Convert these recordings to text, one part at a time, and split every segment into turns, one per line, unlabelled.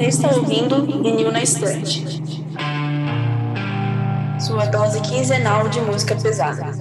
Você está ouvindo Vinil na Estante. Sua dose quinzenal de música pesada.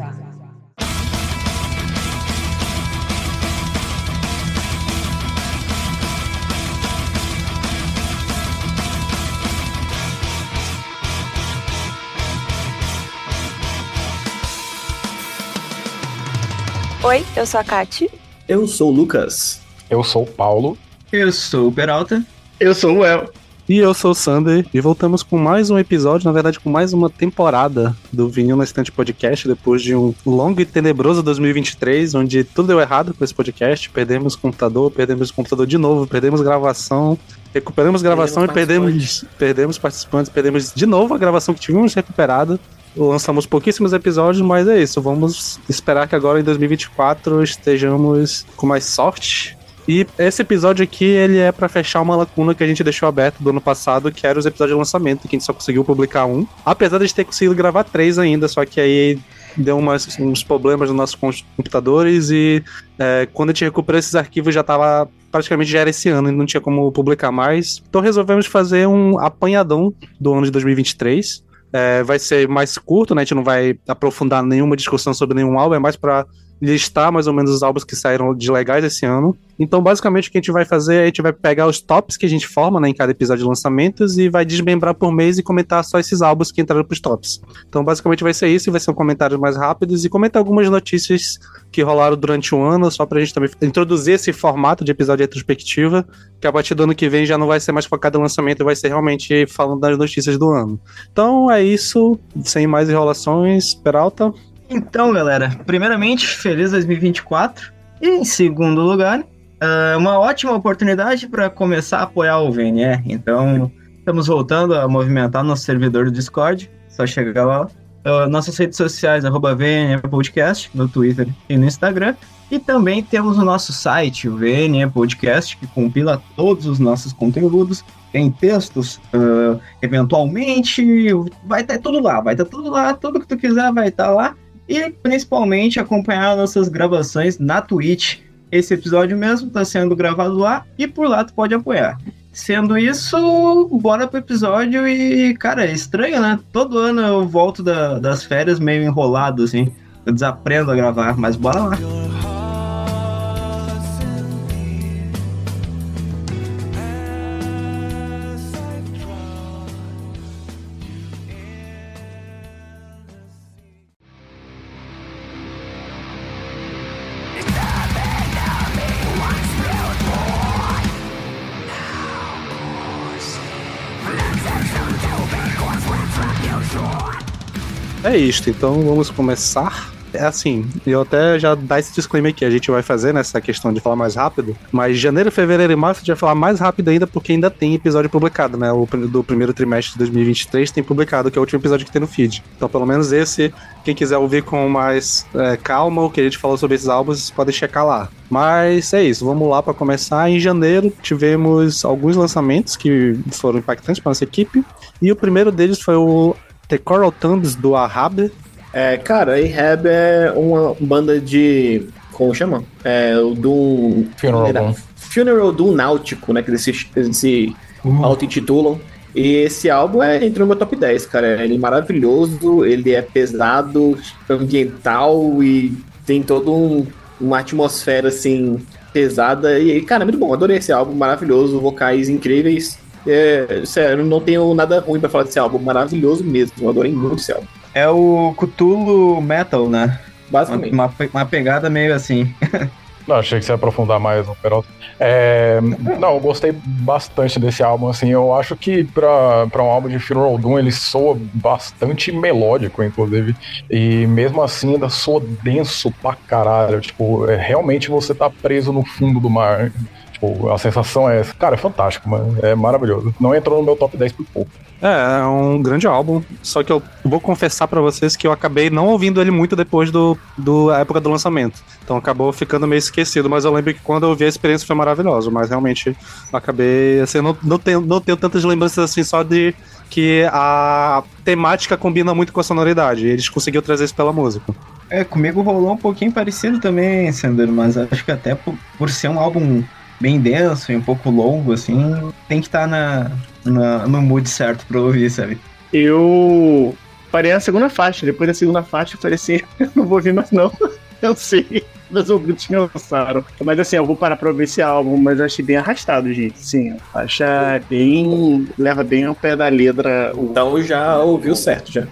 Oi, eu sou a Kati.
Eu sou o Lucas.
Eu sou o Paulo.
Eu sou o Peralta.
Eu sou o El.
E eu sou o Sander, e voltamos com mais um episódio, na verdade com mais uma temporada do Vinil na Estante Podcast, depois de um longo e tenebroso 2023, onde tudo deu errado com esse podcast, perdemos computador, perdemos computador de novo, perdemos gravação, recuperamos gravação perdemos e perdemos, perdemos participantes, perdemos de novo a gravação que tínhamos recuperado, lançamos pouquíssimos episódios, mas é isso. Vamos esperar que agora em 2024 estejamos com mais sorte. E esse episódio aqui, ele é para fechar uma lacuna que a gente deixou aberta do ano passado, que era os episódios de lançamento, que a gente só conseguiu publicar um. Apesar de a gente ter conseguido gravar três ainda, só que aí deu umas, uns problemas nos nossos computadores e é, quando a gente recuperou esses arquivos já tava praticamente já era esse ano e não tinha como publicar mais. Então resolvemos fazer um apanhadão do ano de 2023. É, vai ser mais curto, né? A gente não vai aprofundar nenhuma discussão sobre nenhum álbum, é mais para listar mais ou menos os álbuns que saíram de legais esse ano. Então, basicamente, o que a gente vai fazer é a gente vai pegar os tops que a gente forma né, em cada episódio de lançamentos e vai desmembrar por mês e comentar só esses álbuns que entraram pros tops. Então, basicamente, vai ser isso vai ser um comentários mais rápidos e comentar algumas notícias que rolaram durante o ano, só pra gente também introduzir esse formato de episódio retrospectiva, que a partir do ano que vem já não vai ser mais focado em lançamento, vai ser realmente falando das notícias do ano. Então, é isso. Sem mais enrolações, Peralta.
Então, galera, primeiramente, feliz 2024. E em segundo lugar, uh, uma ótima oportunidade para começar a apoiar o VNE. Então, estamos voltando a movimentar nosso servidor do Discord. Só chegar lá. Uh, nossas redes sociais, arroba VNE Podcast, no Twitter e no Instagram. E também temos o nosso site, o VNE Podcast, que compila todos os nossos conteúdos. Tem textos, uh, eventualmente, vai estar tá tudo lá, vai estar tá tudo lá, tudo que tu quiser vai estar tá lá e principalmente acompanhar nossas gravações na Twitch. Esse episódio mesmo está sendo gravado lá e por lá tu pode apoiar. Sendo isso, bora pro episódio e, cara, é estranho, né? Todo ano eu volto da, das férias meio enrolado, assim. Eu desaprendo a gravar, mas bora lá.
É isto, então vamos começar. É assim, eu até já dar esse disclaimer aqui, a gente vai fazer nessa questão de falar mais rápido, mas janeiro, fevereiro e março a gente vai falar mais rápido ainda porque ainda tem episódio publicado, né? O do primeiro trimestre de 2023 tem publicado, que é o último episódio que tem no feed. Então, pelo menos esse, quem quiser ouvir com mais é, calma o que a gente falou sobre esses álbuns, podem checar lá. Mas é isso, vamos lá para começar. Em janeiro tivemos alguns lançamentos que foram impactantes para nossa equipe, e o primeiro deles foi o The Coral Thumbs do Ahab.
É, cara, Ahab é uma banda de. Como chama? É o do.
Funeral Doom.
Funeral Doom Náutico, né? Que eles se, eles se uhum. auto-intitulam. E esse álbum é entre no meu top 10, cara. Ele é maravilhoso, ele é pesado, ambiental e tem todo um, uma atmosfera assim pesada. E, cara, é muito bom. Adorei esse álbum, maravilhoso, vocais incríveis. É, sério, não tenho nada ruim para falar desse álbum, maravilhoso mesmo. Eu adorei muito esse álbum.
É o Cthulhu Metal, né?
Basicamente.
Uma, uma pegada meio assim.
Não, achei que você ia aprofundar mais no Peralta. É, não, eu gostei bastante desse álbum, assim, eu acho que pra, pra um álbum de Funeral Doom ele soa bastante melódico, inclusive, e mesmo assim ainda soa denso pra caralho, tipo, é, realmente você tá preso no fundo do mar, Tipo, a sensação é, cara, é fantástico, mano. É maravilhoso. Não entrou no meu top 10 por pouco.
É, é um grande álbum. Só que eu vou confessar para vocês que eu acabei não ouvindo ele muito depois do, do época do lançamento. Então acabou ficando meio esquecido. Mas eu lembro que quando eu ouvi a experiência foi maravilhosa. Mas realmente acabei. Assim, não, não, tenho, não tenho tantas lembranças assim só de que a temática combina muito com a sonoridade. Eles conseguiram trazer isso pela música.
É, comigo rolou um pouquinho parecido também, Sandro, mas acho que até por, por ser um álbum bem denso e um pouco longo, assim, tem que estar tá na, na, no mood certo pra ouvir, sabe?
Eu parei na segunda faixa, depois da segunda faixa eu falei assim, eu não vou ouvir mais não, eu sei meus ouvidos me lançaram. Mas assim, eu vou parar pra ouvir esse álbum, mas eu achei bem arrastado, gente. Sim, a faixa é bem. leva bem ao pé da letra.
Então já ouviu certo já.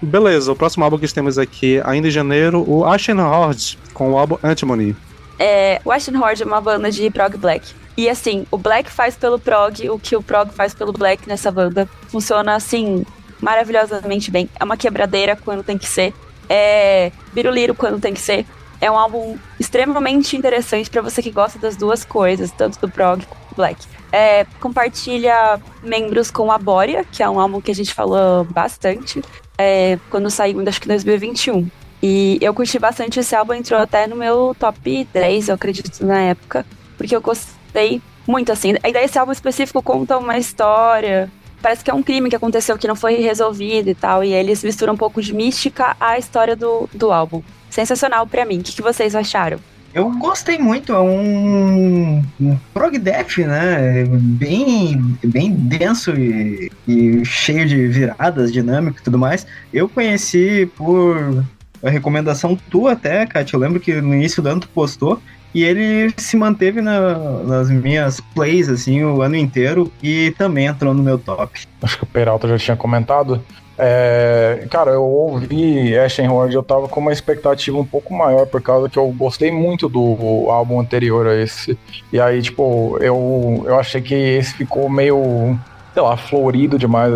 Beleza, o próximo álbum que temos aqui, ainda em janeiro, o Ashen Horde, com o álbum Antimony.
É, Ashen Horde é uma banda de prog black. E assim, o black faz pelo prog o que o prog faz pelo black nessa banda. Funciona assim, maravilhosamente bem. É uma quebradeira quando tem que ser. É biruliro quando tem que ser. É um álbum extremamente interessante para você que gosta das duas coisas, tanto do prog quanto do black. É, compartilha membros com a Boria, que é um álbum que a gente falou bastante, é, quando saiu, acho que em 2021. E eu curti bastante esse álbum, entrou até no meu top 10, eu acredito, na época, porque eu gostei muito, assim. A ideia desse álbum específico conta uma história, parece que é um crime que aconteceu que não foi resolvido e tal, e eles misturam um pouco de mística à história do, do álbum sensacional para mim. O que, que vocês acharam?
Eu gostei muito, é um, um prog death, né? Bem, bem denso e, e, cheio de viradas, dinâmico e tudo mais. Eu conheci por a recomendação tua até, Kat. Eu lembro que no início do ano tu postou e ele se manteve na, nas minhas plays, assim, o ano inteiro e também entrou no meu top.
Acho que o Peralta já tinha comentado. É, cara, eu ouvi Ashen Horde, eu tava com uma expectativa um pouco maior, por causa que eu gostei muito do álbum anterior a esse. E aí, tipo, eu, eu achei que esse ficou meio, sei lá, florido demais.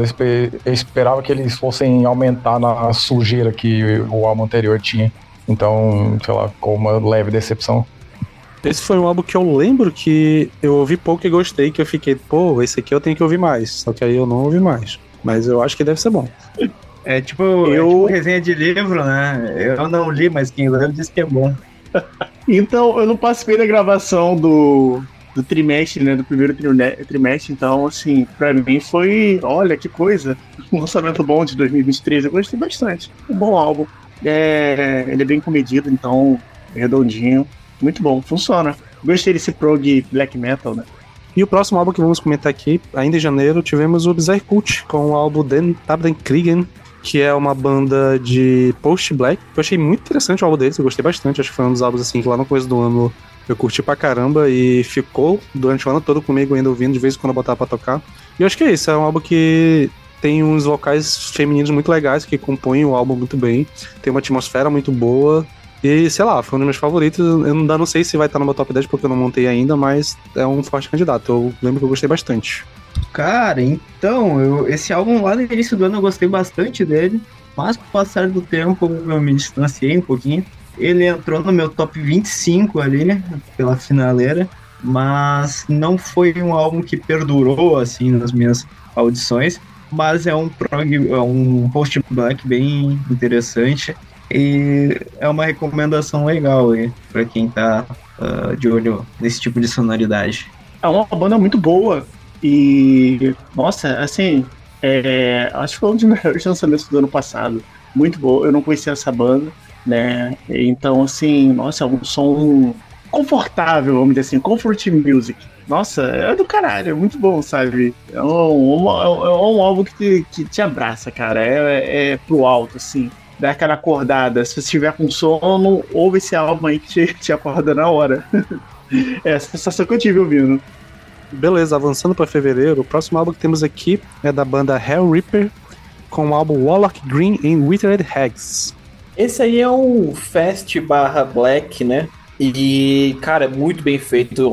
Eu, esperava que eles fossem aumentar na sujeira que o álbum anterior tinha. Então, sei lá, ficou uma leve decepção.
Esse foi um álbum que eu lembro que eu ouvi pouco e gostei, que eu fiquei, pô, esse aqui eu tenho que ouvir mais. Só que aí eu não ouvi mais. Mas eu acho que deve ser bom.
É tipo, eu... É tipo resenha de livro, né? Eu não li, mas quem leu disse que é bom.
então, eu não participei da gravação do, do trimestre, né? Do primeiro trimestre. Então, assim, pra mim foi. Olha que coisa. Um lançamento bom de 2023. Eu gostei bastante. Um bom álbum. É, ele é bem comedido, então, redondinho. Muito bom, funciona. Gostei desse prog black metal, né?
E o próximo álbum que vamos comentar aqui, ainda em janeiro, tivemos o Bizarre Cult, com o álbum Den Kriegen, que é uma banda de post-black. Eu achei muito interessante o álbum deles, eu gostei bastante. Acho que foi um dos álbuns assim que lá no começo do ano eu curti pra caramba e ficou durante o ano todo comigo ainda ouvindo, de vez em quando eu botava pra tocar. E eu acho que é isso, é um álbum que tem uns vocais femininos muito legais que compõem o álbum muito bem, tem uma atmosfera muito boa e, sei lá, foi um dos meus favoritos. Eu ainda não sei se vai estar no meu top 10 porque eu não montei ainda, mas é um forte candidato. Eu lembro que eu gostei bastante.
Cara, então, eu, esse álbum lá no início do ano eu gostei bastante dele, mas com o passar do tempo eu me distanciei um pouquinho. Ele entrou no meu top 25 ali, né, pela finaleira, mas não foi um álbum que perdurou, assim, nas minhas audições, mas é um prog, é um post-black bem interessante. E é uma recomendação legal para quem tá uh, de olho nesse tipo de sonoridade.
É uma banda muito boa. E, nossa, assim, é, acho que foi um dos melhores lançamentos do ano passado. Muito boa. Eu não conhecia essa banda, né? Então, assim, nossa, é um som confortável, vamos dizer assim, comfort music. Nossa, é do caralho, é muito bom, sabe? É um, um, é um álbum que te, que te abraça, cara. É, é pro alto, assim dar aquela acordada. Se você estiver com sono, ouve esse álbum aí que te, te acorda na hora. é a sensação que eu tive ouvindo.
Beleza, avançando para fevereiro, o próximo álbum que temos aqui é da banda Hell Reaper, com o álbum Warlock Green in Withered Hags.
Esse aí é um fast barra black, né? E, cara, é muito bem feito.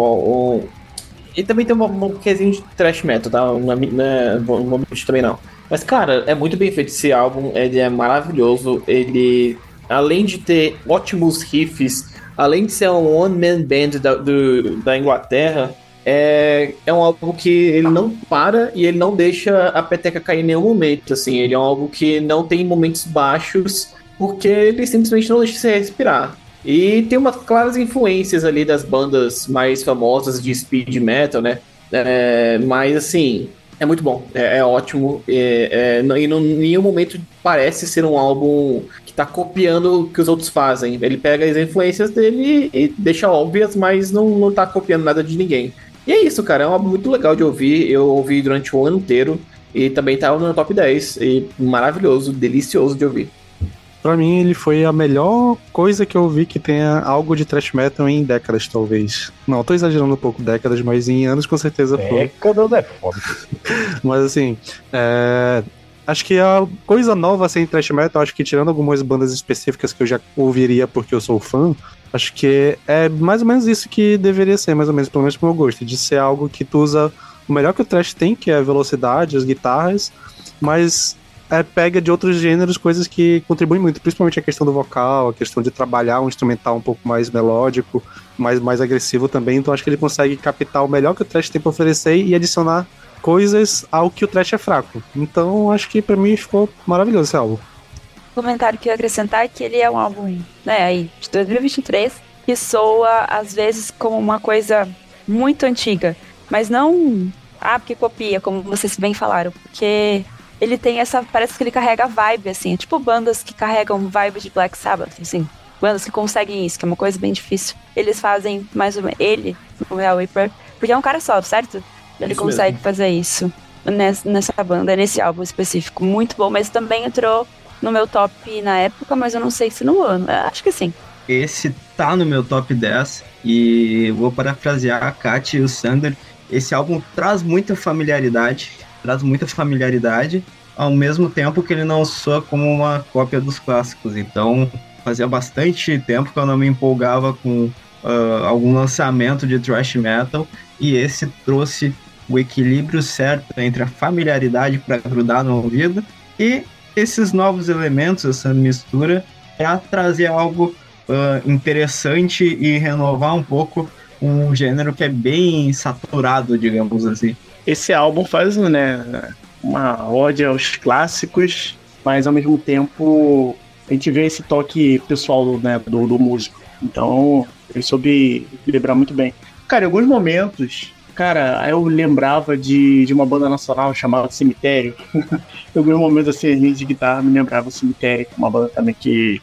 E também tem um, quezinho de thrash metal, tá? Não é, não é também não. Mas, cara, é muito bem feito esse álbum, ele é maravilhoso. Ele, além de ter ótimos riffs, além de ser um one-man band da, do, da Inglaterra, é, é um álbum que ele não para e ele não deixa a peteca cair em nenhum momento. Assim, ele é um álbum que não tem momentos baixos, porque ele simplesmente não deixa você respirar. E tem umas claras influências ali das bandas mais famosas de speed metal, né? É, mas assim, É muito bom, é, é ótimo. É, é, e em nenhum momento parece ser um álbum que tá copiando o que os outros fazem. Ele pega as influências dele e deixa óbvias, mas não, não tá copiando nada de ninguém. E é isso, cara. É um álbum muito legal de ouvir. Eu ouvi durante o ano inteiro. E também tava no top 10. E maravilhoso, delicioso de ouvir.
Pra mim, ele foi a melhor coisa que eu vi que tenha algo de thrash metal em décadas, talvez. Não, tô exagerando um pouco décadas, mas em anos com certeza foi.
Décadas é foda.
mas assim, é... acho que a coisa nova assim, thrash metal, acho que tirando algumas bandas específicas que eu já ouviria porque eu sou fã, acho que é mais ou menos isso que deveria ser, mais ou menos, pelo menos pro meu gosto, de ser algo que tu usa o melhor que o thrash tem, que é a velocidade, as guitarras, mas é, pega de outros gêneros coisas que contribuem muito, principalmente a questão do vocal, a questão de trabalhar um instrumental um pouco mais melódico, mais, mais agressivo também. Então acho que ele consegue captar o melhor que o Trash tem para oferecer e adicionar coisas ao que o Trash é fraco. Então acho que para mim ficou maravilhoso esse álbum.
O comentário que eu ia acrescentar é que ele é um álbum né, aí, de 2023 que soa às vezes como uma coisa muito antiga, mas não ah, porque copia, como vocês bem falaram, porque ele tem essa. Parece que ele carrega vibe, assim. É tipo bandas que carregam vibe de Black Sabbath, assim. Bandas que conseguem isso, que é uma coisa bem difícil. Eles fazem mais ou menos. Ele, o Real Reaper, porque é um cara só, certo? Ele isso consegue mesmo. fazer isso nessa, nessa banda, nesse álbum específico. Muito bom, mas também entrou no meu top na época, mas eu não sei se no ano. Acho que sim.
Esse tá no meu top 10 e vou parafrasear a Kat e o Sander. Esse álbum traz muita familiaridade traz muita familiaridade, ao mesmo tempo que ele não soa como uma cópia dos clássicos. Então, fazia bastante tempo que eu não me empolgava com uh, algum lançamento de thrash metal, e esse trouxe o equilíbrio certo entre a familiaridade para grudar no ouvido e esses novos elementos, essa mistura, para trazer algo uh, interessante e renovar um pouco um gênero que é bem saturado, digamos assim
esse álbum faz né, uma ode aos clássicos, mas ao mesmo tempo a gente vê esse toque pessoal né, do, do músico. Então, ele soube lembrar muito bem. Cara, em alguns momentos, cara, eu lembrava de, de uma banda nacional chamada Cemitério. em alguns momentos, assim, a gente de guitarra me lembrava Cemitério, uma banda também que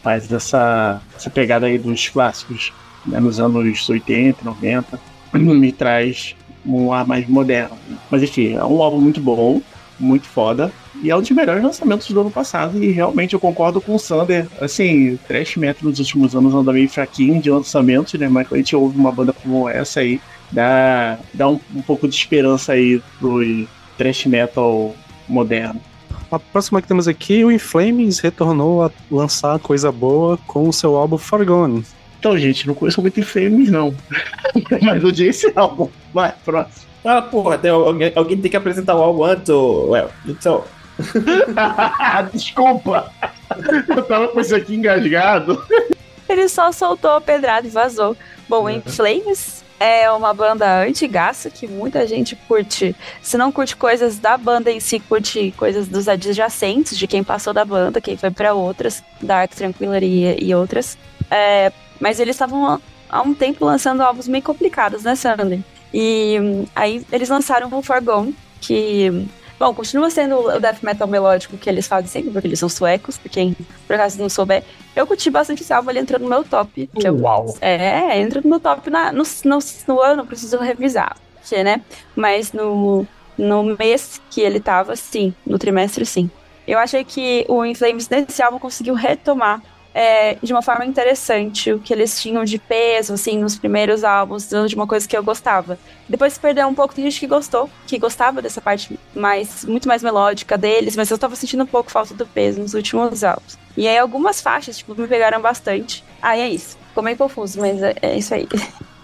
faz essa, essa pegada aí dos clássicos, né, nos anos 80, 90. Me traz um ar mais moderno. Mas enfim, é um álbum muito bom, muito foda. E é um dos melhores lançamentos do ano passado. E realmente eu concordo com o Sander. Assim, Trash Metal nos últimos anos anda meio fraquinho de lançamentos, né? Mas quando a gente ouve uma banda como essa aí, dá, dá um, um pouco de esperança aí pro Trash Metal moderno.
A próxima que temos aqui, o Inflames retornou a lançar coisa boa com o seu álbum Forgone.
Então, gente, não conheço muito Inflames, não. Mas eu disse álbum. Vai, próximo.
Ah, porra, tem alguém, alguém tem que apresentar o álbum antes, ou... Well, então...
Desculpa! Eu tava com isso aqui engasgado.
Ele só soltou a pedrada e vazou. Bom, In Flames é uma banda antigaça que muita gente curte. Se não curte coisas da banda em si, curte coisas dos adjacentes, de quem passou da banda, quem foi para outras, Dark Tranquility e, e outras. É, mas eles estavam há um tempo lançando álbuns meio complicados, né, Sandy? E hum, aí eles lançaram o Forgone, que, bom, continua sendo o death metal melódico que eles fazem sempre, porque eles são suecos, pra quem por acaso não souber. Eu curti bastante esse álbum, ele entrou no meu top.
Uau!
Eu, é, entrou no meu top na, no, no, no ano, preciso revisar, porque, né? Mas no, no mês que ele tava, sim, no trimestre, sim. Eu achei que o In Flames nesse álbum conseguiu retomar é, de uma forma interessante o que eles tinham de peso, assim, nos primeiros álbuns, de uma coisa que eu gostava. Depois se perdeu um pouco, tem gente que gostou, que gostava dessa parte mais, muito mais melódica deles, mas eu tava sentindo um pouco falta do peso nos últimos álbuns. E aí algumas faixas, tipo, me pegaram bastante. Aí ah, é isso. Ficou meio confuso, mas é, é isso aí.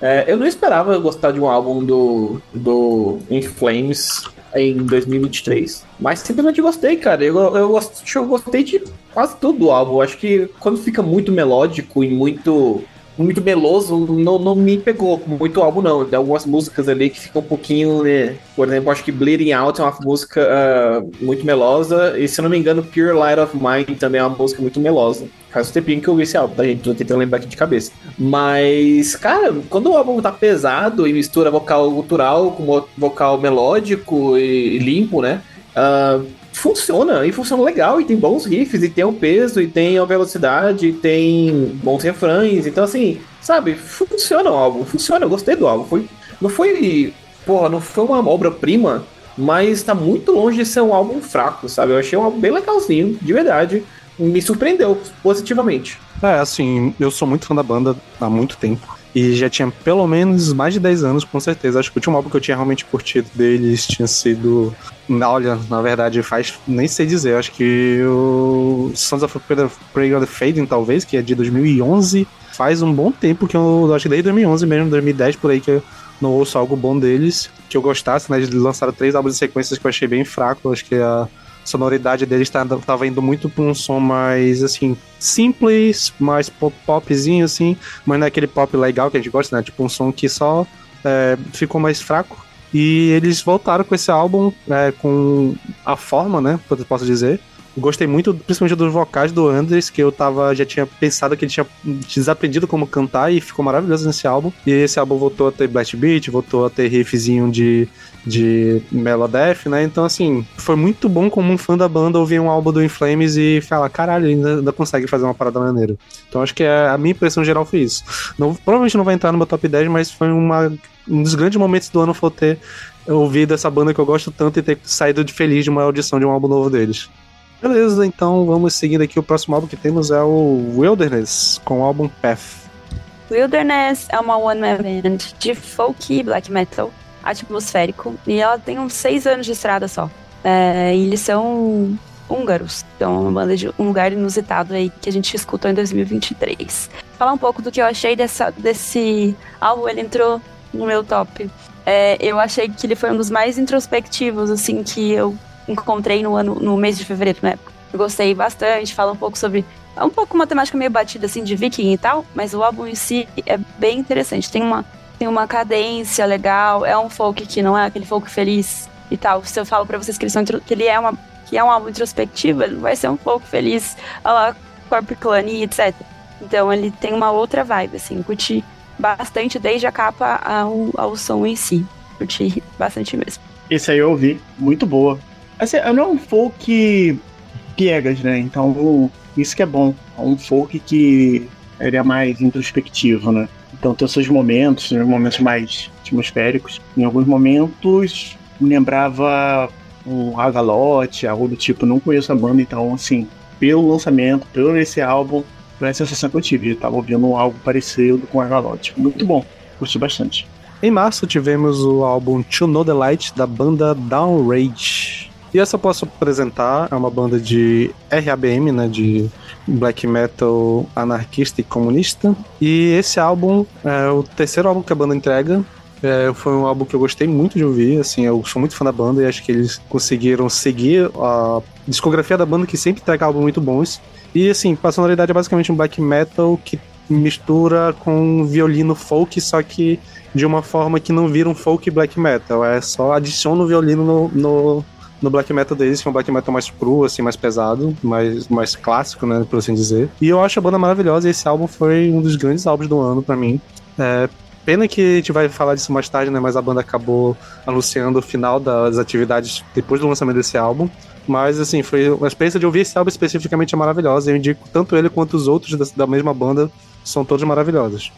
É, eu não esperava gostar de um álbum do, do In Flames em 2023. Mas simplesmente gostei, cara. Eu, eu, eu gostei de quase todo o álbum. Acho que quando fica muito melódico e muito muito meloso, não, não me pegou muito álbum, não. Tem algumas músicas ali que ficam um pouquinho, né? Por exemplo, acho que Bleeding Out é uma música uh, muito melosa. E se eu não me engano, Pure Light of Mine também é uma música muito melosa. Faz um tempinho que eu vi esse álbum, tá, gente? Tô tentando lembrar aqui de cabeça. Mas, cara, quando o álbum tá pesado e mistura vocal gutural com vocal melódico e, limpo, né? Uh, funciona, e funciona legal, e tem bons riffs, e tem o peso, e tem a velocidade, e tem bons refrões. Então, assim, sabe, funciona o álbum, funciona, eu gostei do álbum. Foi, não foi, porra, não foi uma obra-prima, mas tá muito longe de ser um álbum fraco, sabe? Eu achei um álbum bem legalzinho, de verdade me surpreendeu positivamente.
É, assim, eu sou muito fã da banda há muito tempo. E já tinha pelo menos mais de 10 anos, com certeza. Acho que o último álbum que eu tinha realmente curtido deles tinha sido. Olha, na verdade, faz. Nem sei dizer. Acho que o Sons of Prayer of the Fading, talvez, que é de 2011. Faz um bom tempo que eu. Acho que desde 2011 mesmo, 2010 por aí, que eu não ouço algo bom deles. Que eu gostasse, né? Eles lançaram três álbuns em sequências que eu achei bem fraco. Acho que a sonoridade deles estava indo muito para um som mais, assim, simples, mais pop popzinho, assim, mas não é aquele pop legal que a gente gosta, né? Tipo um som que só é, ficou mais fraco. E eles voltaram com esse álbum é, com a forma, né? Posso dizer, Gostei muito, principalmente dos vocais do Andres, que eu tava, já tinha pensado que ele tinha desaprendido como cantar e ficou maravilhoso nesse álbum. E esse álbum voltou a ter blast beat, voltou a ter riffzinho de, de Melodef, né? Então, assim, foi muito bom como um fã da banda ouvir um álbum do Inflames e falar, caralho, ainda, ainda consegue fazer uma parada maneira. Então, acho que é, a minha impressão geral foi isso. Não, provavelmente não vai entrar no meu top 10, mas foi uma, um dos grandes momentos do ano foi ter ouvido essa banda que eu gosto tanto e ter saído de feliz de uma audição de um álbum novo deles. Beleza, então vamos seguindo aqui. O próximo álbum que temos é o Wilderness, com o álbum Path.
Wilderness é uma one-man band de folk black metal atmosférico e ela tem uns seis anos de estrada só. É, e eles são húngaros, então uma banda de um lugar inusitado aí que a gente escutou em 2023. Falar um pouco do que eu achei dessa, desse álbum, ele entrou no meu top. É, eu achei que ele foi um dos mais introspectivos, assim, que eu encontrei no ano, no mês de fevereiro, né? Gostei bastante, fala um pouco sobre. É um pouco uma temática meio batida assim de viking e tal, mas o álbum em si é bem interessante. Tem uma, tem uma cadência legal, é um folk que não é aquele folk feliz e tal. Se eu falo para vocês que, são, que ele é uma que é um álbum introspectivo, ele vai ser um folk feliz, olha lá, Corp Clan e etc. Então ele tem uma outra vibe, assim, curti bastante desde a capa ao, ao som em si. Curti bastante mesmo.
Esse aí eu ouvi, muito boa. Assim, não é um folk piegas, né? Então, isso que é bom. É um folk que ele é mais introspectivo, né? Então tem seus momentos, momentos mais atmosféricos. Em alguns momentos me lembrava um Agalote, algo do tipo. Não conheço a banda, então assim, pelo lançamento, pelo esse álbum, foi a sensação que eu tive. Eu tava ouvindo algo parecido com Agalote. Muito bom, curti bastante.
Em março tivemos o álbum To Know The Light da banda Downrage. E essa eu posso apresentar, é uma banda de RABM, né, de black metal anarquista e comunista. E esse álbum é o terceiro álbum que a banda entrega. É, foi um álbum que eu gostei muito de ouvir, assim, eu sou muito fã da banda e acho que eles conseguiram seguir a discografia da banda que sempre entrega álbuns muito bons. E assim, a sonoridade é basicamente um black metal que mistura com violino folk, só que de uma forma que não vira um folk black metal, é só adiciona o violino no, no no black metal deles, que é um black metal mais cru, assim, mais pesado, mais, mais clássico, né, por assim dizer. E eu acho a banda maravilhosa e esse álbum foi um dos grandes álbuns do ano para mim. É, pena que a gente vai falar disso mais tarde, né, mas a banda acabou anunciando o final das atividades depois do lançamento desse álbum. Mas, assim, foi uma experiência de ouvir esse álbum especificamente é maravilhosa. Eu indico tanto ele quanto os outros da, da mesma banda, são todos maravilhosos.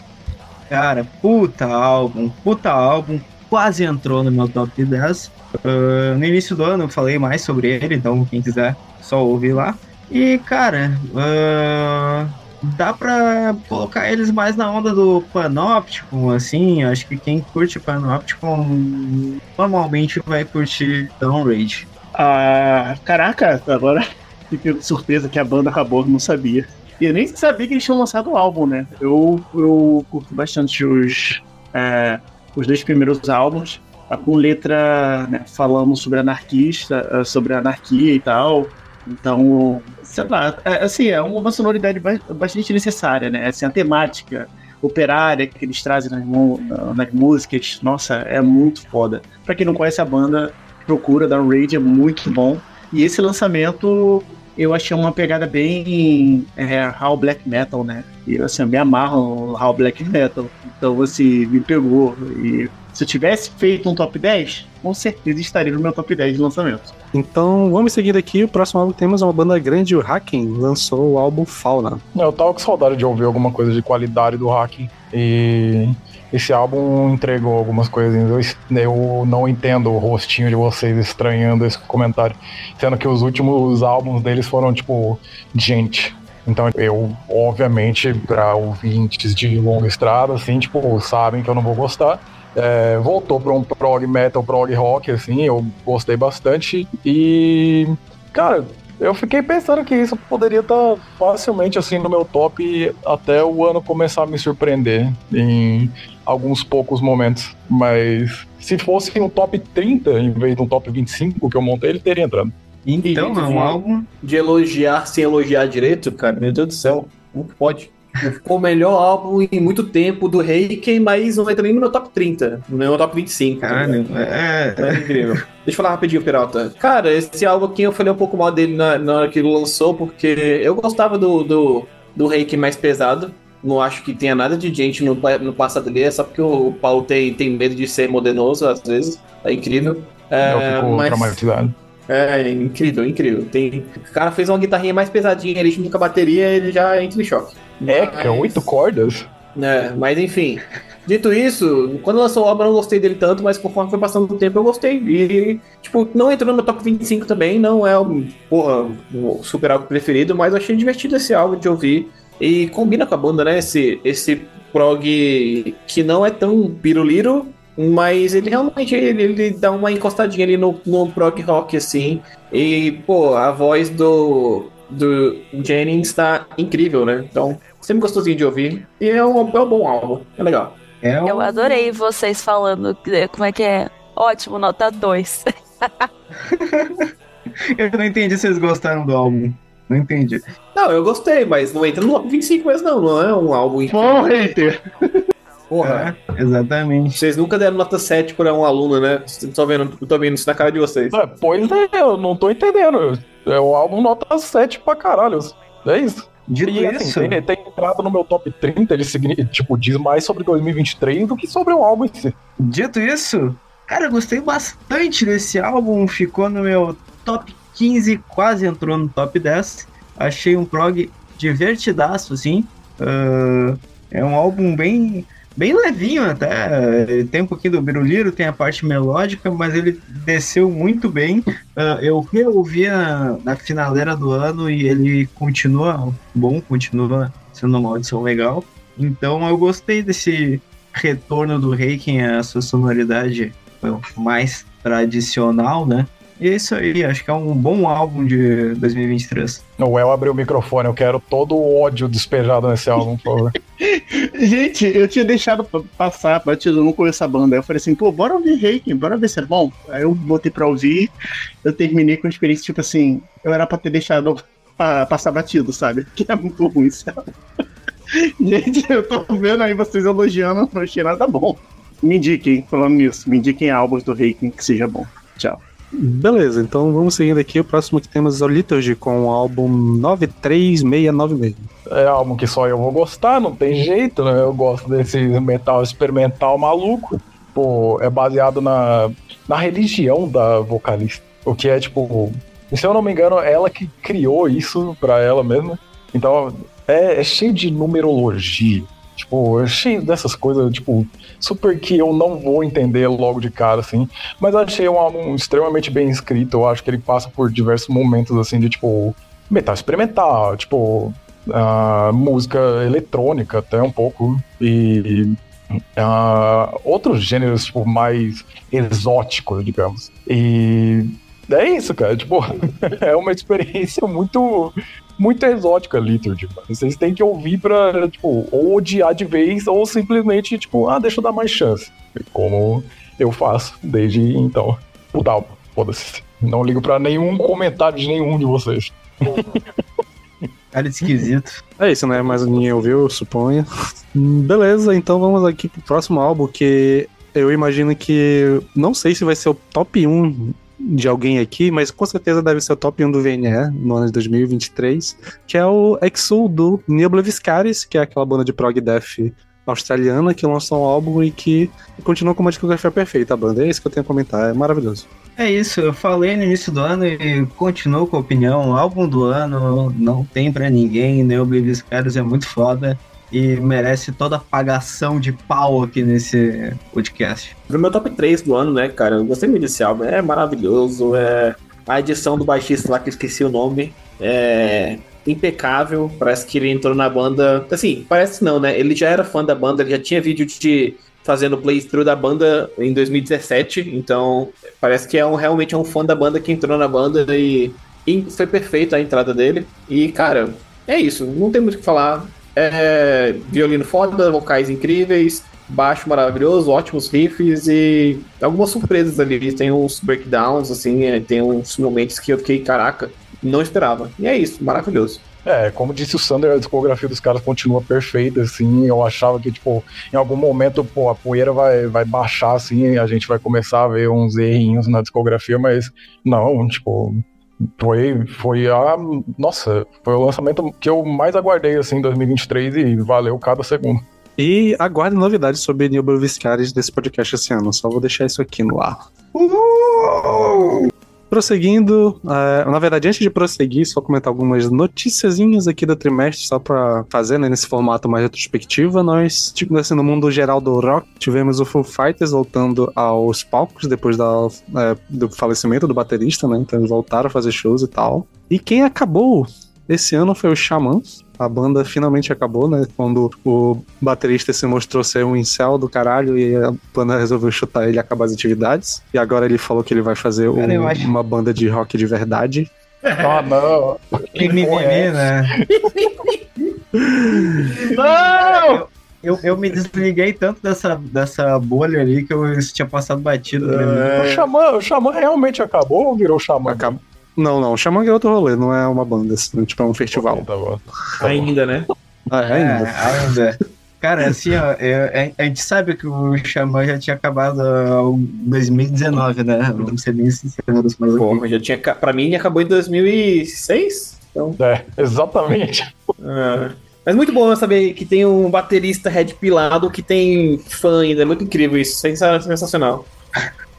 Cara, puta álbum, puta álbum, quase entrou no meu top 10. Uh, no início do ano eu falei mais sobre ele, então quem quiser só ouvir lá. E, cara, uh, dá pra colocar eles mais na onda do Panopticon, assim. Acho que quem curte Panopticon normalmente vai curtir Downrage.
Ah, caraca, agora fiquei surpresa que a banda acabou, não sabia. E eu nem sabia que eles tinham lançado o álbum, né? Eu, eu curto bastante os, é, os dois primeiros álbuns. Tá com letra né, sobre anarquista, eh, sobre anarquia e tal. Então, sei lá, é, assim, é uma sonoridade bastante necessária, né? Assim, a temática operária que eles trazem nas, nas músicas, nossa, é muito foda. Pra quem não conhece a banda, procura, da Rage, é muito bom. E esse lançamento eu achei uma pegada bem é, How Black Metal, né? E assim, eu me amarro no How Black Metal. Então, assim, me pegou. E se eu tivesse feito um top 10, com certeza estaria no meu top 10 de lançamento.
Então, vamos seguir aqui. O próximo álbum que temos é uma banda grande, o Hacking, lançou o álbum Fauna.
Eu tava com saudade de ouvir alguma coisa de qualidade do Hacking. E esse álbum entregou algumas coisinhas. Eu, eu não entendo o rostinho de vocês estranhando esse comentário. Sendo que os últimos álbuns deles foram, tipo, gente. Então eu, obviamente, para ouvintes de longa estrada, assim, tipo, sabem que eu não vou gostar. É, voltou para um prog metal, prog rock, assim, eu gostei bastante. E, cara, eu fiquei pensando que isso poderia estar facilmente assim no meu top até o ano começar a me surpreender em alguns poucos momentos. Mas se fosse um top 30 em vez de um top 25 que eu montei, ele teria entrado.
Então, é um álbum.
De elogiar sem elogiar direito, cara, meu Deus do céu, como que pode? Ficou o melhor álbum em muito tempo do Reiki, mas não entra nem no meu top 30, no meu top 25.
Caralho, é,
É incrível. Deixa eu falar rapidinho, Peralta. Cara, esse álbum aqui eu falei um pouco mal dele na, na hora que ele lançou, porque eu gostava do, do, do Reiki mais pesado. Não acho que tenha nada de gente no, no passado dele, é só porque o Paulo tem, tem medo de ser modernoso às vezes. É incrível. É,
eu fico
mas-
traumatizado.
é, incrível, incrível. Tem... O cara fez uma guitarrinha mais pesadinha ali junto com a bateria, ele já entra em choque.
É, que é oito cordas.
É, mas enfim. Dito isso, quando lançou o álbum eu não gostei dele tanto, mas conforme foi passando o tempo eu gostei. E, tipo, não entrou no meu top 25 também, não é o, porra, o super álbum preferido, mas eu achei divertido esse álbum de ouvir. E combina com a banda, né? Esse, esse prog que não é tão piruliro, mas ele realmente ele, ele dá uma encostadinha ali no, no prog rock, assim. E, pô, a voz do, do Jennings tá incrível, né? Então, sempre gostosinho de ouvir. E é um, é um bom álbum, é legal.
é um-
Eu adorei vocês falando que- como é que é. Ótimo, nota 2.
Eu não entendi se vocês gostaram do álbum. Não entendi.
Não, eu gostei, mas não entra no top 25 mesmo, não. Não é um álbum.
Bom, hater.
Porra.
É, exatamente.
Vocês nunca deram nota 7 pra um aluno, né? Tô vendo, tô vendo isso na cara de vocês.
É, pois é, eu não tô entendendo. É o álbum nota 7 pra caralho. É isso.
Dito
E assim,
isso,
tem, tem entrado no meu top 30, ele tipo, diz mais sobre 2023 do que sobre o álbum em si.
dito isso, cara, eu gostei bastante desse álbum. Ficou no meu top 15, quase entrou no top 10. Achei um prog divertidaço, assim. Ah, é um álbum bem, bem levinho até. Tem um pouquinho do biruliro, tem a parte melódica, mas ele desceu muito bem. Ah, eu reouvi na, na do ano e ele continua bom, continua sendo uma audição legal. Então eu gostei desse retorno do Reiken à sua sonoridade mais tradicional, né? E é isso aí, acho que é um bom álbum de 2023.
O El abriu o microfone, eu quero todo o ódio despejado nesse álbum, por favor.
Gente, eu tinha deixado pa- passar batido, eu não conheço a banda. Aí eu falei assim, pô, bora ouvir Reiki, bora ver se é bom. Aí eu botei pra ouvir, eu terminei com a experiência, tipo assim, eu era pra ter deixado pa- passar batido, sabe? Que é muito ruim, sabe? Gente, eu tô vendo aí vocês elogiando, não achei nada bom. Me indiquem, falando nisso, me indiquem álbuns do Reiki que seja bom. Tchau.
Beleza, então vamos seguindo aqui. O próximo que temos é o Liturgy com o álbum 93696.
É álbum que só eu vou gostar, não tem jeito, né? Eu gosto desse metal experimental maluco. Pô, é baseado na, na religião da vocalista. O que é, tipo, se eu não me engano, ela que criou isso pra ela mesma. Então, é, é cheio de numerologia. Tipo, é cheio dessas coisas, tipo, super que eu não vou entender logo de cara, assim. Mas achei um álbum extremamente bem escrito. Eu acho que ele passa por diversos momentos, assim, de, tipo, metal experimental, tipo, ah, música eletrônica até um pouco. E ah, outros gêneros, tipo, mais exóticos, digamos. E é isso, cara. Tipo, é uma experiência muito, muito exótica, Liturgy. mano. Vocês têm que ouvir pra, tipo, ou odiar de vez, ou simplesmente, tipo, ah, deixa eu dar mais chance. Como eu faço desde então. Puta, foda-se. Não ligo pra nenhum comentário de nenhum de vocês.
Cara esquisito.
É isso, né? Mas ninguém ouviu, eu suponho. Hum, Beleza, então vamos aqui pro próximo álbum que eu imagino que. Não sei se vai ser o top 1 de alguém aqui, mas com certeza deve ser o top 1 do VNE no ano de 2023, que é o Exul do Neil Bleviscaris, que é aquela banda de prog death australiana que lançou um álbum e que continua com uma discografia perfeita a banda. É isso que eu tenho a comentar, é maravilhoso.
É isso, eu falei no início do ano e continuo com a opinião. Álbum do ano não tem pra ninguém, Neil Bleviscaris é muito foda e merece toda a pagação de pau aqui nesse podcast.
Pro meu top 3 do ano, né, cara? Eu gostei muito desse álbum. É maravilhoso. É... A edição do baixista lá, que eu esqueci o nome, é impecável. Parece que ele entrou na banda. Assim, parece não, né? Ele já era fã da banda, ele já tinha vídeo de fazendo playthrough da banda em 2017. Então, parece que é um, realmente é um fã da banda que entrou na banda e, e foi perfeita a entrada dele. E, cara, é isso. Não tem muito o que falar. É, violino foda, vocais incríveis, baixo maravilhoso, ótimos riffs e algumas surpresas ali. Tem uns breakdowns, assim, é, tem uns momentos que eu fiquei, caraca, não esperava. E é isso, maravilhoso.
É, como disse o Sander, a discografia dos caras continua perfeita, assim. Eu achava que, tipo, em algum momento, pô, a poeira vai, vai baixar, assim, a gente vai começar a ver uns errinhos na discografia, mas não, tipo, foi, foi a. Nossa, foi o lançamento que eu mais aguardei assim em 2023 e valeu cada segundo.
E aguarde novidades sobre Neil Viscaris desse podcast esse ano. Só vou deixar isso aqui no ar. Uhul! Prosseguindo, uh, na verdade, antes de prosseguir, só comentar algumas noticiazinhas aqui do trimestre, só pra fazer, né, nesse formato mais retrospectiva. Nós, tipo, assim, no mundo geral do rock, tivemos o Foo Fighters voltando aos palcos depois da, é, do falecimento do baterista, né? Então eles voltaram a fazer shows e tal. E quem acabou esse ano foi o Xamã. A banda finalmente acabou, né? Quando o baterista se mostrou ser um incel do caralho e a banda resolveu chutar ele e acabar as atividades. E agora ele falou que ele vai fazer
Cara,
um-
acho-
uma banda de rock de verdade.
Ah, não.
Mimimi, né?
Não!
Eu, eu me desliguei tanto dessa, dessa bolha ali que eu tinha passado batido. pra mim.
O Xamã, o Xamã realmente acabou ou virou Xamã?
Acab- Não, não. Xamã é outro rolê, não é uma banda, assim, tipo, é um festival.
Tá bom. Tá bom.
Ainda, né?
Ah, é ainda.
É, ainda. Cara, assim, ó, eu- a gente sabe que o Xamã já tinha acabado em 2019, né? Vamos ser bem sinceros, mas
Porra, já tinha. Pra mim, acabou em 2006. Então.
É, exatamente.
é. Mas muito bom saber que tem um baterista red pilado que tem fã ainda. É muito incrível isso. sensa- Sensacional.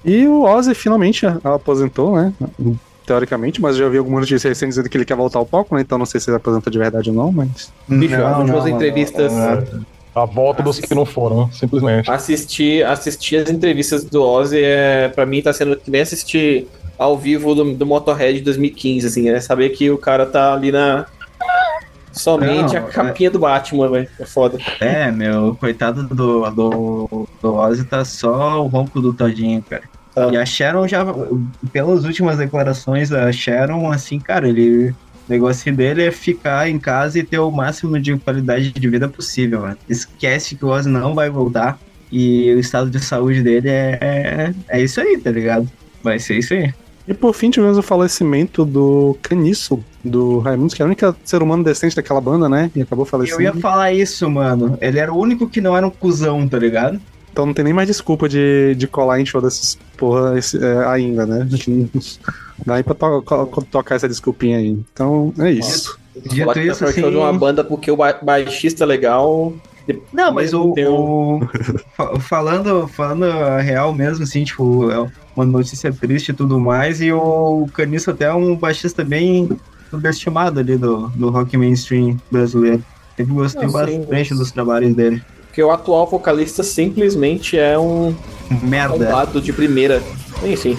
E o Ozzy finalmente aposentou, né? Teoricamente, mas já vi algumas notícias recentes dizendo que ele quer voltar ao palco, né? Então não sei se ele aposenta de verdade ou não, mas.
Bicho,
Não,
as últimas
não,
entrevistas.
A volta dos que não foram, simplesmente.
Assistir, assistir as entrevistas do Ozzy, é, pra mim, tá sendo que nem assistir ao vivo do, do Motorhead de 2015, assim, é saber que o cara tá ali na. Somente
Não,
a capinha do Batman, velho. É foda.
É, meu, coitado do, do, do Ozzy tá só o ronco do Todinho, cara.
Ah.
E a Sharon já, pelas últimas declarações, a Sharon, assim, cara, ele. O negócio dele é ficar em casa e ter o máximo de qualidade de vida possível, mano. Esquece que o Ozzy não vai voltar. E o estado de saúde dele é, é, é isso aí, tá ligado? Vai ser isso aí.
E por fim tivemos o falecimento do Caniço, do Raimundos, que era o único ser humano decente daquela banda, né? E acabou
Eu
falecendo.
ia falar isso, mano. Ele era o único que não era um cuzão, tá ligado?
Então não tem nem mais desculpa de, de colar em show desses porra esse- é, ainda, né? Dá aí pra to co- tocar essa desculpinha aí. Então é isso.
Que tá
isso,
show
assim,
de uma banda porque o ba- baixista é legal.
Não, mas o, o- fa- falando, falando a real mesmo, assim, tipo, é uma notícia triste e tudo mais, e o Caniço até é um baixista bem subestimado ali do, do rock mainstream brasileiro. Sempre gostei
sim,
bastante
mas-
dos trabalhos dele.
Porque o atual vocalista simplesmente é um
Merda.
bombado de primeira. Enfim.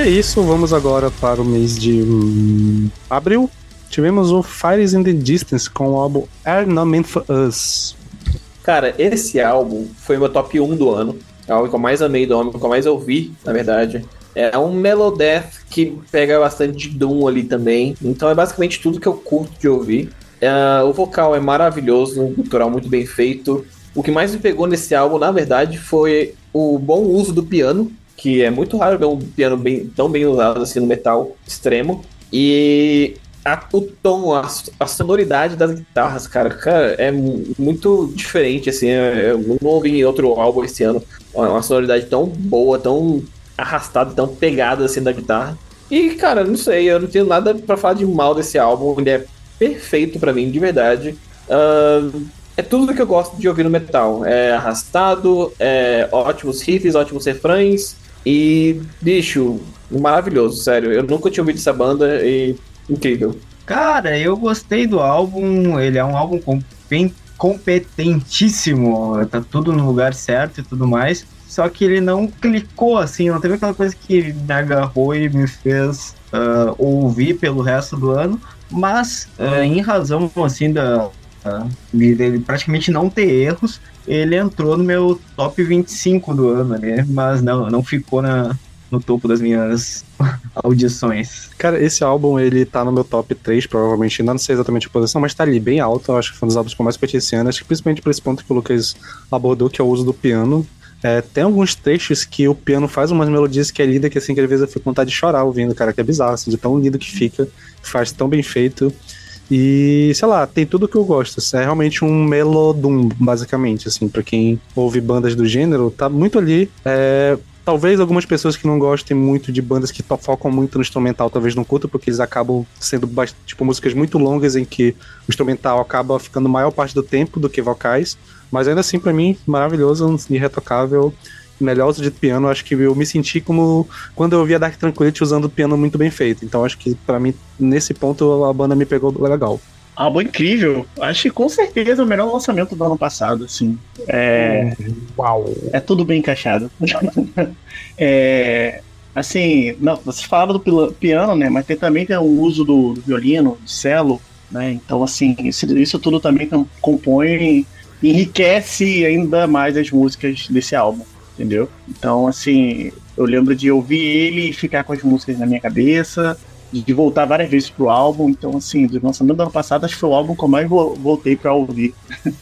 É isso, vamos agora para o mês de hum, abril. Tivemos o Fires in the Distance com o álbum Meant For Us.
Cara, esse álbum foi meu top 1 do ano. É o álbum que eu mais amei do álbum, que eu mais ouvi, na verdade. É um Melodeath que pega bastante Doom ali também. Então é basicamente tudo que eu curto de ouvir. Uh, o vocal é maravilhoso, um cultural muito bem feito. O que mais me pegou nesse álbum, na verdade, foi o bom uso do piano, que é muito raro ver um piano bem, tão bem usado assim no metal extremo. E a, o tom, a, a, sonoridade das guitarras, cara, cara, é muito diferente, assim. É, eu não ouvi em outro álbum esse ano uma sonoridade tão boa, tão arrastada, tão pegada assim da guitarra. E, cara, não sei, eu não tenho nada para falar de mal desse álbum. Ele é perfeito para mim, de verdade. Uh, é tudo que eu gosto de ouvir no metal. É arrastado, é ótimos riffs, ótimos refrões. E, bicho, maravilhoso, sério. Eu nunca tinha ouvido essa banda e incrível.
Cara, eu gostei do álbum. Ele é um álbum bem competentíssimo. Tá tudo no lugar certo e tudo mais. Só que ele não clicou assim, não teve aquela coisa que me agarrou e me fez uh, ouvir pelo resto do ano. Mas, uh, em razão assim da, uh, praticamente não ter erros, ele entrou no meu top 25 do ano, né? Mas não, não ficou na, no topo das minhas audições.
Cara, esse álbum, ele tá no meu top 3, provavelmente, não sei exatamente a posição, mas tá ali bem alto, eu acho que foi um dos álbuns que eu mais curti esse ano, acho que principalmente por esse ponto que o Lucas abordou, que é o uso do piano. É, tem alguns trechos que o piano faz umas melodias que é linda, que assim, que às vezes eu fico com vontade de chorar ouvindo, cara, que é bizarro, assim, de tão lindo que fica, faz tão bem feito. E, sei lá, tem tudo que eu gosto. É realmente um melodum, basicamente, assim, para quem ouve bandas do gênero, tá muito ali. É, talvez algumas pessoas que não gostem muito de bandas que focam muito no instrumental, talvez não curtam, porque eles acabam sendo, tipo, músicas muito longas em que o instrumental acaba ficando maior parte do tempo do que vocais. Mas ainda assim, para mim, maravilhoso, irretocável melhor uso de piano, acho que eu me senti como quando eu via Dark Tranquility usando piano muito bem feito. Então acho que para mim, nesse ponto, a banda me pegou legal.
Álbum incrível. Acho que com certeza é o melhor lançamento do ano passado, assim. É...
Uau!
É tudo bem encaixado. é... Assim, não, vocês falaram do piano, né? Mas tem, também tem o uso do, do violino, do cello, né? Então, assim, isso, isso tudo também compõe, enriquece ainda mais as músicas desse álbum entendeu? Então, assim, eu lembro de ouvir ele e ficar com as músicas na minha cabeça, de voltar várias vezes pro álbum. Então, assim, do lançamento do ano passado, acho que foi o álbum que eu mais voltei para ouvir.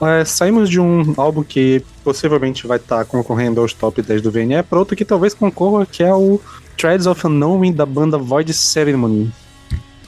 É, saímos de um álbum que possivelmente vai estar tá concorrendo aos top 10 do VNE para outro que talvez concorra, que é o Threads of Unknowing da banda Void Ceremony.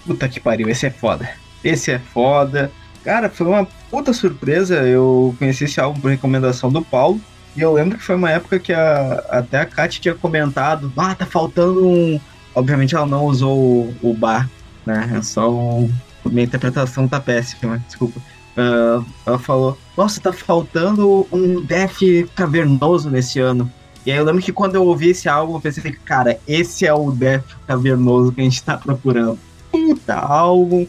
Puta que pariu, esse é foda. Esse é foda. Cara, foi uma puta surpresa. Eu conheci esse álbum por recomendação do Paulo. E eu lembro que foi uma época que a, até a Kat tinha comentado: ah, tá faltando um. Obviamente ela não usou o, o bar, né? É só um. Minha interpretação tá péssima, desculpa. Uh, ela falou: Nossa, tá faltando um death cavernoso nesse ano. E aí eu lembro que quando eu ouvi esse álbum, eu pensei, cara, esse é o death cavernoso que a gente tá procurando. Puta, álbum.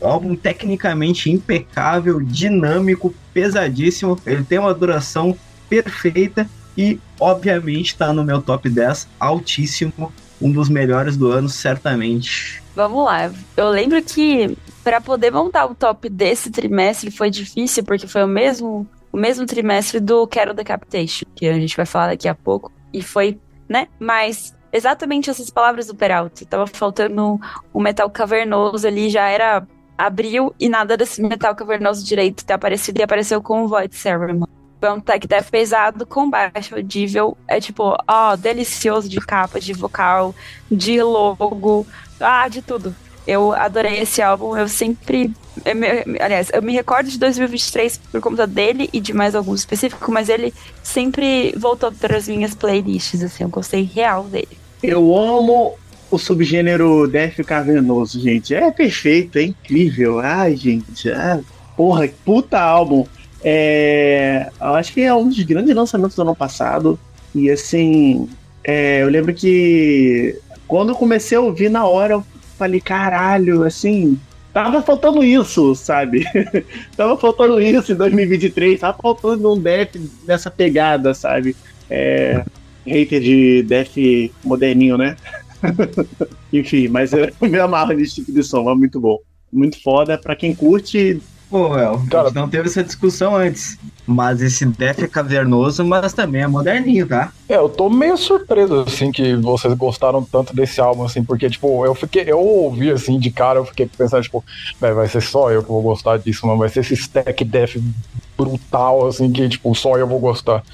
Álbum tecnicamente impecável, dinâmico, pesadíssimo. Ele tem uma duração perfeita e, obviamente, está no meu top 10, altíssimo, um dos melhores do ano, certamente.
Vamos lá. Eu lembro que para poder montar o top desse trimestre foi difícil, porque foi o mesmo, o mesmo trimestre do Quero Decapitation, que a gente vai falar daqui a pouco. E foi, né? Mas exatamente essas palavras do Peralta. Tava faltando um metal cavernoso ali, já era abril e nada desse metal cavernoso direito ter aparecido e apareceu com o Void Ceremony é um tech death pesado com baixo audível. É tipo, ó, delicioso de capa, de vocal, de logo, ah, de tudo. Eu adorei esse álbum, eu sempre. Eu me, aliás, eu me recordo de 2023 por conta dele e de mais algum específico, mas ele sempre voltou para as minhas playlists, assim, eu gostei real dele.
Eu amo o subgênero Death Cavernoso, gente. É perfeito, é incrível. Ai, gente, é, porra, puta álbum. É, eu acho que é um dos grandes lançamentos do ano passado. E assim, é, eu lembro que quando eu comecei a ouvir na hora, eu falei, caralho, assim, tava faltando isso, sabe? tava faltando isso em 2023, tava faltando um death nessa pegada, sabe? É, hater de death moderninho, né? Enfim, mas eu me amarro nesse tipo de som, é muito bom. Muito foda. Pra quem curte,
Pô, El, a
Cara-
gente não teve essa discussão antes. Mas esse Death é cavernoso, mas também é moderninho, tá?
É, eu tô meio surpreso, assim, que vocês gostaram tanto desse álbum, assim, porque, tipo, eu fiquei, eu ouvi, assim, de cara, eu fiquei pensando, tipo, "Véi, vai ser só eu que vou gostar disso, não vai ser esse stack death brutal, assim, que, tipo, só eu vou gostar.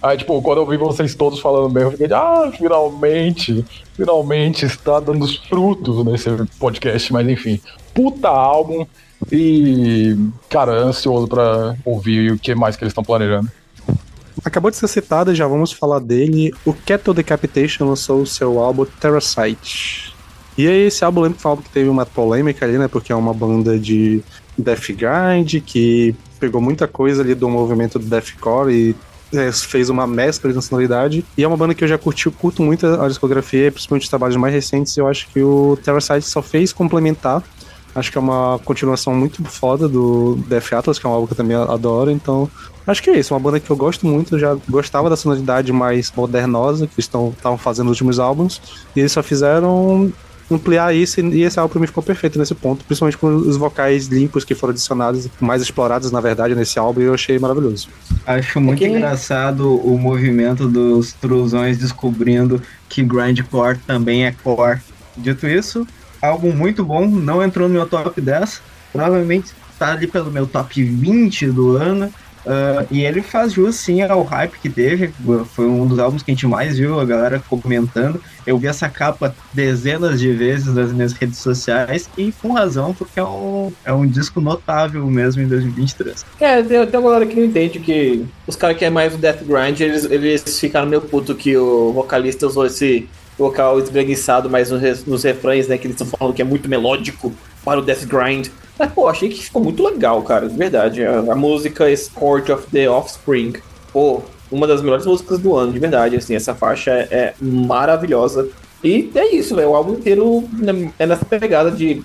Aí, tipo, quando eu vi vocês todos falando bem, eu fiquei, ah, finalmente, finalmente está dando os frutos nesse podcast, mas enfim, puta álbum, e, cara, ansioso pra ouvir o que mais que eles estão planejando.
Acabou de ser citado e já vamos falar dele. O Kettle Decapitation lançou o seu álbum Terrasite. E aí, esse álbum, lembro que foi um álbum que teve uma polêmica ali, né? Porque é uma banda de death grind que pegou muita coisa ali do movimento do deathcore e é, fez uma mescla de sonoridade. E é uma banda que eu já curti, eu curto muito a discografia, principalmente os trabalhos mais recentes. Eu acho que o Terrasite só fez complementar. Acho que é uma continuação muito foda do Death Atlas, que é um álbum que eu também adoro, então Acho que é isso, uma banda que eu gosto muito, eu já gostava da sonoridade mais modernosa que eles estavam fazendo nos últimos álbuns, e eles só fizeram ampliar isso, e esse álbum pra mim ficou perfeito nesse ponto, principalmente com os vocais limpos que foram adicionados, mais explorados na verdade nesse álbum, e eu achei maravilhoso.
Acho muito
que-
engraçado o movimento dos truzões descobrindo que grindcore também é core. Dito isso, álbum muito bom, não entrou no meu top 10, provavelmente tá ali pelo meu top 20 do ano. ah, e ele faz jus sim ao hype que teve. Foi um dos álbuns que a gente mais viu a galera comentando. Eu vi essa capa dezenas de vezes nas minhas redes sociais e com razão, porque é um, é um disco notável mesmo em 2023.
É, tem, tem uma galera que não entende que os caras que é mais o Death Grind, eles, eles ficaram meio puto que o vocalista usou esse vocal espreguiçado mais nos, nos refrões, né? Que eles estão falando que é muito melódico para o Death Grind. Mas, pô, achei que ficou muito legal, cara, de verdade. A, a música Sport of the Offspring, pô, uma das melhores músicas do ano, de verdade, assim, essa faixa é, é maravilhosa. E é isso, velho, o álbum inteiro é nessa pegada de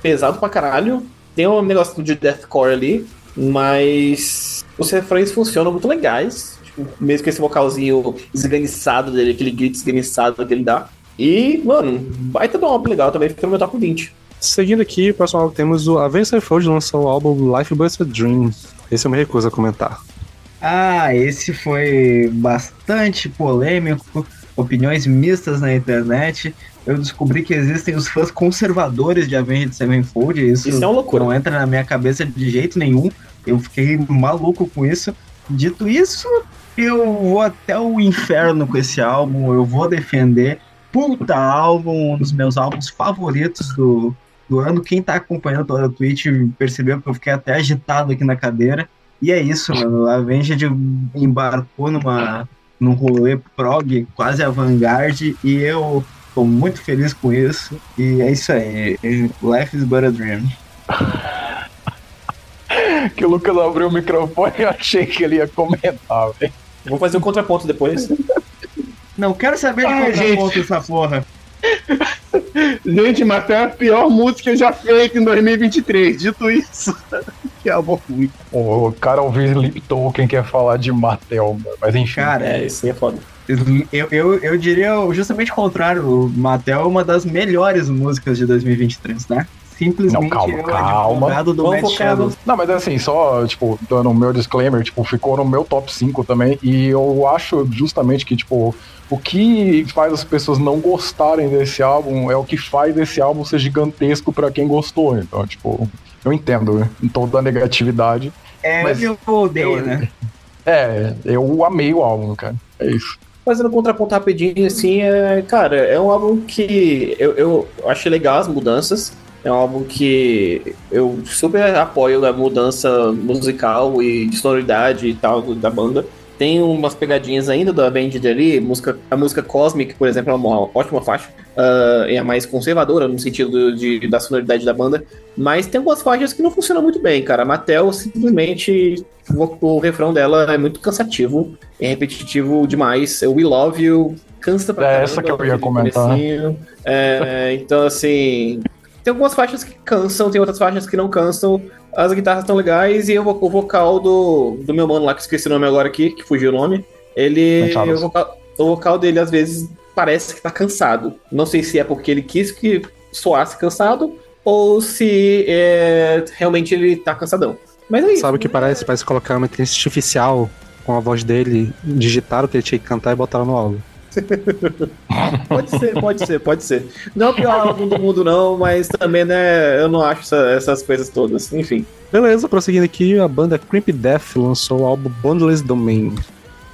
pesado pra caralho, tem um negócio de deathcore ali, mas os refrões funcionam muito legais, mesmo com esse vocalzinho esganiçado dele, aquele grito esganiçado que ele dá. E, mano, baita do álbum legal também, fica no meu top 20.
Seguindo aqui, o próximo álbum temos o Avenged Sevenfold lançou o álbum Life Buster Dream. Esse eu me recuso a comentar.
Ah, esse foi bastante polêmico, opiniões mistas na internet. Eu descobri que existem os fãs conservadores de Avenged Sevenfold. Isso,
Isso é uma loucura.
não entra na minha cabeça de jeito nenhum. Eu fiquei maluco com isso. Dito isso, eu vou até o inferno com esse álbum. Eu vou defender. Puta álbum, um dos meus álbuns favoritos do, do ano. Quem tá acompanhando toda a Twitch percebeu que eu fiquei até agitado aqui na cadeira. E é isso, mano. A Avenged embarcou numa, num rolê prog, quase avant-garde, e eu tô muito feliz com isso. E é isso aí. Life is but a dream.
Que o Lucas abriu o microfone e eu achei que ele ia comentar, velho.
Vou fazer um contraponto depois.
Não quero saber de
Ah,
contraponto essa porra.
Gente, mas foi a pior música já feita em 2023. Dito isso, que álbum ruim.
O cara ouviu Sleep Token quer falar de Mattel, mas enfim.
Cara,
É, isso aí é foda.
eu, eu, eu diria justamente o contrário. O Mattel é uma das melhores músicas de 2023, né? Simplesmente
Não, calma,
eu,
calma.
advogado do Matt.
Não, mas assim, só, tipo, dando o meu disclaimer, tipo, ficou no meu top 5 também, e eu acho justamente que, tipo, o que faz as pessoas não gostarem desse álbum é o que faz esse álbum ser gigantesco pra quem gostou. Então, tipo, eu entendo né, em toda a negatividade.
É,
Mas
eu odeio,
eu-
né?
É, eu amei o álbum, cara. É isso.
Fazendo um contraponto rapidinho, assim, é, cara, é um álbum que eu, eu achei legal as mudanças. É um álbum que eu super apoio a mudança musical e de sonoridade e tal da banda. Tem umas pegadinhas ainda da Avenged ali, música, a música Cosmic, por exemplo, é uma ótima faixa. ah, é a mais conservadora no sentido de, da sonoridade da banda. Mas tem algumas faixas que não funcionam muito bem, cara. A Mattel simplesmente. O, o refrão dela é muito cansativo, é repetitivo demais. We Love You cansa pra
É
caramba,
essa que eu ia comentar.
É, então, assim. Tem algumas faixas que cansam, tem outras faixas que não cansam. As guitarras estão legais e o, o vocal do, do meu mano lá, que esqueci o nome agora aqui, que fugiu o nome. Ele. O vocal, o vocal dele às vezes parece que tá cansado. Não sei se é porque ele quis que soasse cansado ou se é, realmente ele tá cansadão. Mas é isso.
Sabe o que parece? Parece colocar uma inteligência artificial com a voz dele, digitaram o que ele tinha que cantar e botaram no álbum.
Pode ser, pode ser, pode ser. Não é o pior álbum do mundo, não, mas também, né, eu não acho essa- essas coisas todas. Enfim.
Beleza, prosseguindo aqui, a banda Creep Death lançou o álbum Bondless Domain.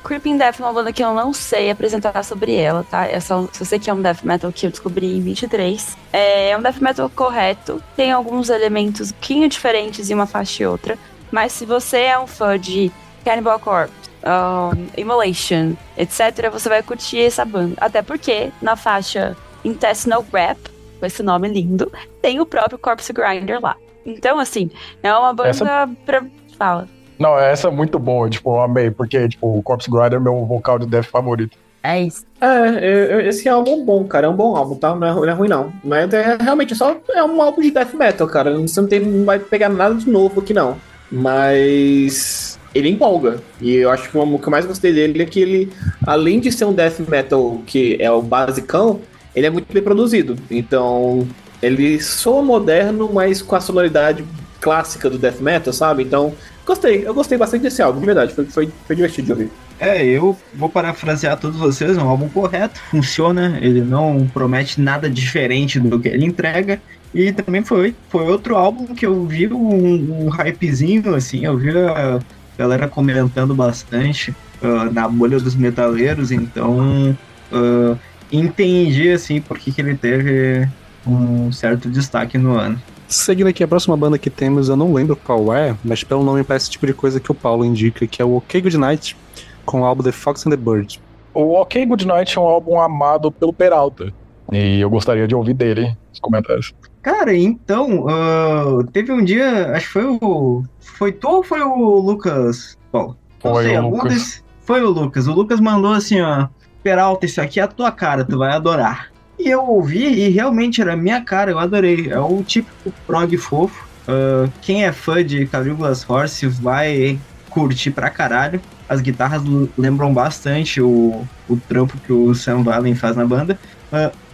Creeping Death é uma banda que eu não sei apresentar sobre ela, tá? É só, só sei que é um death metal que eu descobri em 23. É um death metal correto, tem alguns elementos um pouquinho diferentes em uma faixa e outra. Mas se você é um fã de Cannibal Corpse, um, Immolation, etc., você vai curtir essa banda. Até porque na faixa Intestinal Rap, com esse nome lindo, tem o próprio Corpse Grinder lá. Então, assim, é uma banda
Essa-
pra. Fala.
Não, essa é muito boa, tipo, eu amei, porque, tipo, o Corpse Grinder é meu vocal de death favorito.
É isso.
É, é, é, esse álbum é bom, cara. É um bom álbum, tá? Não é, não é ruim, não. Mas é realmente só é um álbum de death metal, cara. Você não, tem, não vai pegar nada de novo aqui, não. Mas ele empolga. E eu acho que o que eu mais gostei dele é que ele, além de ser um death metal que é o basicão, ele é muito bem produzido. Então, ele soa moderno, mas com a sonoridade clássica do death metal, sabe? Então, gostei. Eu gostei bastante desse álbum, de verdade. Foi, foi, foi divertido de ouvir.
É, eu vou parafrasear todos vocês, é um álbum correto, funciona, ele não promete nada diferente do que ele entrega. E também foi, foi outro álbum que eu vi um, um hypezinho, assim, eu vi a galera comentando bastante ah, na bolha dos metaleiros, então ah, entendi, assim, por que que ele teve um certo destaque no ano.
Seguindo aqui, a próxima banda que temos, eu não lembro qual é, mas pelo nome parece esse tipo de coisa que o Paulo indica, que é o OK Goodnight, com o álbum The Fox and the Bird.
O OK Goodnight é um álbum amado pelo Peralta. E eu gostaria de ouvir dele os comentários.
Cara, então, ah, teve um dia, acho que foi o. Foi tu ou foi o Lucas? Não
Foi
sei,
o Lucas.
desse- Foi o Lucas. O Lucas mandou assim, ó. Peralta, isso aqui é a tua cara, tu vai adorar. E eu ouvi e realmente era a minha cara, eu adorei. É o típico prog fofo. Ah, quem é fã de Caligula's Horse vai curtir pra caralho. As guitarras lembram bastante o, o trampo que o Sam Valen faz na banda. O-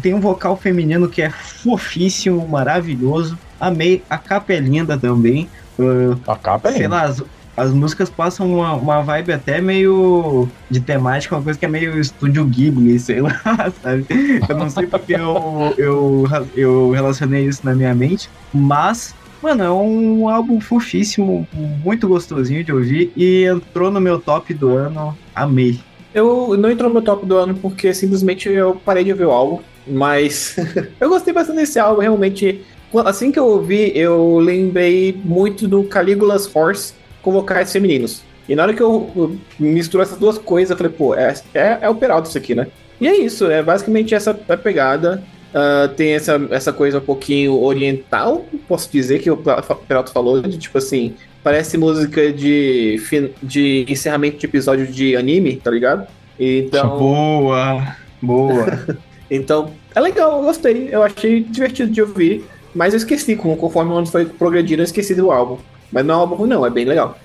tem um vocal feminino que é fofíssimo, maravilhoso. Amei. A capa é linda também. Ah,
A capa é
sei
linda.
lá, as, as músicas passam uma, uma vibe até meio de temática, uma coisa que é meio estúdio Ghibli, sei lá, sabe? Eu não sei porque eu, eu, eu relacionei isso na minha mente, mas, mano, é um álbum fofíssimo, muito gostosinho de ouvir e entrou no meu top do ano, amei.
Eu não entrou no meu top do ano porque simplesmente eu parei de ouvir o álbum, mas eu gostei bastante desse álbum, realmente. Assim que eu ouvi, eu lembrei muito do Caligula's Horse com vocais femininos. E na hora que eu misturo essas duas coisas, eu falei, pô, é, é, é o Peralta isso aqui, né? E é isso, é basicamente essa pegada. Ah, tem essa, essa coisa um pouquinho oriental, posso dizer, que o Peralta falou, de tipo assim, parece música de, de encerramento de episódio de anime, tá ligado? Então,
Boa, boa.
então, é legal, eu gostei, eu achei divertido de ouvir, mas eu esqueci, conforme o ano foi progredindo, eu esqueci do álbum. Mas não é um álbum ruim, não, é bem legal.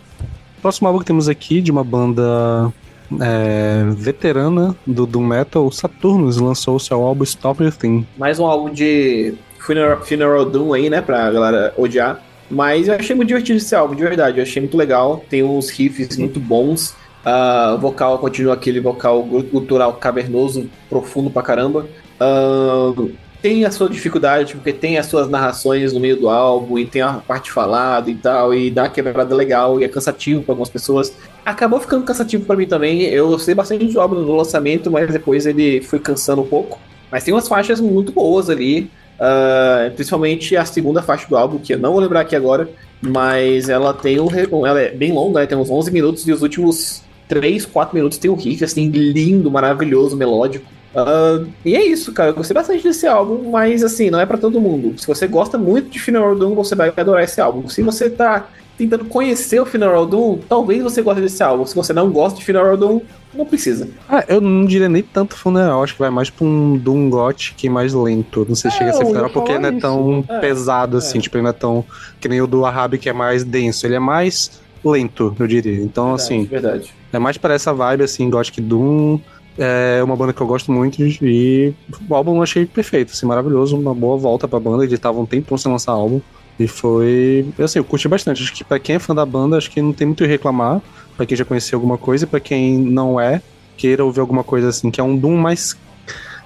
Próximo álbum que temos aqui, de uma banda é, veterana do Doom Metal, Saturnus lançou seu álbum Stop Your Thing.
Mais um álbum de Funeral, Funeral Doom aí, né, pra galera odiar. Mas eu achei muito divertido esse álbum, de verdade, eu achei muito legal, tem uns riffs muito bons. Ah, o vocal continua aquele vocal cultural cavernoso, profundo pra caramba. Ah, tem a sua dificuldade, porque tem as suas narrações no meio do álbum, e tem a parte falada e tal, e dá uma quebrada legal, e é cansativo pra algumas pessoas. Acabou ficando cansativo pra mim também. Eu gostei bastante do álbum no lançamento, mas depois ele foi cansando um pouco. Mas tem umas faixas muito boas ali, ah, principalmente a segunda faixa do álbum, que eu não vou lembrar aqui agora, mas ela tem um. Ela é bem longa, né? tem uns 11 minutos, e os últimos 3, 4 minutos tem um riff assim, lindo, maravilhoso, melódico. Ah, e é isso, cara. Eu gostei bastante desse álbum, mas assim, não é pra todo mundo. Se você gosta muito de Funeral Doom, você vai adorar esse álbum. Se você tá tentando conhecer o Funeral Doom, talvez você goste desse álbum. Se você não gosta de Funeral Doom, não precisa.
Ah, eu não diria nem tanto funeral, acho que vai mais pra um Doom Gothic mais lento. Não sei se
É,
chega a ser funeral porque ele não é tão.
É,
pesado assim,
é.
tipo, ele não é tão. Que nem o do Arabi que é mais denso. Ele é mais lento, eu diria. Então, assim,
Verdade.
é mais para essa vibe, assim, Gothic Doom. É uma banda que eu gosto muito e o álbum eu achei perfeito, assim, maravilhoso. Uma boa volta pra banda. Eles estavam um tempão sem lançar álbum. E foi. Assim, eu curti bastante. Acho que pra quem é fã da banda, acho que não tem muito o que reclamar. Pra quem já conheceu alguma coisa, e pra quem não é, queira ouvir alguma coisa assim, que é um Doom mais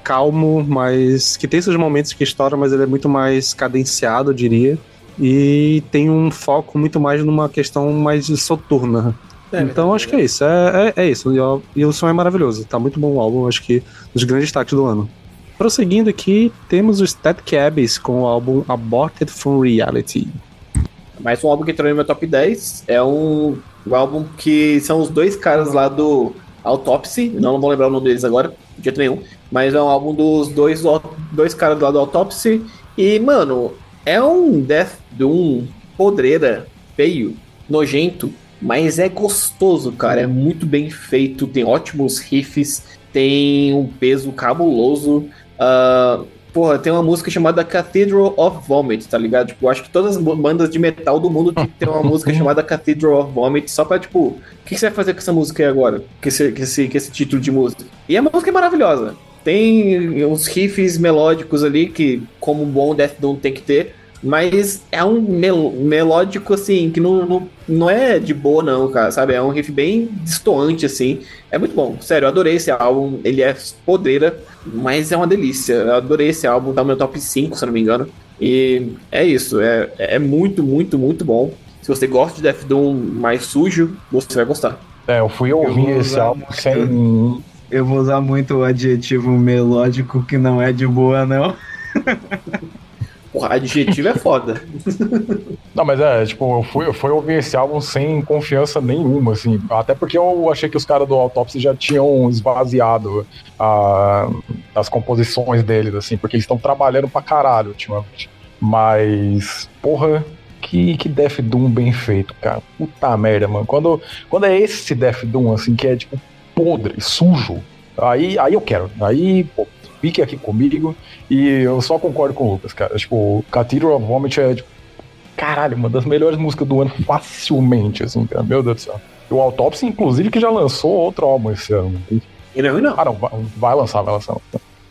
calmo, mais. que tem seus momentos que estoura, mas ele é muito mais cadenciado, eu diria. E tem um foco muito mais numa questão mais soturna.
É,
então acho que é isso. É, é, é isso. E, ó, e o som é maravilhoso. Tá muito bom o álbum. Acho que dos grandes destaques do ano. Prosseguindo aqui, temos o Static Abyss com o álbum Aborted from Reality.
Mais um álbum que entrou no meu top 10. É um, um álbum que são os dois caras lá do Autopsy. Não, não vou lembrar o nome deles agora, de jeito nenhum. Mas é um álbum dos dois, dois caras lá do Autopsy. E, mano, é um Death Doom podreira, feio, nojento, mas é gostoso, cara. É muito bem feito, tem ótimos riffs, tem um peso cabuloso. Uh, porra, tem uma música chamada Cathedral of Vomit, tá ligado? Tipo, acho que todas as bandas de metal do mundo tem uma música chamada Cathedral of Vomit, só pra, tipo, o que, você vai fazer com essa música aí agora? Com esse, com, esse, esse título de música. E a música é maravilhosa. Tem uns riffs melódicos ali que, como bom Death Doom tem que ter. Mas é um mel melódico, assim, que não, não, não é de boa, não, cara, sabe? É um riff bem distoante, assim. É muito bom. Sério, eu adorei esse álbum. Ele é podreira, mas é uma delícia. Eu adorei esse álbum, tá no meu top 5, se eu não me engano. E é isso. É, é muito, muito, muito bom. Se você gosta de Death Doom mais sujo, você vai gostar.
É, eu fui ouvir eu esse álbum sem.
Eu vou usar muito o adjetivo melódico que não é de boa, não.
Porra, adjetivo é foda.
Não, mas é, tipo, eu fui, eu fui ouvir esse álbum sem confiança nenhuma, assim. Até porque eu achei que os caras do Autopsy já tinham esvaziado a, as composições deles, assim, porque eles estão trabalhando pra caralho ultimamente. Mas, porra, que, que Death Doom bem feito, cara. Puta merda, mano. Quando, quando é esse Death Doom, assim, que é, tipo, podre, sujo, aí, aí eu quero. Aí, pô, fique aqui comigo. E eu só concordo com o Lucas, cara. Tipo, Cathedral of Vomit é, tipo, caralho, uma das melhores músicas do ano facilmente, assim, cara. Meu Deus do céu. E o Autopsy, inclusive, que já lançou outro álbum esse ano.
E não é ruim, não.
Ah, não, vai, vai lançar, vai lançar.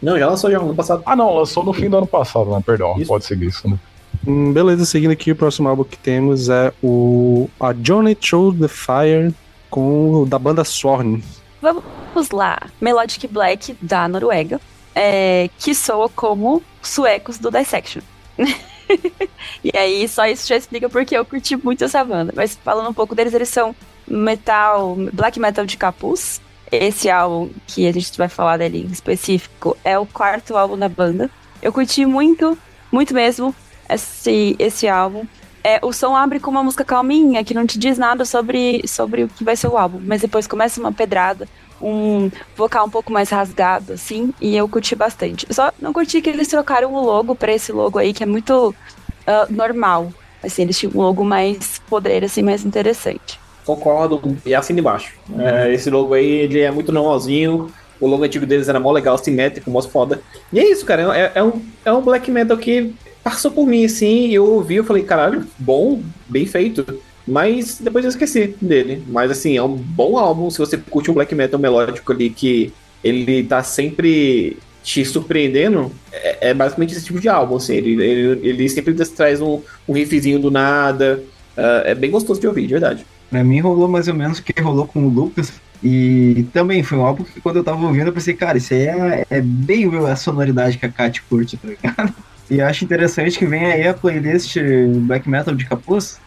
Não, já lançou já no ano passado.
Ah, não, lançou no fim do ano passado, né? Perdão, isso. pode seguir isso, né?
Hum, beleza, seguindo aqui, o próximo álbum que temos é o A Journey Through the Fire com da banda Sworn.
Vamos lá, Melodic Black da Noruega é, que soa como suecos do Dissection. e aí, só isso já explica porque eu curti muito essa banda. Mas falando um pouco deles, eles são metal, black metal de capuz. Esse álbum que a gente vai falar dele em específico é o quarto álbum da banda. Eu curti muito, muito mesmo esse, esse álbum. É, o som abre com uma música calminha, que não te diz nada sobre, sobre o que vai ser o álbum, mas depois começa uma pedrada, um vocal um pouco mais rasgado, assim, e eu curti bastante. Só não curti que eles trocaram o logo para esse logo aí, que é muito uh, normal. Assim, eles tinham um logo mais podreiro, assim, mais interessante.
Concordo, e assim embaixo. É, esse logo aí, ele é muito normalzinho. O logo antigo deles era mó legal, simétrico, mó foda. E é isso, cara. É, é, um, é um black metal que passou por mim, assim, e eu ouvi, eu falei, caralho, bom, bem feito. Mas depois eu esqueci dele. Mas assim, é um bom álbum se você curte um black metal melódico ali que ele tá sempre te surpreendendo. É, é basicamente esse tipo de álbum, assim. Ele, ele, ele sempre traz um, um riffzinho do nada. Uh, é bem gostoso de ouvir, de verdade.
Pra mim rolou mais ou menos o que rolou com o Lucas. E também foi um álbum que quando eu tava ouvindo eu pensei, cara, isso aí é, é bem a sonoridade que a Kat curte, tá ligado? E acho interessante que vem aí a playlist Black Metal de capuz,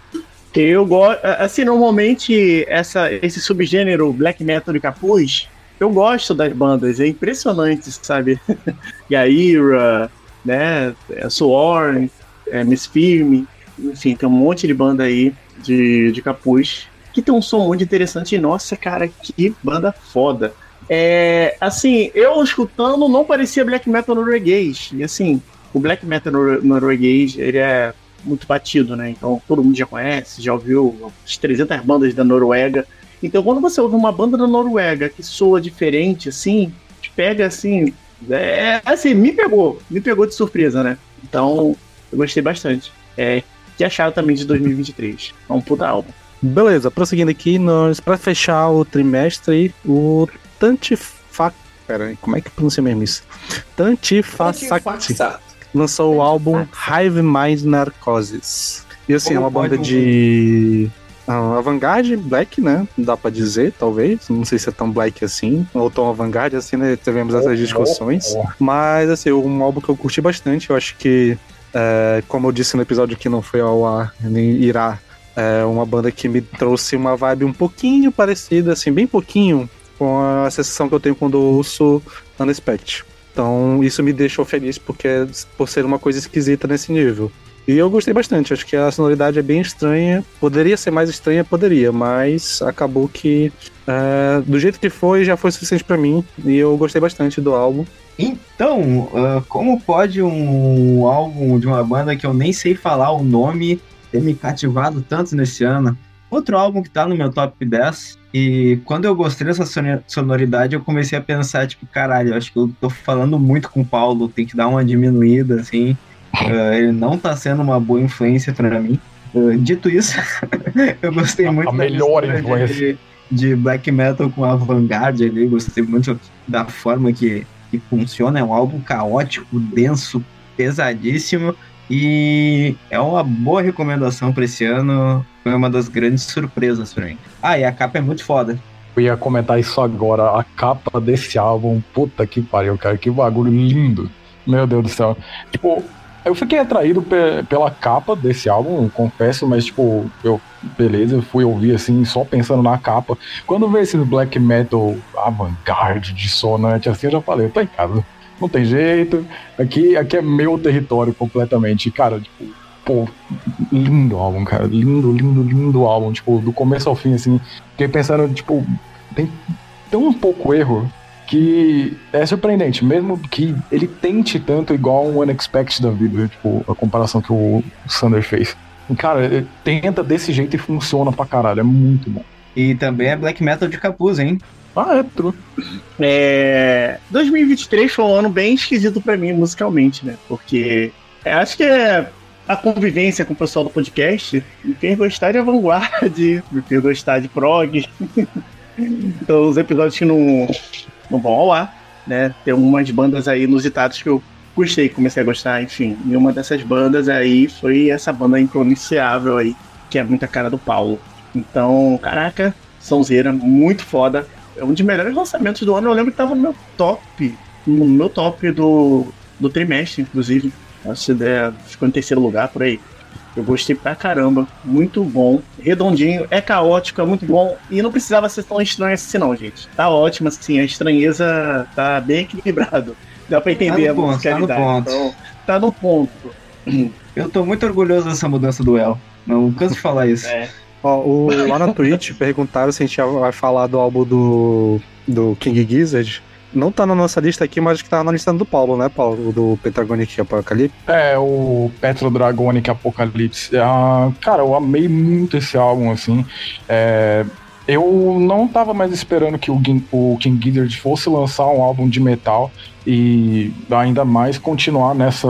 eu gosto, assim, normalmente essa, esse subgênero black metal de capuz, eu gosto das bandas, é impressionante, sabe? Yaira, né, é Sworn, é, Miss Firme, enfim, tem um monte de banda aí de, de capuz que tem um som muito interessante. Nossa, cara, que banda foda. É, assim, eu escutando não parecia black metal norueguês. E assim, o black metal norueguês, ele é muito batido, né? Então todo mundo já conhece, já ouviu as 300 bandas da Noruega. Então quando você ouve uma banda da Noruega que soa diferente, assim, te pega assim. É, assim, me pegou, me pegou de surpresa, né? Então eu gostei bastante. É, que acharam também de 2023. É um puta álbum.
Beleza, prosseguindo aqui, nós, pra fechar o trimestre, o Tantifac. Pera aí, como é que pronuncia mesmo isso? Tantifaxat. Lançou o álbum Hive Mind Narcosis. E assim, é
Como
uma banda de ah, avant-garde black, né? Dá pra dizer, talvez. Não sei se é tão black assim, ou tão avant-garde assim, né? Tivemos essas discussões. Mas, assim, um álbum que eu curti bastante. Eu acho que, é, como eu disse no episódio que não foi ao ar, nem irá, é uma banda que me trouxe uma vibe um pouquinho parecida, assim, bem pouquinho, com a sensação que eu tenho quando eu ouço Unexpect. Então, isso me deixou feliz porque por ser uma coisa esquisita nesse nível. E eu gostei bastante, acho que a sonoridade é bem estranha. Poderia ser mais estranha, poderia, mas acabou que é, do jeito que foi já foi suficiente pra mim. E eu gostei bastante do álbum.
Então, ah, como pode um álbum de uma banda que eu nem sei falar o nome ter me cativado tanto nesse ano? Outro álbum que tá no meu top 10, e quando eu gostei dessa sonoridade, eu comecei a pensar, tipo, caralho, acho que eu tô falando muito com o Paulo, tem que dar uma diminuída, assim. Ah, ele não tá sendo uma boa influência pra mim. Ah, dito isso, eu gostei
A-
muito
a
da
melhor influência.
De, de black metal com avant-garde ali, gostei muito da forma que, que funciona. É um álbum caótico, denso, pesadíssimo. E é uma boa recomendação pra esse ano. Foi uma das grandes surpresas pra mim. Ah, e a capa é muito foda.
Eu ia comentar isso agora. A capa desse álbum, puta que pariu, cara. Que bagulho lindo. Meu Deus do céu. Tipo, eu fiquei atraído pe- pela capa desse álbum, confesso, mas, tipo, eu, beleza, eu fui ouvir assim, só pensando na capa. Quando veio esse black metal avant-garde, dissonante, assim, eu já falei, eu tô em casa. Não tem jeito. Aqui, aqui é meu território completamente. Cara, tipo, pô, lindo álbum, cara. Lindo, lindo, lindo álbum. Tipo, do começo ao fim, assim. Fiquei pensando, tipo, tem tão pouco erro que é surpreendente, mesmo que ele tente tanto igual um Unexpected da vida, tipo, a comparação que o Sander fez. Cara, ele tenta desse jeito e funciona pra caralho, é muito bom.
E também é black metal de capuz, hein?
Ah, é true.
É, 2023 foi um ano bem esquisito pra mim musicalmente, né? Porque é, acho que é a convivência com o pessoal do podcast me fez gostar de Vanguard, me fez gostar de prog. então, os episódios que não, não vão ao ar, né? Tem umas bandas aí inusitadas que eu gostei, comecei a gostar, enfim. E uma dessas bandas aí foi essa banda impronunciável aí, que é muita cara do Paulo. Então, caraca, sonzeira, muito foda. É um dos melhores lançamentos do ano. Eu lembro que tava no meu top. No meu top do, do trimestre, inclusive. Que é, ficou em terceiro lugar por aí. Eu gostei pra caramba. Muito bom. Redondinho. É caótico, é muito bom. E não precisava ser tão estranho assim, não, gente. Tá ótimo, assim. A estranheza tá bem equilibrado. Dá pra entender
Tá
a
ponto,
musicalidade.
tá no ponto.
Então, tá no ponto.
Eu tô muito orgulhoso dessa mudança do El. Não canso de falar isso.
É.
Ó, o, lá na Twitch perguntaram se a gente vai falar do álbum do, do King Gizzard. Não tá na nossa lista aqui, mas acho que tá na lista do Paulo, né, Paulo? Do Pentagonic Apocalypse.
É, o Petro Dragonic Apocalipse. Ah, cara, eu amei muito esse álbum, assim. É, eu não tava mais esperando que o, o King Gizzard fosse lançar um álbum de metal e ainda mais continuar nessa,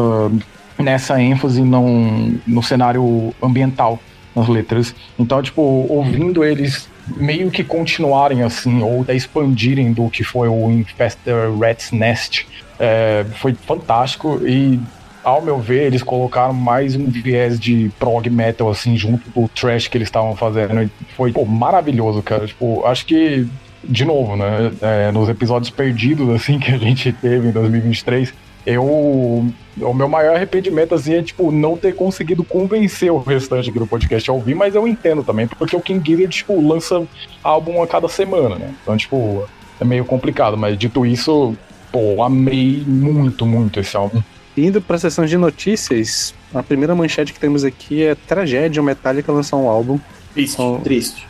nessa ênfase num, no cenário ambiental nas letras. Então, tipo, ouvindo eles meio que continuarem assim, ou até expandirem do que foi o Infested Rat's Nest, é, foi fantástico e ao meu ver, eles colocaram mais um viés de prog metal, assim, junto do trash que eles estavam fazendo. E foi pô, maravilhoso, cara. Tipo, acho que, de novo, né? é, nos episódios perdidos, assim, que a gente teve em 2023, eu. O meu maior arrependimento, assim, é, tipo, não ter conseguido convencer o restante aqui do podcast a ouvir, mas eu entendo também, porque o King Gizzard, tipo, lança álbum a cada semana, né? Então, tipo, é meio complicado, mas dito isso, pô, amei muito, muito esse álbum.
Indo pra sessão de notícias, a primeira manchete que temos aqui é Tragédia, o Metallica lançou um álbum,
Triste,
Oh.
triste.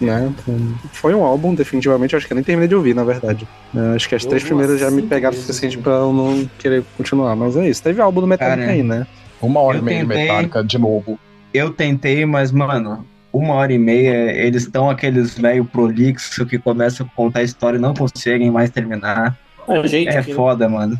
Né? Foi um álbum, definitivamente, acho que eu nem terminei de ouvir, na verdade. É, acho que as
Eu
três primeiras já me pegaram o suficiente pra eu não querer continuar, mas é isso. Teve álbum do Metallica
Cara,
aí, né?
Uma hora e meia de
tentei-
Metallica de novo.
Eu tentei, mas, mano, uma hora e meia, eles estão aqueles velho prolixo que começam a contar a história e não conseguem mais terminar.
É, gente,
É foda, mano.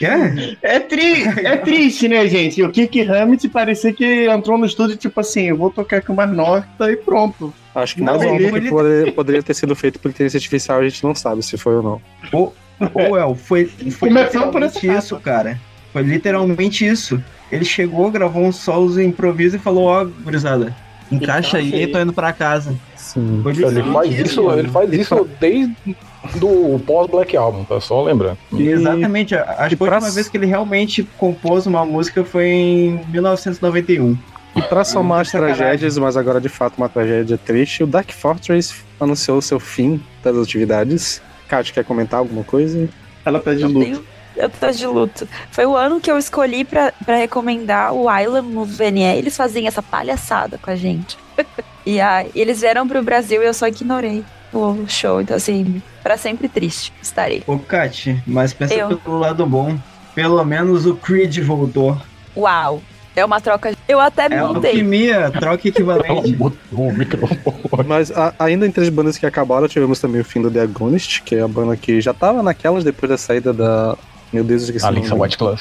É?
É, tri é triste, né, gente? O Kiki Hammett parecia que entrou no estúdio, tipo assim, eu vou tocar aqui uma nota e pronto.
Acho que
Não,
mais um
ele-
álbum que poderia, poderia ter sido feito por inteligência artificial, a gente não sabe se foi ou não.
O Ô, El, foi, foi
Começando por
isso, cara. Foi literalmente isso. Ele chegou, gravou uns solos de improviso e falou, ó, gurizada, encaixa aí,
aí.
tô indo pra casa.
Sim.
Foi
Ele faz isso,
mano.
ele faz isso desde do pós-Black Album, tá? Só lembrando.
E-
Exatamente. Acho que a última
pra-
vez que ele realmente compôs uma música foi em 1991.
E pra somar as
Sacanagem.
tragédias, mas agora de fato uma tragédia triste, o Dark Fortress anunciou o seu fim das atividades. Kátia, quer comentar alguma coisa?
Ela tá de luto.
tenho- Eu tô de luto. Foi o ano que eu escolhi pra, pra recomendar o Island no VNE. Eles faziam essa palhaçada com a gente. e aí, eles vieram pro Brasil e eu só ignorei o show. Então, assim, pra sempre triste estarei.
Ô, Kat, mas pensa
Eu.
pelo lado bom. Pelo menos o Creed voltou.
Uau! É uma troca. Eu até
É
mudei.
alquimia, troca equivalente.
Mas a- ainda entre as bandas que acabaram, tivemos também o fim do The Agonist, que é a banda que já tava naquelas depois da saída da. Meu Deus, eu esqueci
Alissa.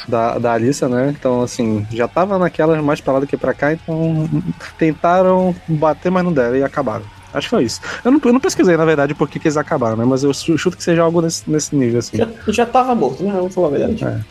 Da, da Alissa, né? Então, assim, já tava naquelas mais pra lá do que pra cá, então tentaram bater, mas não deram e acabaram. Acho que foi isso. Eu não, eu não pesquisei, na verdade, por que, eles acabaram, né? Mas eu chu- chuto que seja algo nesse, nesse nível, assim.
Já, já tava morto, né? Vamos falar a verdade.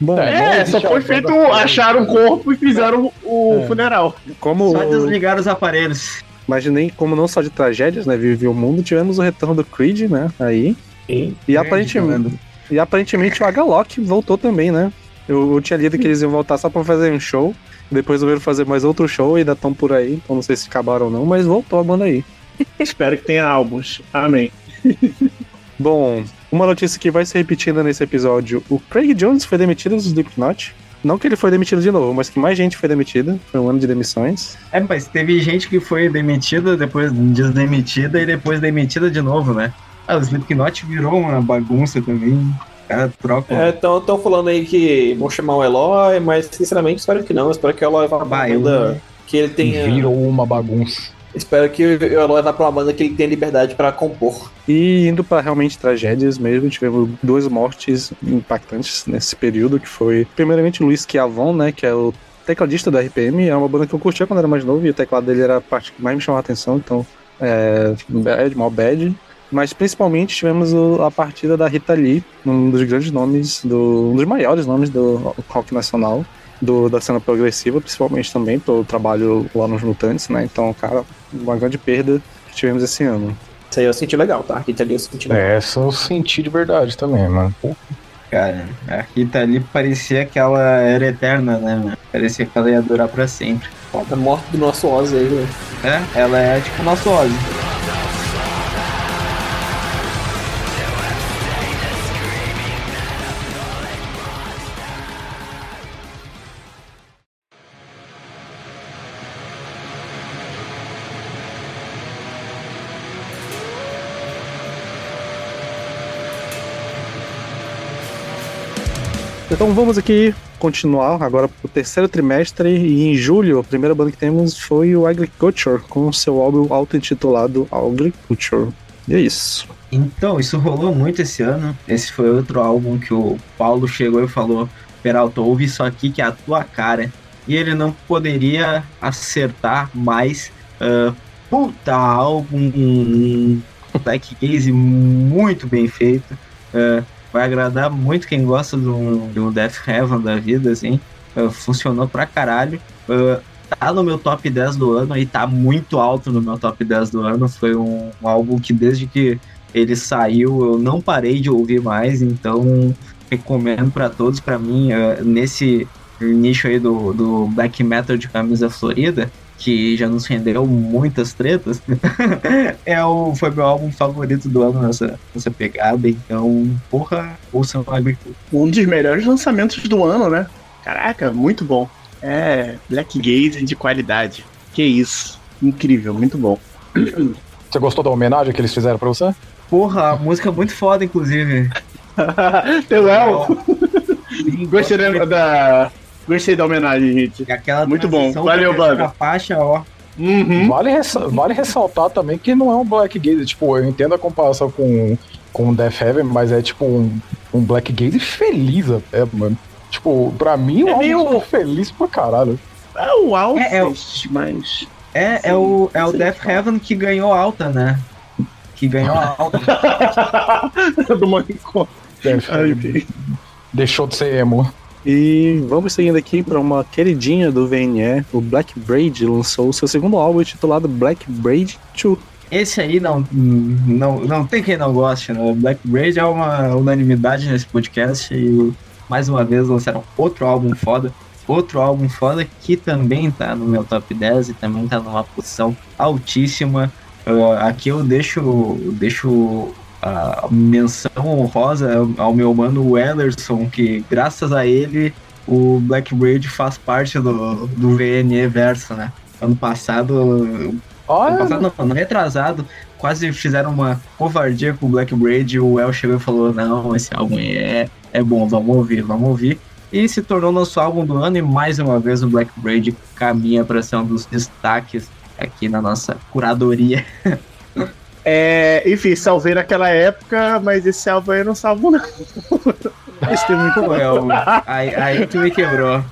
Bom,
É, não
É, só foi feito. Acharam o corpo e fizeram o
É.
funeral.
como.
Só desligar os aparelhos.
Imaginei, como não só de tragédias, né? Vive o mundo, tivemos o retorno do Creed, né? Aí.
E
E aparentemente, e aparentemente o H-Lock voltou também, né? Eu, eu tinha lido que eles iam voltar só pra fazer um show. Depois resolveram fazer mais outro show e ainda estão por aí. Então não sei se acabaram ou não, mas voltou a banda aí.
Espero que tenha álbuns. Amém.
Bom, uma notícia que vai se repetindo nesse episódio: o Craig Jones foi demitido do Slipknot. Não que ele foi demitido de novo, mas que mais gente foi demitida. Foi um ano de demissões.
É, mas teve gente que foi demitida, depois desdemitida e depois demitida de novo, né? Ah, o Slipknot virou uma bagunça também. Cara, troca.
É, então estão falando aí que vão chamar o Eloy, mas sinceramente espero que não. Espero que o Eloy vá pra banda que ele tenha.
Virou uma bagunça.
Espero que o Eloy vá pra uma banda que ele tenha liberdade pra compor.
E indo para realmente tragédias mesmo, tivemos duas mortes impactantes nesse período, que foi primeiramente Luiz Chiavon, né, que é o tecladista da RPM, é uma banda que eu curtia quando era mais novo e o teclado dele era a parte que mais me chamava a atenção, então é bad, mal bad. Mas principalmente tivemos a partida da Rita Lee, um dos grandes nomes, do, um dos maiores nomes do rock nacional, do, da cena progressiva, principalmente também pelo trabalho lá nos Mutantes, né? Então, cara, uma grande perda que tivemos esse ano.
Isso aí eu senti legal, tá? Aqui ali eu senti legal.
É, essa eu senti de verdade também, mano.
Cara, a Rita ali parecia que ela era eterna, né? mano? Parecia que ela ia durar pra sempre.
Foda, a morte do nosso Ozzy aí, né?
É, ela é tipo o nosso Ozzy.
Então vamos aqui continuar agora pro terceiro trimestre e em julho a primeira banda que temos foi o Agriculture com seu álbum auto-intitulado Agriculture. E é isso.
Então, isso rolou muito esse ano. Esse foi outro álbum que o Paulo chegou e falou: Peralta, ouve isso aqui que é a tua cara. E ele não poderia acertar mais. ah, puta álbum, um Black Gaze muito bem feito. Ah, vai agradar muito quem gosta de um, de um Death Heaven da vida, assim. Ah, funcionou pra caralho. Ah, tá no meu top 10 do ano e tá muito alto no meu top 10 do ano. Foi um, um álbum que desde que ele saiu eu não parei de ouvir mais, então recomendo pra todos. Pra mim, eh, nesse nicho aí do, do black metal de camisa florida, que já nos rendeu muitas tretas, é o, foi meu álbum favorito do ano nessa, nessa pegada. Então, porra, ouçam o Agricultura.
Um dos melhores lançamentos do ano, né? Caraca, muito bom. É, Black Gaze de qualidade. Que isso. Incrível, muito bom.
Você gostou da homenagem que eles fizeram pra você?
Porra, a música é muito foda, inclusive.
Teu Léo, gostei da- Gostei da homenagem, gente.
E aquela
Muito bom. Valeu, banda.
Faixa, ó.
Uhum.
Vale, ressa- vale ressaltar também que não é um Black Gaze. Tipo, eu entendo a comparação com, com Death Heaven, mas é tipo um, um Black Gaze feliz até, mano. Tipo, pra mim,
É
é
meio-
meio feliz pra caralho.
É o Alves,
É, é o-
mas.
É, é o, é o
sim.
Death Heaven que ganhou alta, né? Que ganhou alta.
do Manicom.
Deixou de ser emo.
E vamos seguindo aqui para uma queridinha do VNE, o Black Braid lançou seu segundo álbum intitulado Black Braid 2.
Esse aí não, não, não tem quem não goste, né? Black Braid é uma unanimidade nesse podcast e mais uma vez lançaram outro álbum foda. Outro álbum foda que também tá no meu top 10 e também tá numa posição altíssima. Uh, aqui eu deixo, deixo a menção honrosa ao meu mano Wellerson, que graças a ele o Black Braid faz parte do, do VNE Verso, né? Ano passado, ano
Olha,
passado não, ano retrasado, quase fizeram uma covardia com o Black Braid e o El chegou e falou, não, esse álbum é, é bom, vamos ouvir, vamos ouvir. E se tornou nosso álbum do ano e mais uma vez o Black Braid caminha para ser um dos destaques aqui na nossa curadoria.
É, enfim, salvei naquela época, mas esse álbum aí eu não salvo, não. Tem muito
El, aí, aí tu me quebrou.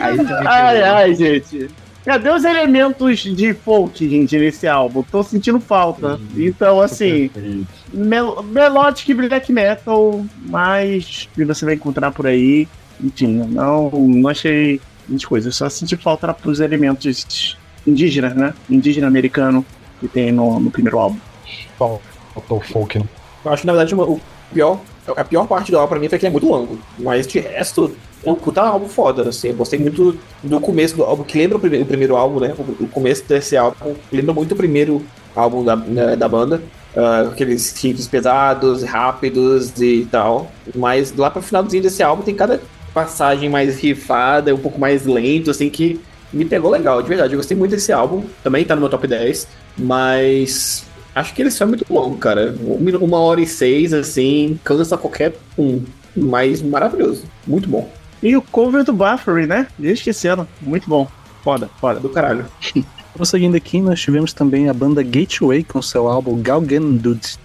Aí tu me quebrou.
Ai, ai, gente. Cadê os elementos de folk, gente, nesse álbum? Tô sentindo falta. Então, assim, mel melodic black metal, mas que você vai encontrar por aí. Enfim, não, não achei muita coisa. Eu só senti falta pros elementos indígenas, né? Indígena americano que tem no, no primeiro álbum.
Faltou o folk. né?
Eu acho que, na verdade, o pior, a pior parte do álbum pra mim foi que ele é muito longo. Mas de resto, é um puta álbum foda, assim. Eu gostei muito do começo do álbum, que lembra o primeiro, o primeiro álbum, né? O, o começo desse álbum lembra muito o primeiro álbum da, né, da banda. Ah, aqueles riffs pesados, rápidos e tal. Mas lá pro finalzinho desse álbum tem cada passagem mais rifada, um pouco mais lento, assim, que me pegou legal, de verdade. Eu gostei muito desse álbum. Também tá no meu top 10. Mas acho que ele só é muito longo, cara. Um Uma hora e seis, assim, cansa qualquer um. Mas maravilhoso. Muito bom.
E o cover do Buffery, né? Desde esse ano. Muito bom. Foda, foda.
Do caralho.
Prosseguindo aqui, nós tivemos também a banda Gateway com seu álbum Galgen Dude.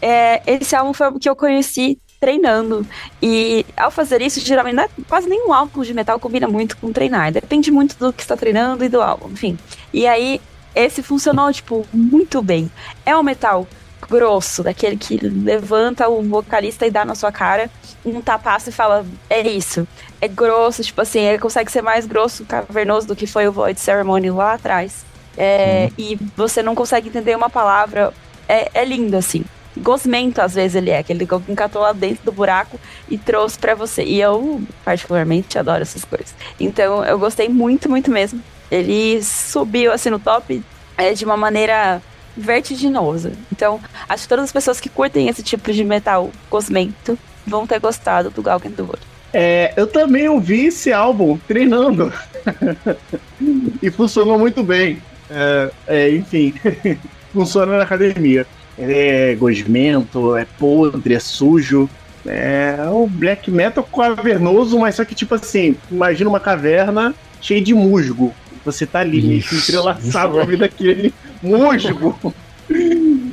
É, esse álbum foi o que eu conheci treinando. E ao fazer isso, geralmente não é- quase nenhum álbum de metal combina muito com treinar. Depende muito do que está treinando e do álbum, enfim. E aí, esse funcionou, tipo, muito bem. É um metal grosso, daquele que levanta o vocalista e dá na sua cara um tapaço e fala, é isso. É grosso, tipo assim, ele consegue ser mais grosso, cavernoso do que foi o Void Ceremony lá atrás. É, E você não consegue entender uma palavra. É, é lindo, assim. Gosmento, às vezes, ele é, que ele encatou lá dentro do buraco e trouxe pra você. E eu, particularmente, adoro essas coisas. Então, eu gostei muito, muito mesmo. Ele subiu, assim, no top é, de uma maneira vertiginosa. Então, acho que todas as pessoas que curtem esse tipo de metal gosmento vão ter gostado do Galgen.
É, eu também ouvi esse álbum treinando. e funcionou muito bem. É, é, enfim, funciona na academia. É gosmento, é podre, é sujo. É o black metal cavernoso, mas só que tipo assim, imagina uma caverna cheia de musgo. Você tá ali, meio que
Isso,
entrelaçado
isso
com a
é.
vida daquele musgo.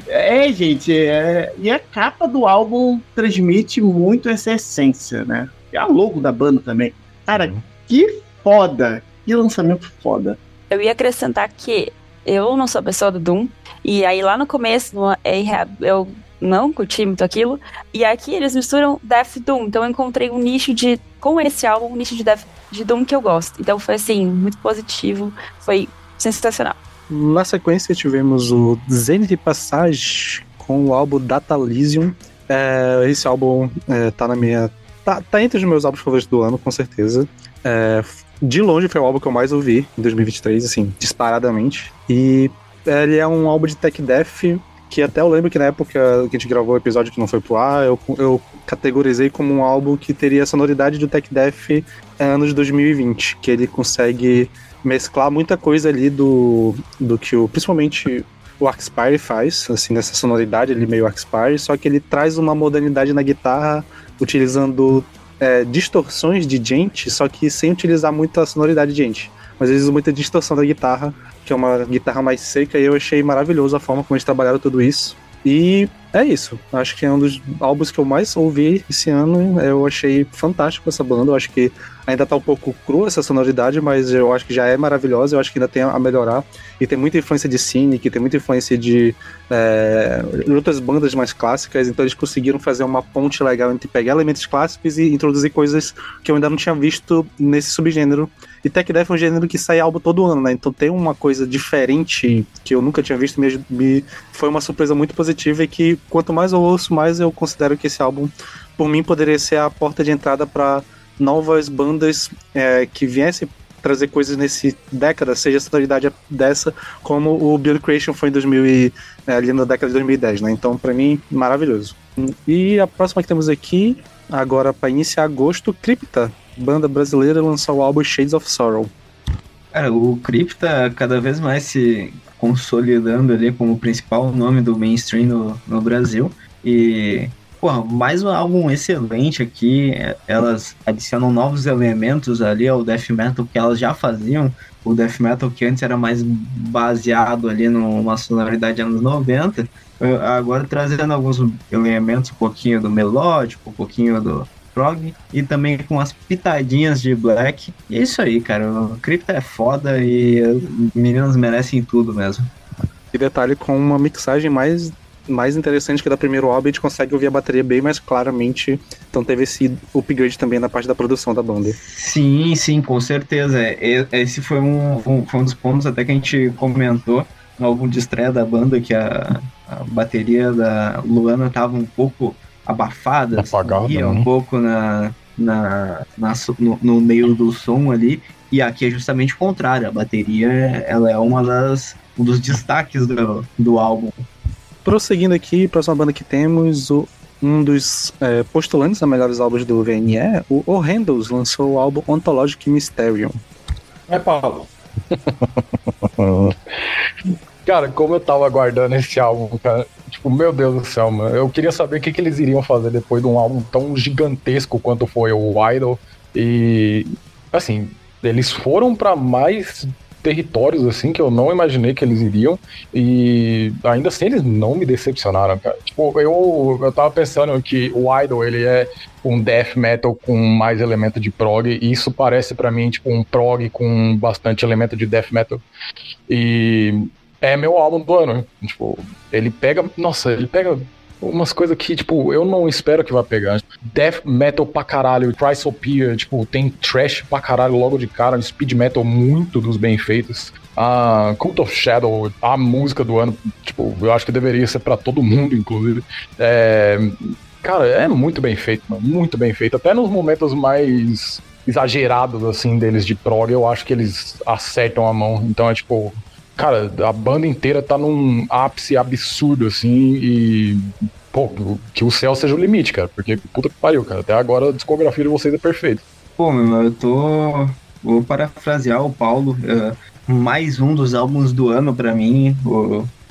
É, gente, é... e a capa do álbum transmite muito essa essência, né? E a logo da banda também. Cara,
Uhum.
que foda! Que lançamento foda.
Eu ia acrescentar que eu não sou pessoa do Doom, e aí lá no começo, no Ahab, eu não curti muito aquilo, e aqui eles misturam Death Doom, então eu encontrei um nicho de, com esse álbum, um nicho de Death de Doom que eu gosto. Então foi assim, muito positivo, foi sensacional.
Na sequência tivemos o Zenith Passage com o álbum Data Elysium. É, esse álbum é, tá na minha. Tá, tá entre os meus álbuns favoritos do ano, com certeza. É, de longe foi o álbum que eu mais ouvi em 2023, assim, disparadamente. E ele é um álbum de tech death que até eu lembro que na época que a gente gravou o episódio que não foi pro ar, eu, eu categorizei como um álbum que teria a sonoridade do tech death é, anos 2020, que ele consegue mesclar muita coisa ali do, do que o, principalmente o Arcspire faz, assim, nessa sonoridade ali meio Arcspire, só que ele traz uma modernidade na guitarra utilizando é, distorções de gente, só que sem utilizar muita sonoridade de gente. Mas eles usam muita distorção da guitarra, que é uma guitarra mais seca, e eu achei maravilhoso a forma como eles trabalharam tudo isso. E é isso. Acho que é um dos álbuns que eu mais ouvi esse ano. Eu achei fantástico essa banda. Eu acho que ainda tá um pouco cru essa sonoridade, mas eu acho que já é maravilhosa. Eu acho que ainda tem a melhorar. E tem muita influência de Cynic, tem muita influência de é, outras bandas mais clássicas. Então eles conseguiram fazer uma ponte legal entre pegar elementos clássicos e introduzir coisas que eu ainda não tinha visto nesse subgênero. E Tech Death é um gênero que sai álbum todo ano, né? Então tem uma coisa diferente que eu nunca tinha visto, me, me foi uma surpresa muito positiva e que quanto mais eu ouço, mais eu considero que esse álbum, por mim, poderia ser a porta de entrada para novas bandas é, que viessem trazer coisas nesse década, seja a sonoridade dessa, como o Build Creation foi em 2000 e, é, ali na década de 2010, né? Então, para mim, maravilhoso. E a próxima que temos aqui, agora para iniciar agosto, Crypta, banda brasileira, lançou o álbum Shades of Sorrow.
Cara, o Crypta cada vez mais se consolidando ali como o principal nome do mainstream no, no Brasil. E, pô, mais um álbum excelente aqui. Elas adicionam novos elementos ali ao death metal que elas já faziam. O death metal que antes era mais baseado ali numa sonoridade anos 90. Agora trazendo alguns elementos, um pouquinho do melódico, um pouquinho do, prog e também com as pitadinhas de black. E é isso aí, cara. O Crypto é foda e meninas merecem tudo mesmo.
E detalhe com uma mixagem mais mais interessante que da primeiro álbum, a gente consegue ouvir a bateria bem mais claramente. Então teve esse upgrade também na parte da produção da banda.
Sim, sim, com certeza. Esse foi um, um, foi um dos pontos até que a gente comentou no álbum de estreia da banda, que a, a bateria da Luana tava um pouco abafada,
Apagada,
né?
um
pouco na, na, na no, no, meio do som ali. E aqui é justamente o contrário, a bateria ela é uma das, um dos destaques do, do álbum.
Prosseguindo aqui, próxima banda que temos, o, um dos é, postulantes a melhores álbuns do VNE, o Horrendous, lançou o álbum Ontologic Mysterium.
É, Paulo.
Cara, como eu tava aguardando esse álbum, cara, tipo, meu Deus do céu, mano. Eu queria saber o que, que eles iriam fazer depois de um álbum tão gigantesco quanto foi o Idol. E, assim, eles foram para mais territórios, assim, que eu não imaginei que eles iriam. E ainda assim, eles não me decepcionaram, cara. Tipo, eu, eu tava pensando que o Idol, ele é um death metal com mais elemento de prog, e isso parece para mim, tipo, um prog com bastante elemento de death metal. E é meu álbum do ano. Tipo, ele pega. Nossa, ele pega umas coisas que, tipo, eu não espero que vá pegar. Death metal pra caralho, Chrysopia, tipo, tem trash pra caralho logo de cara, speed metal muito dos bem feitos. A Cult of Shadow, a música do ano, tipo, eu acho que deveria ser para todo mundo, inclusive. É, cara, é muito bem feito, mano, muito bem feito. Até nos momentos mais exagerados, assim, deles de prog, eu acho que eles acertam a mão. Então é tipo, cara, a banda inteira tá num ápice absurdo, assim, e. Pô, que o céu seja o limite, cara. Porque puta que pariu, cara. Até agora a discografia de vocês é perfeita.
Pô, meu, eu tô. Vou parafrasear o Paulo. É, mais um dos álbuns do ano para mim.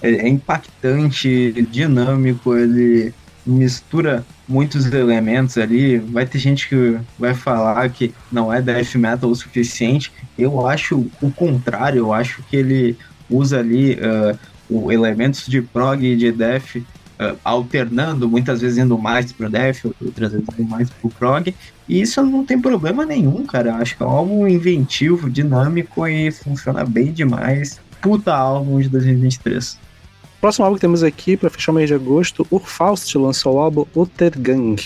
é impactante, dinâmico, ele mistura muitos elementos ali. Vai ter gente que vai falar que não é death metal o suficiente. Eu acho o contrário, eu acho que ele usa ali uh, o elementos de prog e de def uh, alternando, muitas vezes indo mais pro def, outras vezes indo mais pro prog, e isso não tem problema nenhum, cara. Acho que é um álbum inventivo, dinâmico e funciona bem demais. Puta álbum de 2023.
Próximo álbum que temos aqui, para fechar o mês de agosto, o Faust lançou o álbum Uttergang.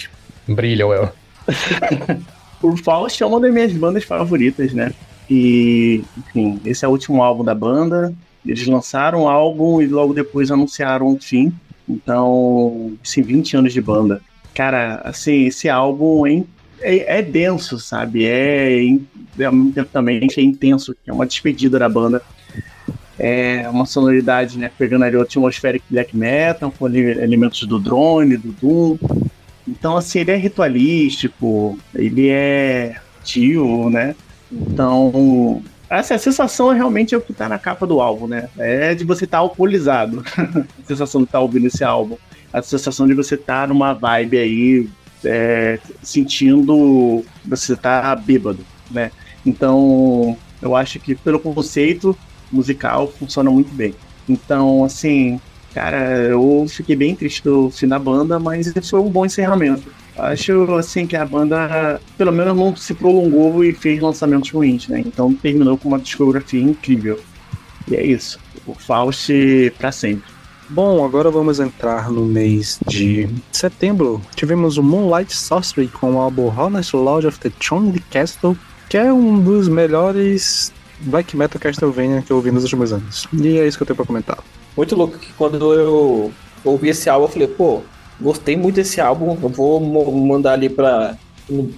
Brilha, Well.
o Faust é uma das minhas bandas favoritas, né? E, enfim, esse é o último álbum da banda. Eles lançaram álbum e logo depois anunciaram o fim. Então, assim, 20 anos de banda. Cara, assim, esse álbum é, é, é denso, sabe? É, é, também é intenso. É uma despedida da banda. É uma sonoridade, né? Pegando ali o atmospheric black metal, com elementos do drone, do doom. Então, assim, ele é ritualístico, ele é tio, né? Então, essa sensação é realmente é o que tá na capa do álbum, né? É de você estar tá alcoolizado. a sensação de estar tá ouvindo esse álbum. A sensação de você estar tá numa vibe aí, é, sentindo você tá bêbado, né? Então, eu acho que pelo conceito musical funciona muito bem. Então, assim, Cara, eu fiquei bem triste do fim da banda, mas foi um bom encerramento. Acho assim que a banda, pelo menos, não se prolongou e fez lançamentos ruins, né? Então terminou com uma discografia incrível. E é isso. O Faust pra sempre.
Bom, agora vamos entrar no mês de setembro. Tivemos o Moonlight Sorcery com o álbum Honest Lord of the Chongli Castle, que é um dos melhores black metal Castlevania que eu ouvi nos últimos anos. E é isso que eu tenho pra comentar.
Muito louco que quando eu ouvi esse álbum, eu falei, pô, gostei muito desse álbum, eu vou mandar ali pra,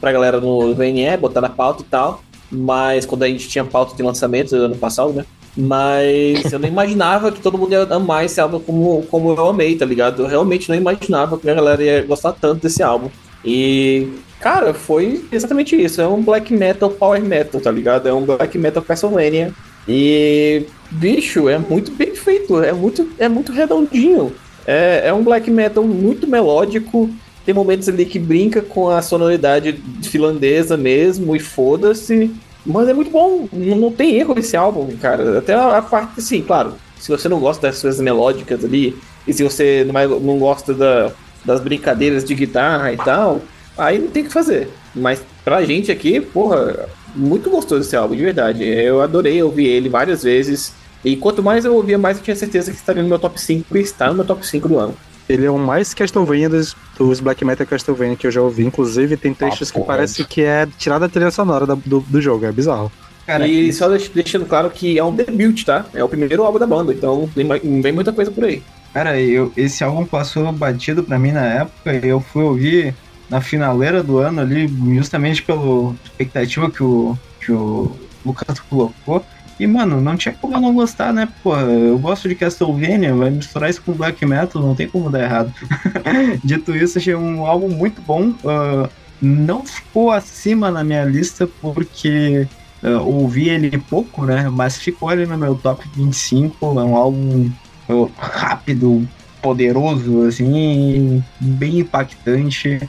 pra galera no VNE, botar na pauta e tal. Mas quando a gente tinha pauta de lançamento ano passado, né? Mas eu não imaginava que todo mundo ia amar esse álbum como, como eu amei, tá ligado? Eu realmente não imaginava que a galera ia gostar tanto desse álbum. E, cara, foi exatamente isso. É um black metal power metal, tá ligado? É um black metal Castlevania. E, bicho, é muito bem feito, é muito, é muito redondinho. É, é um black metal muito melódico. Tem momentos ali que brinca com a sonoridade finlandesa mesmo, e foda-se. Mas é muito bom, não, não tem erro esse álbum, cara. Até a, a parte, assim, claro, se você não gosta das coisas melódicas ali, e se você não, não gosta da- das brincadeiras de guitarra e tal, aí não tem o que fazer. Mas pra gente aqui, porra, muito gostoso esse álbum, de verdade. Eu adorei ouvir ele várias vezes. E quanto mais eu ouvia, mais eu tinha certeza que estaria no meu top 5 e está no meu top 5 do ano.
Ele é o mais Castlevania dos, dos Black Metal Castlevania que eu já ouvi. Inclusive, tem trechos que
pode.
parece que é tirada da trilha sonora da- do, do jogo. É bizarro.
Cara,
e só deix- deixando claro que é um debut, tá? É o primeiro álbum da banda, então não vem muita coisa por aí.
Cara, eu, esse álbum passou batido pra mim na época e eu fui ouvir na finaleira do ano ali, justamente pela expectativa que o, que o Lucas colocou. E, mano, não tinha como eu não gostar, né? Pô, eu gosto de Castlevania, vai misturar isso com black metal, não tem como dar errado. Dito isso, achei um álbum muito bom. ah, não ficou acima na minha lista porque ah, ouvi ele pouco, né? Mas ficou ali no meu top 25. É um álbum ah, rápido, poderoso, assim, bem impactante.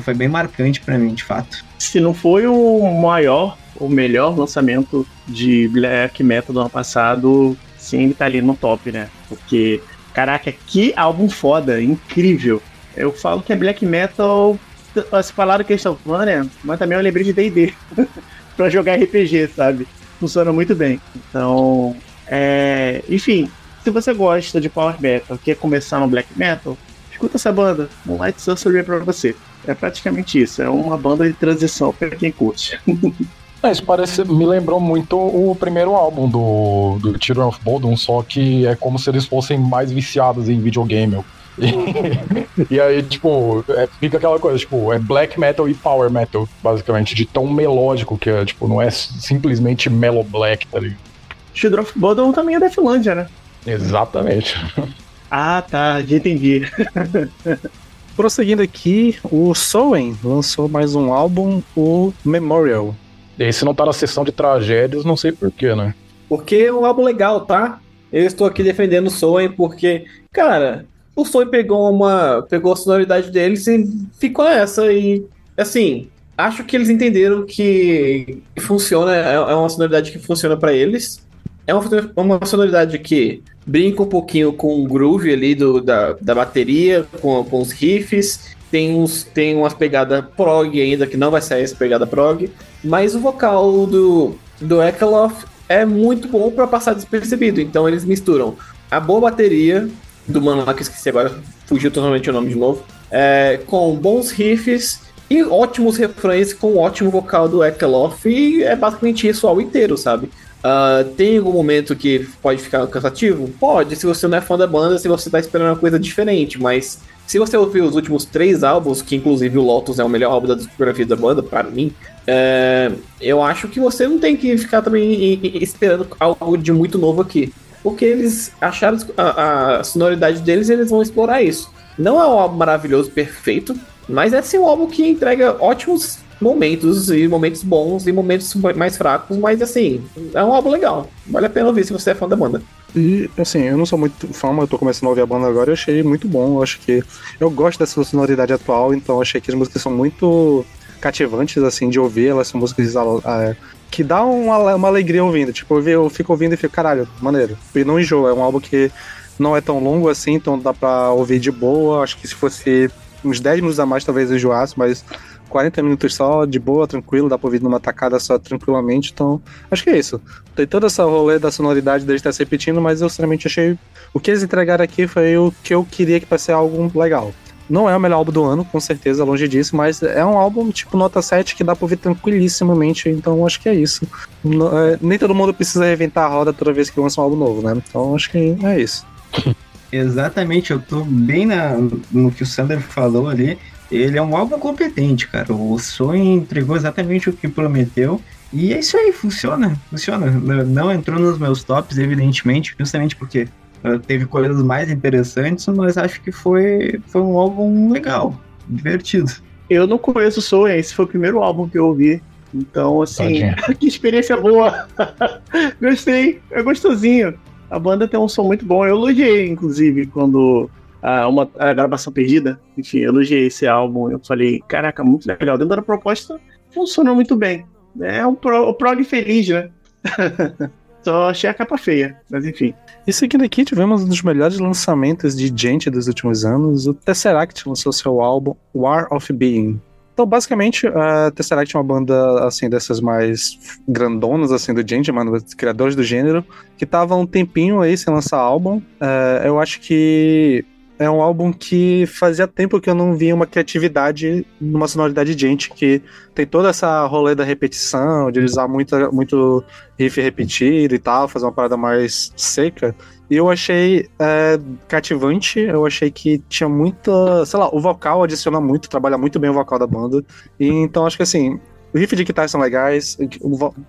Foi bem marcante pra mim, de fato.
Se não foi o maior, o melhor lançamento de black metal do ano passado, sim, ele tá ali no top, né? Porque, caraca, que álbum foda, incrível. Eu falo que é black metal, se falaram Castlevania, mas também eu lembrei de D&D pra jogar RPG, sabe? Funciona muito bem. Então, é... enfim, se você gosta de power metal, quer começar no black metal, escuta essa banda, Moonlight Sorcery é pra você. É praticamente isso, é uma banda de transição pra quem curte.
É, isso parece, me lembrou muito o primeiro álbum do, do Children of Bodom, só que é como se eles fossem mais viciados em videogame. E, e aí, tipo, é, fica aquela coisa, tipo, é black metal e power metal, basicamente, de tão melódico que é, tipo, não é simplesmente mellow black, tá ligado?
Children of Bodom também é da Finlândia, né?
Exatamente.
Ah, tá, já entendi.
Prosseguindo aqui, o Soen lançou mais um álbum, o Memorial.
Esse não tá na sessão de tragédias, não sei porquê, né?
Porque é um álbum legal, tá? Eu estou aqui defendendo o Soen porque, cara, o Soen pegou uma. pegou a sonoridade deles e ficou nessa. E, assim, acho que eles entenderam que funciona, é é uma sonoridade que funciona pra eles. É uma, uma sonoridade que brinca um pouquinho com o groove ali do, da, da bateria, com, com os riffs. Tem, uns, tem umas pegadas prog ainda, que não vai sair essa pegada prog. Mas o vocal do, do Ekalof é muito bom pra passar despercebido. Então eles misturam a boa bateria do mano lá que esqueci agora, fugiu totalmente o nome de novo, é, com bons riffs e ótimos refrões com o ótimo vocal do Ekalof. E é basicamente isso o álbum inteiro, sabe? Ah, tem algum momento que pode ficar cansativo? Pode, se você não é fã da banda, se você tá esperando uma coisa diferente, mas se você ouvir os últimos três álbuns, que inclusive o Lotus é o melhor álbum da discografia da banda, para mim, é, eu acho que você não tem que ficar também esperando algo de muito novo aqui. Porque eles acharam a, a sonoridade deles e eles vão explorar isso. Não é um álbum maravilhoso, perfeito, mas é sim um álbum que entrega ótimos momentos e momentos bons e momentos mais fracos, mas assim, é um álbum legal. Vale a pena ouvir se você é fã da banda.
E, assim, eu não sou muito fã, mas eu tô começando a ouvir a banda agora eu achei muito bom. Eu acho que. Eu gosto dessa sonoridade atual, então achei que as músicas são muito cativantes, assim, de ouvir. Elas são músicas ah, que dá uma, uma alegria ouvindo. Tipo, eu, fico ouvindo e fico, caralho, maneiro. E não enjoa, é um álbum que não é tão longo assim, então dá pra ouvir de boa. Acho que se fosse uns 10 minutos a mais, talvez eu enjoasse, mas 40 minutos só, de boa, tranquilo, dá pra ouvir numa tacada só tranquilamente. Então, acho que é isso. Tem toda essa rolê da sonoridade deles estar se repetindo, mas eu sinceramente achei. O que eles entregaram aqui foi o que eu queria que fosse algo legal. Não é o melhor álbum do ano, com certeza, longe disso, mas é um álbum tipo nota 7 que dá pra ouvir tranquilissimamente, então acho que é isso. Não- é, nem todo mundo precisa reventar a roda toda vez que lança um álbum novo, né? Então acho que é isso.
Exatamente, eu tô bem na, no que o Sander falou ali. Ele é um álbum competente, cara. O Sonho entregou exatamente o que prometeu. E é isso aí, funciona, funciona. Não- entrou nos meus tops, evidentemente, justamente porque eh, teve coisas mais interessantes, mas acho que foi, foi um álbum legal, divertido.
Eu não conheço o Soul, esse foi o primeiro álbum que eu ouvi. Então, assim, que experiência boa. Gostei, é gostosinho. A banda tem um som muito bom. Eu elogiei, inclusive, quando a, uma, a gravação perdida. Enfim, eu elogiei esse álbum. Eu falei, caraca, muito legal. Dentro da proposta, funciona muito bem. É um pro, prog feliz, né? Só achei a capa feia, mas enfim.
E seguindo aqui, tivemos um dos melhores lançamentos de gente dos últimos anos. O Tesseract lançou seu álbum War of Being. Então, basicamente, a Tesseract é uma banda, assim, dessas mais grandonas, assim, do gente, mano, criadores do gênero, que tava um tempinho aí sem lançar álbum. É, eu acho que é um álbum que fazia tempo que eu não via uma criatividade numa sonoridade de gente, que tem toda essa rolê da repetição, de usar muito riff repetido e tal, fazer uma parada mais seca. E eu achei é, cativante, eu achei que tinha muita. Sei lá, o vocal adiciona muito, trabalha muito bem o vocal da banda. E então acho que assim. O riff de guitarra são legais,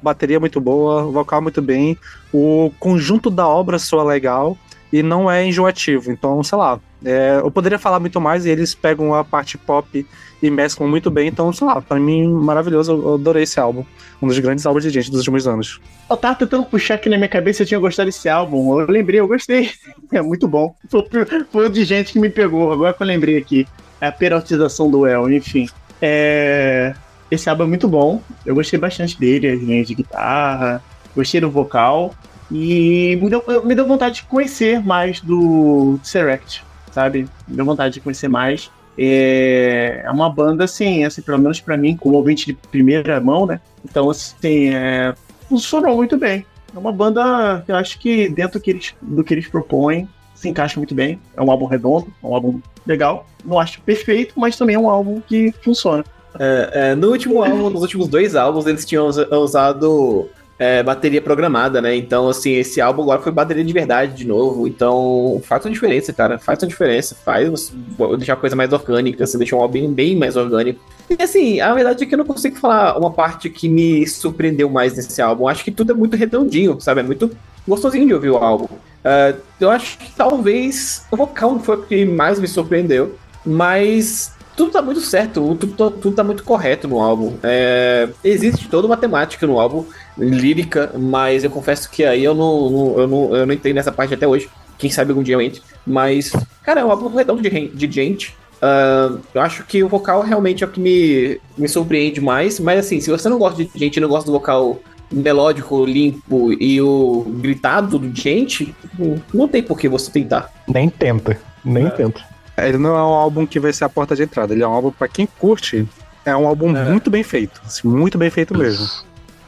bateria é muito boa, vocal muito bem, o conjunto da obra soa legal e não é enjoativo. Então, sei lá, é, eu poderia falar muito mais e eles pegam a parte pop e mesclam muito bem. Então, sei lá, pra mim, maravilhoso, eu adorei esse álbum. Um dos grandes álbuns de gente dos últimos anos.
Eu tava tentando puxar aqui na minha cabeça se eu tinha gostado desse álbum. Eu lembrei, eu gostei. É muito bom. Foi, foi de gente que me pegou. Agora que eu lembrei aqui. É a perotização do El, enfim. É... Esse álbum é muito bom. Eu gostei bastante dele, as linhas de guitarra. Gostei do vocal. E me deu, me deu vontade de conhecer mais do Select, sabe? Me deu vontade de conhecer mais. É é uma banda, assim, assim, pelo menos pra mim, como ouvinte de primeira mão, né? Então, assim, é, funcionou muito bem. É uma banda que eu acho que dentro do que eles, do que eles propõem se encaixa muito bem. É um álbum redondo, é um álbum legal. Não acho perfeito, mas também é um álbum que funciona.
É, é, no último álbum, nos últimos dois álbuns, eles tinham usa- usado é, bateria programada, né? Então, assim, esse álbum agora foi bateria de verdade de novo. Então, faz uma diferença, cara. Faz uma diferença. Faz deixar a coisa mais orgânica. Você deixa um álbum bem, bem mais orgânico. E, assim, a verdade é que eu não consigo falar uma parte que me surpreendeu mais nesse álbum. Acho que tudo é muito redondinho, sabe? É muito gostosinho de ouvir o álbum. É, eu acho que talvez o vocal foi o que mais me surpreendeu, mas tudo tá muito certo, tudo, tudo, tudo tá muito correto no álbum. É, existe toda uma temática no álbum, lírica, mas eu confesso que aí eu não, não- eu não, eu não entrei nessa parte até hoje. Quem sabe algum dia eu entre. Mas, cara, é um álbum redondo de, de gente. Ah, eu acho que o vocal realmente é o que me, me surpreende mais. Mas assim, se você não gosta de gente e não gosta do vocal melódico, limpo e o gritado de gente, não- não tem por que você tentar.
Nem tenta, nem tenta.
É, Ele não é um álbum que vai ser a porta de entrada, ele é um álbum pra quem curte. É um álbum
É.
muito bem feito, assim, muito bem feito mesmo.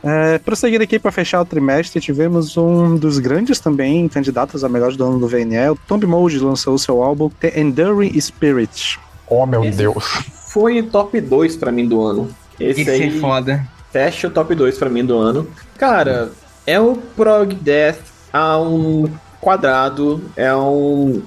É, prosseguindo aqui para fechar o trimestre, tivemos um dos grandes também candidatos a melhor do ano do VNL. Tomb Mode lançou o seu álbum The Enduring Spirit.
Oh, meu
Esse-
Deus.
Foi top 2 pra mim do ano. Esse
Esse é
aí
foda.
fecha o top 2 pra mim do ano. Cara, é o Prog Death a um quadrado, é um.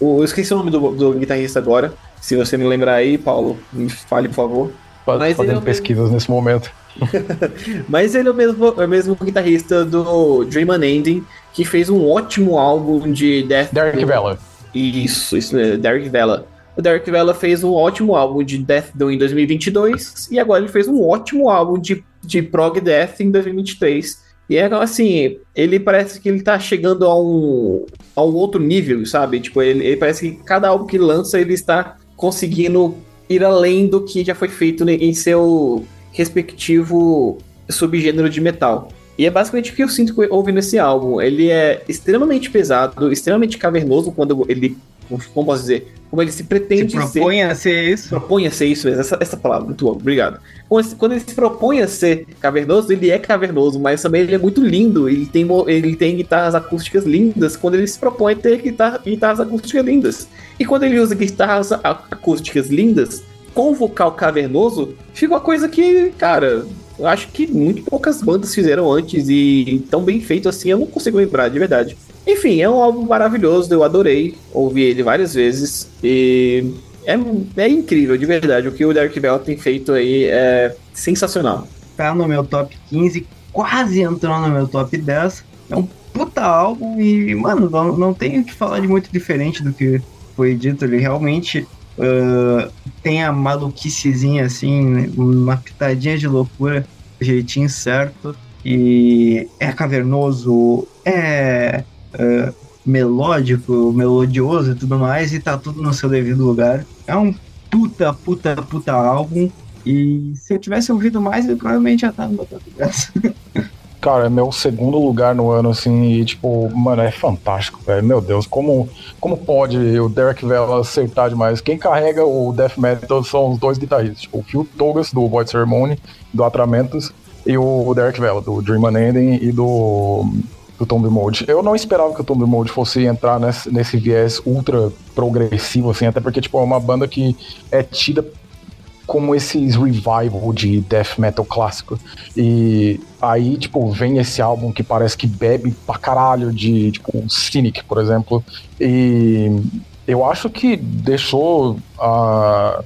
o- Eu esqueci o nome do, do guitarrista agora. Se você me lembrar aí, Paulo, me fale, por favor.
Fa-
Mas ele é
Fazendo
o
pesquisas nesse momento.
Mas ele é o mesmo, é o mesmo guitarrista do Dream Unending, que fez um ótimo álbum de Death.
Derek Vella.
Isso, isso mesmo, Derek Vella. O Derek Vella fez um ótimo álbum de Death Doom em 2022 e agora ele fez um ótimo álbum de, de Prog Death em 2023. E é assim, ele parece que ele tá chegando a um, a um outro nível, sabe? Tipo, ele, ele parece que cada álbum que lança ele está conseguindo ir além do que já foi feito em seu respectivo subgênero de metal. E é basicamente o que eu sinto ouvindo esse álbum. Ele é extremamente pesado, extremamente cavernoso quando ele. Como posso dizer? Como ele se pretende
se propõe
ser.
a ser isso.
Propõe a ser isso, essa, essa palavra, muito bom, obrigado. Quando ele se propõe a ser cavernoso, ele é cavernoso, mas também ele é muito lindo. Ele tem, ele tem guitarras acústicas lindas quando ele se propõe a ter guitarra, guitarras acústicas lindas. E quando ele usa guitarras acústicas lindas, com vocal cavernoso, fica uma coisa que, cara, eu acho que muito poucas bandas fizeram antes e tão bem feito assim, eu não consigo lembrar, de verdade. Enfim, é um álbum maravilhoso, eu adorei, ouvi ele várias vezes e é, é incrível, de verdade. O que o Derek Bell tem feito aí é sensacional.
Tá no meu top 15, quase entrou no meu top 10. É um puta álbum e, mano, não, não tenho que falar de muito diferente do que foi dito. Ele realmente tem a maluquicezinha, assim, uma pitadinha de loucura, jeitinho certo. E é cavernoso, é. Uh, melódico, melodioso e tudo mais, e tá tudo no seu devido lugar. É um puta, puta, puta álbum. E se eu tivesse ouvido mais, ele provavelmente já tava top 10.
Cara, é meu segundo lugar no ano, assim, e tipo, mano, é fantástico, velho. Meu Deus, como, como pode o Derek Vela acertar demais? Quem carrega o Death Metal são os dois guitarristas, tipo, o Phil Togas, do Void Ceremony, do Atramentos, e o Derek Vela, do Dream Unending e do do Tomb Mode. Eu não esperava que o Tomb Mode fosse entrar nesse, nesse viés ultra progressivo, assim, até porque, tipo, é uma banda que é tida como esses revival de death metal clássico. E aí, tipo, vem esse álbum que parece que bebe pra caralho de, tipo, Cynic, por exemplo. E eu acho que deixou a,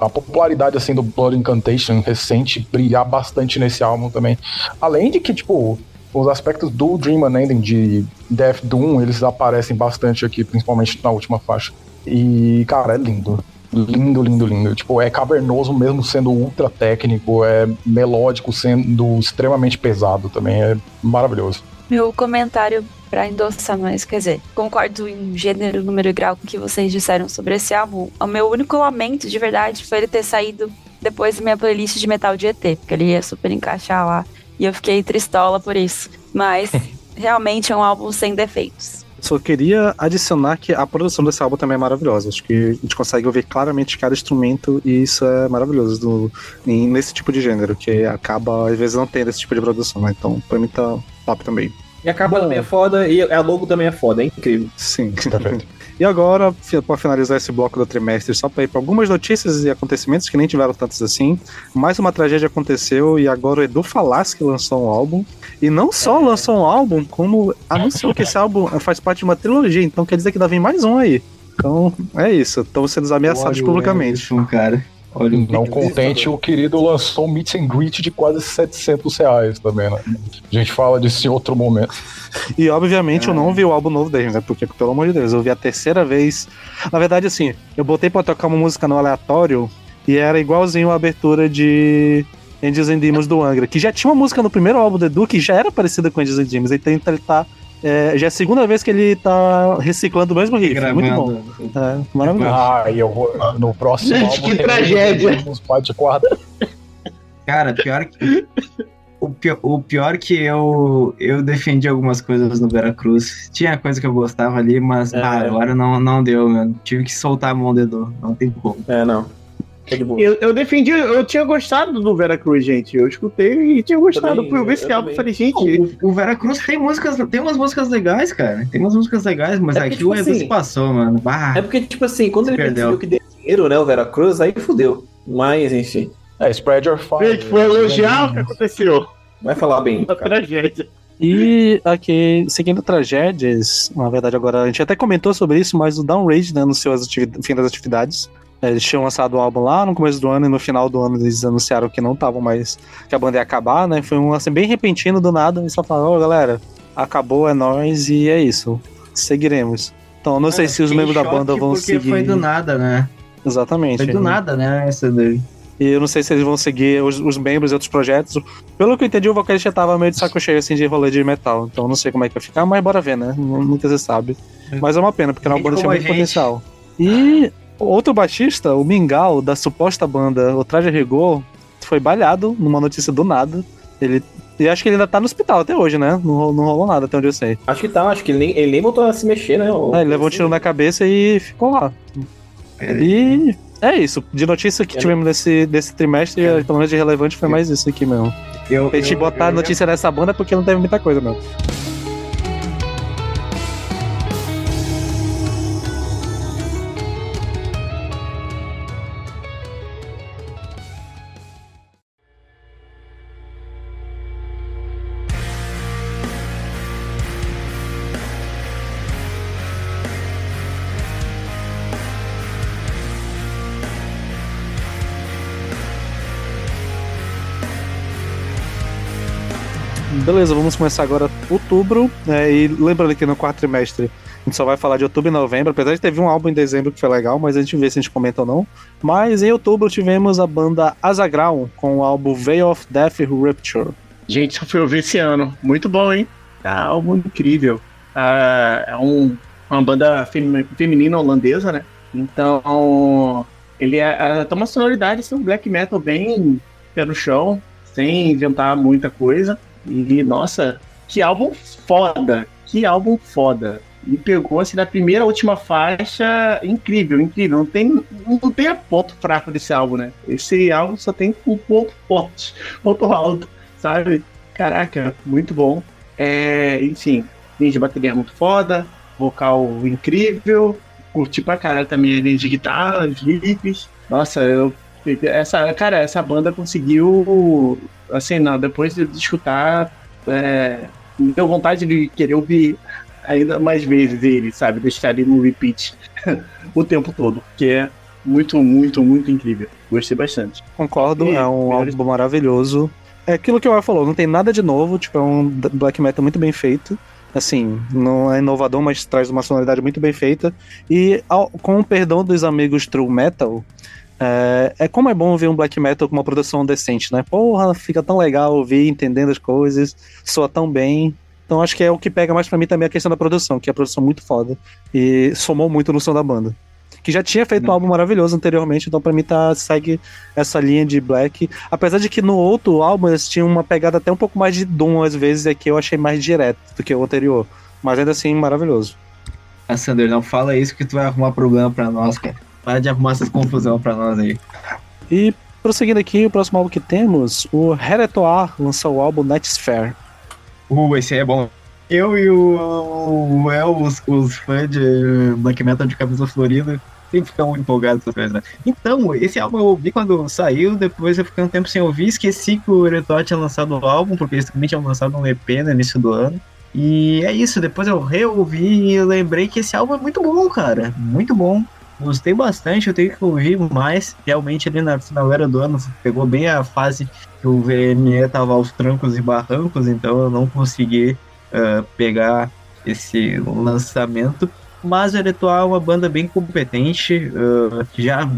a popularidade, assim, do Blood Incantation recente brilhar bastante nesse álbum também. Além de que, tipo, os aspectos do Dream Unending de Death Doom, eles aparecem bastante aqui, principalmente na última faixa. E, cara, é lindo. Lindo, lindo, lindo. Tipo, é cavernoso mesmo sendo ultra técnico, é melódico sendo extremamente pesado também, é maravilhoso.
Meu comentário para endossar mais, quer dizer, concordo em gênero, número e grau com o que vocês disseram sobre esse álbum. O meu único lamento, de verdade, foi ele ter saído depois da minha playlist de metal de ET, porque ele ia super encaixar lá. E eu fiquei tristola por isso. Mas realmente é um álbum sem defeitos.
Só queria adicionar que a produção desse álbum também é maravilhosa. Acho que a gente consegue ouvir claramente cada instrumento e isso é maravilhoso do, nesse tipo de gênero, que acaba, às vezes, não tendo esse tipo de produção, né? Então, pra mim tá top também.
E a capa também é foda e a logo também é foda, é incrível.
Sim. Perfeito. E agora, para finalizar esse bloco do trimestre, só para ir para algumas notícias e acontecimentos que nem tiveram tantos assim. Mais uma tragédia aconteceu e agora o Edu Falaschi lançou um álbum. E não só lançou um álbum, como anunciou que esse álbum faz parte de uma trilogia. Então quer dizer que ainda vem mais um aí. Então é isso. Estão sendo ameaçados publicamente.
Um cara.
Olha, não contente, o querido lançou um meet and greet de quase 700 reais também, né? A gente fala disso em outro momento.
E obviamente é. eu não vi o álbum novo dele, né? Porque, pelo amor de Deus, eu vi a terceira vez. Na verdade, assim, eu botei pra tocar uma música no aleatório e era igualzinho a abertura de Angels and Demons do Angra, que já tinha uma música no primeiro álbum do Edu que já era parecida com Angels and Demons, então ele tá é, já é a segunda vez que ele tá reciclando o mesmo riff. Gravando. Muito bom. É, maravilhoso.
Ah, e eu vou. No próximo
Gente, álbum, que tragédia!
Parte quatro.
Cara, pior que. O pior, o pior que eu, eu defendi algumas coisas no Veracruz. Tinha coisa que eu gostava ali, mas é. ah, agora não, não deu, mano. Tive que soltar a mão do dedo. Não tem como.
É, não.
Eu, eu, defendi, eu tinha gostado do Veracruz, gente. Eu escutei e tinha gostado. Também, Fui ver esse álbum e falei, gente.
O, o Veracruz tem músicas, tem umas músicas legais, cara. Tem umas músicas legais, mas é aqui tipo o Edu assim, se passou, mano. Bah,
é porque, tipo assim, quando ele perdeu que deu dinheiro, né, o Veracruz, aí fudeu. Mas, enfim.
É, spread your fire.
Gente, foi elogiar o que aconteceu.
Vai falar bem.
Uma tragédia.
E aqui, seguindo tragédias, na verdade agora a gente até comentou sobre isso, mas o Downrage né, anunciou as fim das atividades. É, eles tinham lançado o álbum lá no começo do ano e no final do ano eles anunciaram que não estavam mais. que a banda ia acabar, né? Foi um assim bem repentino do nada. E só falaram, ô oh, galera, acabou, é nós e é isso. Seguiremos. Então não é, sei se os membros da banda vão
porque
seguir.
Foi do nada, né?
Exatamente.
Foi do nada, né? Essa daí.
E eu não sei se eles vão seguir os, os membros e outros projetos. Pelo que eu entendi, o vocalista tava meio de saco cheio assim de rolê de metal. Então não sei como é que vai ficar, mas bora ver, né? Nunca se sabe. Mas é uma pena, porque é uma banda tinha muito potencial. E Outro baixista, o Mingau, da suposta banda O Traje Rigor, foi balhado numa notícia do nada. Ele E acho que ele ainda tá no hospital até hoje, né? Não, não rolou nada até onde eu sei.
Acho que tá, acho que ele nem, ele nem voltou a se mexer, né?
É, ele levou um tiro na cabeça e ficou lá. E é isso. De notícia que tivemos nesse, desse trimestre, pelo menos de relevante, foi mais isso aqui mesmo.
Eu,
A gente
eu-
botar
eu-
notícia nessa banda porque não teve muita coisa, mesmo. Beleza, vamos começar agora outubro. né, e lembrando que no quarto trimestre a gente só vai falar de outubro e novembro, apesar de teve um álbum em dezembro que foi legal, mas a gente vê se a gente comenta ou não. Mas em outubro tivemos a banda Azaground com o álbum Veil of Death Rupture.
Gente, só fui ouvir esse ano. Muito bom, hein? Tá algo incrível. Ah, é um- uma banda femi- feminina holandesa, né? Então, ele é, ah, tem uma sonoridade, assim, um black metal bem pé no chão, sem inventar muita coisa. E, nossa, que álbum foda! Que álbum foda! Me pegou, assim, da primeira última faixa, incrível, incrível. Não tem, não tem a ponto fraco desse álbum, né? Esse álbum só tem um ponto forte, ponto alto sabe? Caraca, muito bom. É, enfim, linha de bateria muito foda, vocal incrível, curti pra caralho também a linha de guitarra, os riffs. Nossa, eu. Essa, cara, essa banda conseguiu. Assim, não, depois de escutar, é, me deu vontade de querer ouvir ainda mais vezes ele, sabe? Deixar ele no repeat o tempo todo, que é muito, muito, muito incrível. Gostei bastante.
Concordo,
E
é um álbum maravilhoso. É aquilo que o Ar falou, não tem nada de novo, tipo, é um black metal muito bem feito. Assim, não é inovador, mas traz uma sonoridade muito bem feita. E ao- com o perdão dos amigos True Metal, é, é como é bom ver um black metal com uma produção decente, né? Porra, fica tão legal ouvir, entendendo as coisas, soa tão bem. Então acho que é o que pega mais pra mim também a questão da produção, que é a produção muito foda. E somou muito no som da banda. Que já tinha feito um álbum maravilhoso anteriormente, então pra mim tá, segue essa linha de black. Apesar de que no outro álbum eles tinham uma pegada até um pouco mais de Doom às vezes, é que eu achei mais direto do que o anterior. Mas ainda assim, maravilhoso.
Ah, Sander, não fala isso que tu vai arrumar problema pra nós, cara. Para de arrumar essas confusão pra nós aí.
E prosseguindo aqui, o próximo álbum que temos, o Heretoir lançou o álbum Night Sphere.
Uh, esse aí é bom. Eu e o, El, os, os fãs de Black Metal de camisa florida, sempre ficam empolgados com coisa, né? Então, esse álbum eu ouvi quando saiu, depois eu fiquei um tempo sem ouvir, esqueci que o Eretor tinha lançado o álbum, porque eles também tinham lançado um EP no início do ano. E é isso, depois eu reouvi e lembrei que esse álbum é muito bom, cara. Muito bom. Gostei bastante, eu tenho que ouvir mais. Realmente ali na finaleira do ano pegou bem a fase que o VME tava aos trancos e barrancos, então eu não consegui uh, pegar esse lançamento. Mas o Eretual é uma banda bem competente, uh, já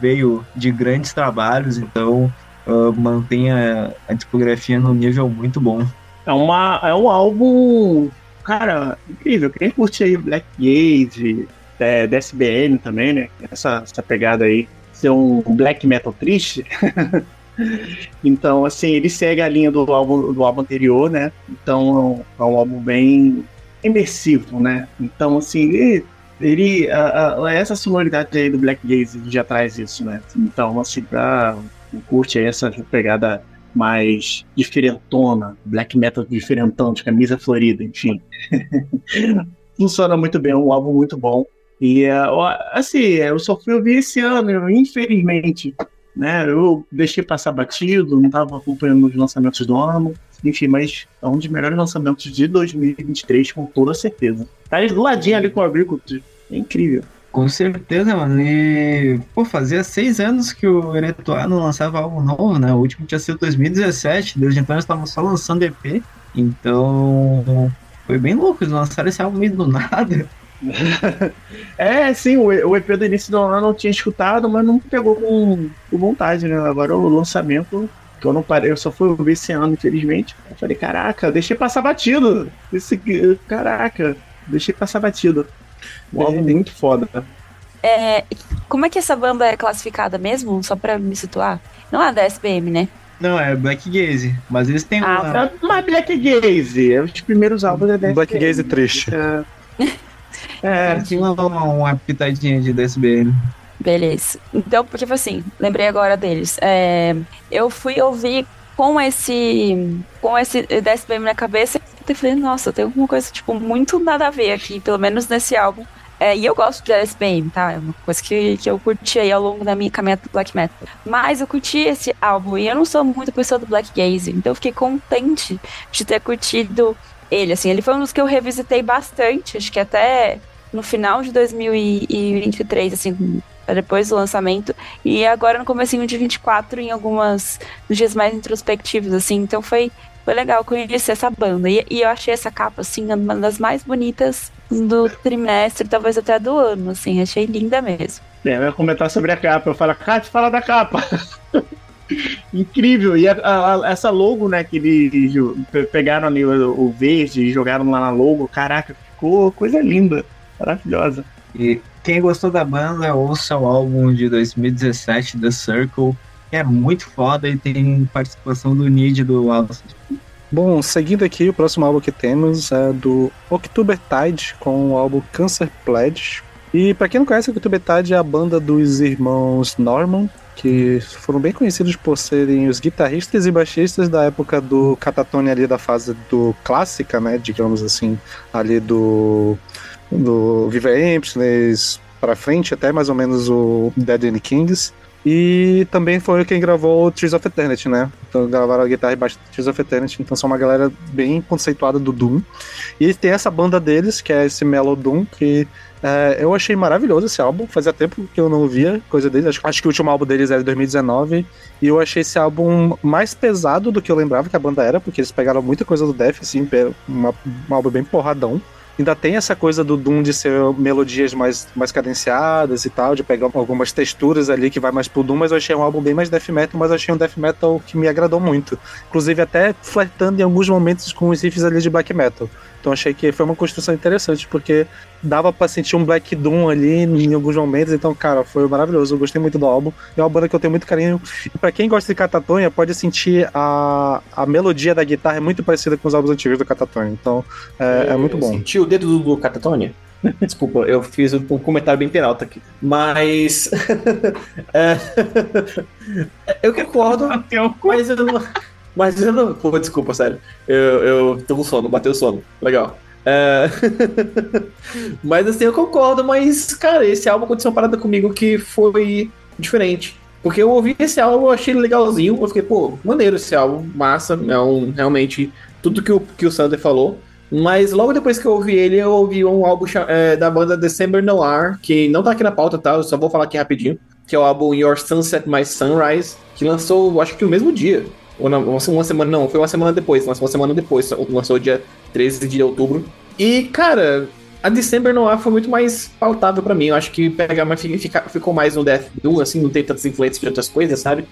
veio de grandes trabalhos, então uh, mantém a, a discografia num nível muito bom.
É, uma, é um álbum, cara, incrível. Quem curte aí Black Gaze, é, DSBN também, né? Essa, essa pegada aí, ser um black metal triste. então, assim, ele segue a linha do álbum, do álbum anterior, né? Então, é um álbum bem imersivo, né? Então, assim, ele, ele a, a, essa sonoridade aí do Black Gaze já traz isso, né? Então, assim, pra quem curte aí essa pegada mais diferentona, black metal diferentão, de camisa florida, enfim. Funciona muito bem, é um álbum muito bom. E, assim, eu só fui ouvir esse ano, infelizmente. Né? Eu deixei passar batido, não estava acompanhando os lançamentos do ano. Enfim, mas é um dos melhores lançamentos de 2023, com toda certeza. Tá do ladinho ali com o Agriculture. É incrível.
Com certeza, mano. E, pô, fazia seis anos que o Eretuar não lançava algo novo, né? O último tinha sido 2017, desde então eles estavam só lançando EP. Então, foi bem louco, eles lançaram esse álbum meio do nada.
é, sim, o, o EP do início do ano eu não tinha escutado, mas não pegou com, com vontade, né? Agora o lançamento, que eu não parei, eu só fui ouvir esse ano, infelizmente. Eu falei, caraca, deixei passar batido. Esse, caraca, deixei passar batido. Um álbum muito foda.
É, como é que essa banda é classificada mesmo? Só pra me situar. Não é da SPM, né?
Não, é Black Gaze. Mas eles têm
Ah,
uma.
É, Mas Black Gaze, os primeiros álbuns é Death
Black Gaze triste.
É,
É, tinha uma, uma pitadinha de DSBM.
Beleza. Então, porque foi assim, lembrei agora deles. É, eu fui ouvir com esse com esse DSBM na cabeça e falei, nossa, tem alguma coisa, tipo, muito nada a ver aqui, pelo menos nesse álbum. É, e eu gosto de DSBM, tá? É uma coisa que, que eu curti aí ao longo da minha caminhada do Black Metal. Mas eu curti esse álbum e eu não sou muito pessoa do Black Gaze, então eu fiquei contente de ter curtido ele, assim. Ele foi um dos que eu revisitei bastante, acho que até no final de 2023, assim, depois do lançamento, e agora no comecinho de 24, em algumas nos dias mais introspectivos, assim, então foi, foi legal conhecer essa banda, e, e eu achei essa capa, assim, uma das mais bonitas do trimestre, talvez até do ano, assim, achei linda mesmo.
É, eu ia comentar sobre a capa. Eu falo, Kátia, fala da capa. Incrível. E a- a- a- essa logo, né, que eles pegaram ali o, o verde e jogaram lá na logo, caraca, ficou coisa linda. Maravilhosa.
E quem gostou da banda, ouça o álbum de 2017, The Circle, que é muito foda e tem participação do Nid do Alice.
Bom, seguindo aqui, o próximo álbum que temos é do October Tide, com o álbum Cancer Pledge. E pra quem não conhece, October Tide é a banda dos irmãos Norman, que foram bem conhecidos por serem os guitarristas e baixistas da época do Catatone ali da fase do clássica, né, digamos assim, ali do do Viva Emptiness pra frente, até mais ou menos o Dead and Kings. E também foi quem gravou o Tears of Eternity, né? Então gravaram a guitarra e baixo do Tears of Eternity, então são uma galera bem conceituada do Doom. E tem essa banda deles, que é esse Mellow Doom, que é, eu achei maravilhoso esse álbum. Fazia tempo que eu não via coisa deles. Acho, acho que o último álbum deles era de 2019. E eu achei esse álbum mais pesado do que eu lembrava que a banda era, porque eles pegaram muita coisa do Def, assim, um álbum bem porradão. Ainda tem essa coisa do Doom de ser melodias mais, mais cadenciadas e tal, de pegar algumas texturas ali que vai mais pro Doom, mas eu achei um álbum bem mais death metal, mas eu achei um death metal que me agradou muito. Inclusive até flertando em alguns momentos com os riffs ali de black metal. Então achei que foi uma construção interessante, porque dava pra sentir um Black Doom ali em alguns momentos. Então, cara, foi maravilhoso. Eu gostei muito do álbum. É uma banda que eu tenho muito carinho. E pra quem gosta de Catatonia, pode sentir a, a melodia da guitarra é muito parecida com os álbuns antigos do Catatonia. Então, é, é muito bom.
Sentiu o dedo do, do Catatonia? Desculpa, eu fiz um comentário bem peralta aqui. Mas. é, eu concordo, mas eu não. Mas eu não. Pô, desculpa, sério. Eu, eu tô com sono, bateu sono. Legal. É, mas assim, eu concordo, mas, cara, esse álbum aconteceu uma parada comigo que foi diferente. Porque eu ouvi esse álbum, eu achei legalzinho. Eu fiquei, pô, maneiro esse álbum, massa. É um, realmente tudo que o, que o Sander falou. Mas logo depois que eu ouvi ele, eu ouvi um álbum é, da banda December Noir, que não tá aqui na pauta, tá? Eu só vou falar aqui rapidinho. Que é o álbum Your Sunset My Sunrise, que lançou, acho que no mesmo dia. Ou não, uma semana, não, foi uma semana depois, lançou uma semana depois, lançou dia 13 de outubro. E, cara, a December Noir foi muito mais pautável pra mim. Eu acho que pega, mas fica- fica- ficou mais no Death Doom, assim, não tem tantas influências de outras coisas, sabe?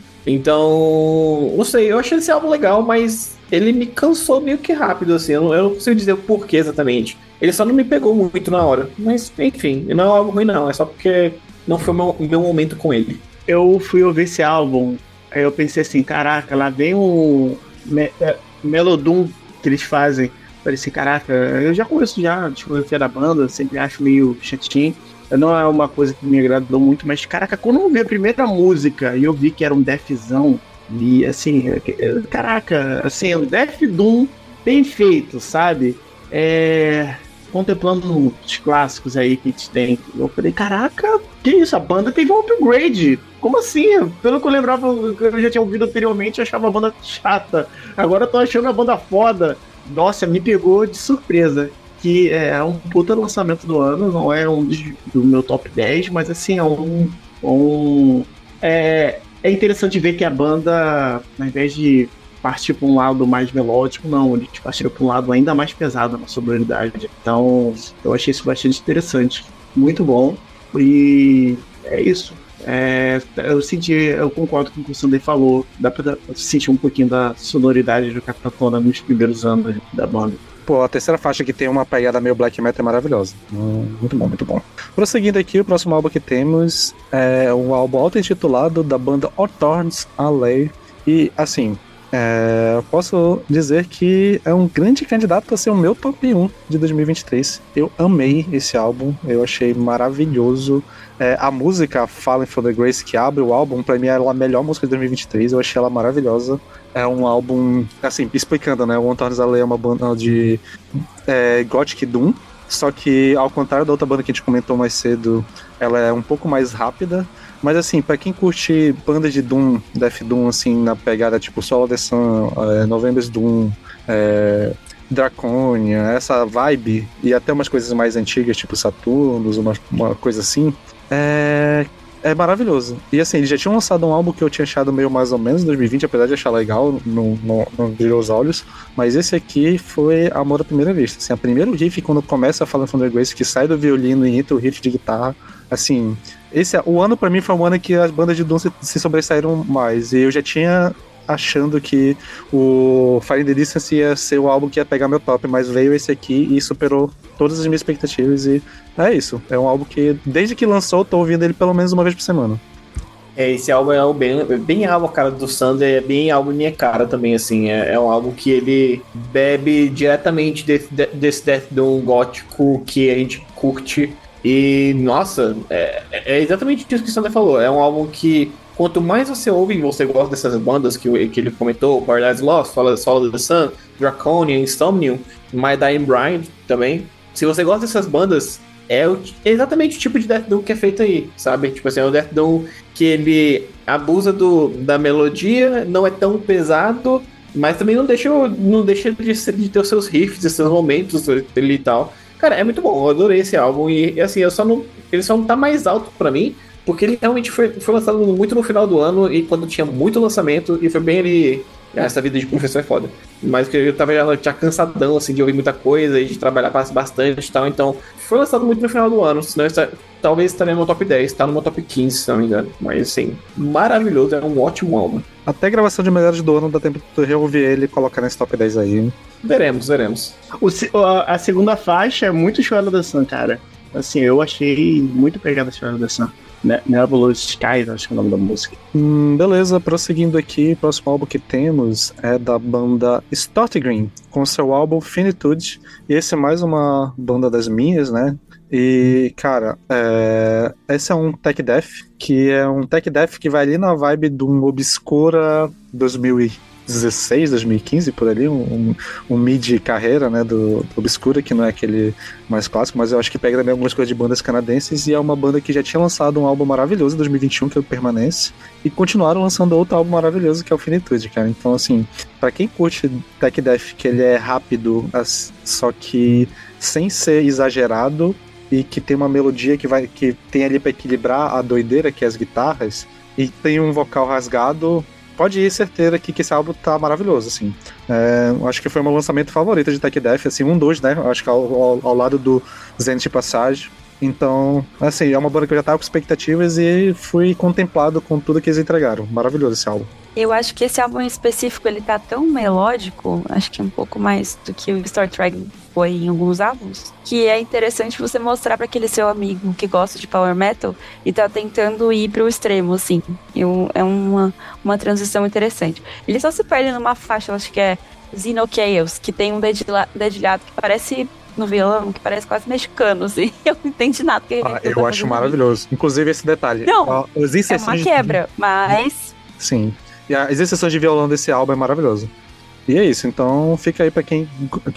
Então, não sei, eu achei esse álbum legal, mas ele me cansou meio que rápido, assim. Eu não, eu não consigo dizer o porquê exatamente. Ele só não me pegou muito na hora. Mas, enfim, não é algo ruim, não. É só porque não foi o meu, meu momento com ele.
Eu fui ouvir esse álbum, aí eu pensei assim, caraca, lá vem o me, é, Melodum que eles fazem. Falei assim, caraca, eu já conheço já a discografia da banda, sempre acho meio chatinho. Não é uma coisa que me agradou muito, mas caraca, quando eu ouvi a primeira música e eu vi que era um Deathzão, e assim, é, caraca, assim, um Death Doom bem feito, sabe? É, contemplando os clássicos aí que a gente tem. Eu falei, caraca, que isso? A banda teve um upgrade. Como assim? Pelo que eu lembrava, eu já tinha ouvido anteriormente, eu achava a banda chata. Agora eu tô achando a banda foda. Nossa, me pegou de surpresa. Que é um puta lançamento do ano, não é um do meu top 10, mas assim, é um. um é, é interessante ver que a banda, ao invés de partir para um lado mais melódico, não, eles partiram para um lado ainda mais pesado na sonoridade. Então, eu achei isso bastante interessante. Muito bom. E é isso. É, eu senti, eu concordo com o que o Sander falou. Dá pra sentir um pouquinho da sonoridade do Capitão nos primeiros anos da banda.
Pô, a terceira faixa que tem uma pegada meio black metal é maravilhosa. Hum, Muito bom, muito bom. Prosseguindo aqui, o próximo álbum que temos é um álbum auto-intitulado da banda Othorns Alley. E, assim, é, eu posso dizer que é um grande candidato para ser o meu top 1 de 2023. Eu amei esse álbum, eu achei maravilhoso. É, a música Falling for the Grace que abre o álbum, pra mim é a melhor música de 2023, eu achei ela maravilhosa. É um álbum, assim, explicando, né? O Antares Alley é uma banda de é, Gothic Doom, só que ao contrário da outra banda que a gente comentou mais cedo, ela é um pouco mais rápida. Mas assim, para quem curte banda de Doom, Death Doom, assim, na pegada tipo Solo the Sun, é, November's Doom, é, Draconia, essa vibe, e até umas coisas mais antigas, tipo Saturnus, uma, uma coisa assim, é, é maravilhoso. E assim, eles já tinham lançado um álbum que eu tinha achado meio mais ou menos em 2020, apesar de achar legal, não, não, brilhou os olhos. Mas esse aqui foi amor à primeira vista. Assim, a primeiro riff, quando começa a falar Thunder Grace, que sai do violino e entra o riff de guitarra, assim. Esse, o ano para mim foi um ano que as bandas de Doom se, se sobressaíram mais. E eu já tinha achando que o Fire in the Distance ia ser o álbum que ia pegar meu top, mas veio esse aqui e superou todas as minhas expectativas e é isso. É um álbum que, desde que lançou, eu tô ouvindo ele pelo menos uma vez por semana.
É, esse álbum é bem, bem álbum, cara, do Sander, é bem álbum minha cara também, assim. É, é, um álbum que ele bebe diretamente desse, desse Death Doom gótico que a gente curte. E, nossa, é, é exatamente isso que o Sander falou. É um álbum que quanto mais você ouve e você gosta dessas bandas que, que ele comentou, Paradise Lost, Solid the Sun, Draconian, Insomnium, My Dying Bride também. Se você gosta dessas bandas, é, o, é exatamente o tipo de Death Doom que é feito aí, sabe? Tipo assim, é um Death Doom que ele abusa do, da melodia, não é tão pesado, mas também não deixa, não deixa de, de ter os seus riffs, os seus momentos e tal. Cara, é muito bom, eu adorei esse álbum e assim, eu só não. Ele só não tá mais alto para mim, porque ele realmente foi, foi lançado muito no final do ano e quando tinha muito lançamento, e foi bem ele. Ah, essa vida de professor é foda. Mas eu tava já cansadão, assim, de ouvir muita coisa e de trabalhar bastante e tal. Então, foi lançado muito no final do ano. Senão, está, talvez estaria no meu top 10, tá no meu top 15, se não me engano. Mas, assim, maravilhoso, é um ótimo álbum.
Até a gravação de melhores do ano dá tempo de reouvir ele e colocar nesse top 10 aí.
Veremos, veremos.
O, a segunda faixa é muito Chora da Sun, cara. Assim, eu achei muito pegada Chora da Sun. Nebulous Skies, acho que é o nome da música.
Hum, beleza, prosseguindo aqui, o próximo álbum que temos é da banda Green, com seu álbum Finitude. E esse é mais uma banda das minhas, né? E, cara, é... esse é um Tech Death, que é um Tech Death que vai ali na vibe de um Obscura 2000 2016, 2015, por ali, um, um mid carreira, né, do, do Obscura, que não é aquele mais clássico, mas eu acho que pega também algumas coisas de bandas canadenses e é uma banda que já tinha lançado um álbum maravilhoso em 2021, que é o Permanence, e continuaram lançando outro álbum maravilhoso, que é o Finitude, cara. Então, assim, para quem curte Tech Death, que ele é rápido, só que sem ser exagerado, e que tem uma melodia que vai que tem ali para equilibrar a doideira que é as guitarras e tem um vocal rasgado pode ir certeira que, que esse álbum tá maravilhoso, assim. É, acho que foi meu lançamento favorito de Tech Death, assim, um dos, né? Acho que ao, ao, ao lado do Zenith Passage. Então, assim, é uma banda que eu já tava com expectativas e fui contemplado com tudo que eles entregaram. Maravilhoso esse álbum.
Eu acho que esse álbum em específico ele tá tão melódico, acho que um pouco mais do que o Star Trek foi em alguns álbuns, que é interessante você mostrar para aquele seu amigo que gosta de power metal e tá tentando ir pro extremo, assim. Eu, é uma, uma transição interessante. Ele só se perde numa faixa, acho que é Zeno Chaos, que tem um dedilhado que parece no violão, que parece quase mexicano, assim. Eu não entendi nada. Que
ah, eu acho maravilhoso. Inclusive esse detalhe.
Não, as é uma quebra, de... mas...
Sim. E as exceções de violão desse álbum é maravilhoso. E é isso, então fica aí pra quem,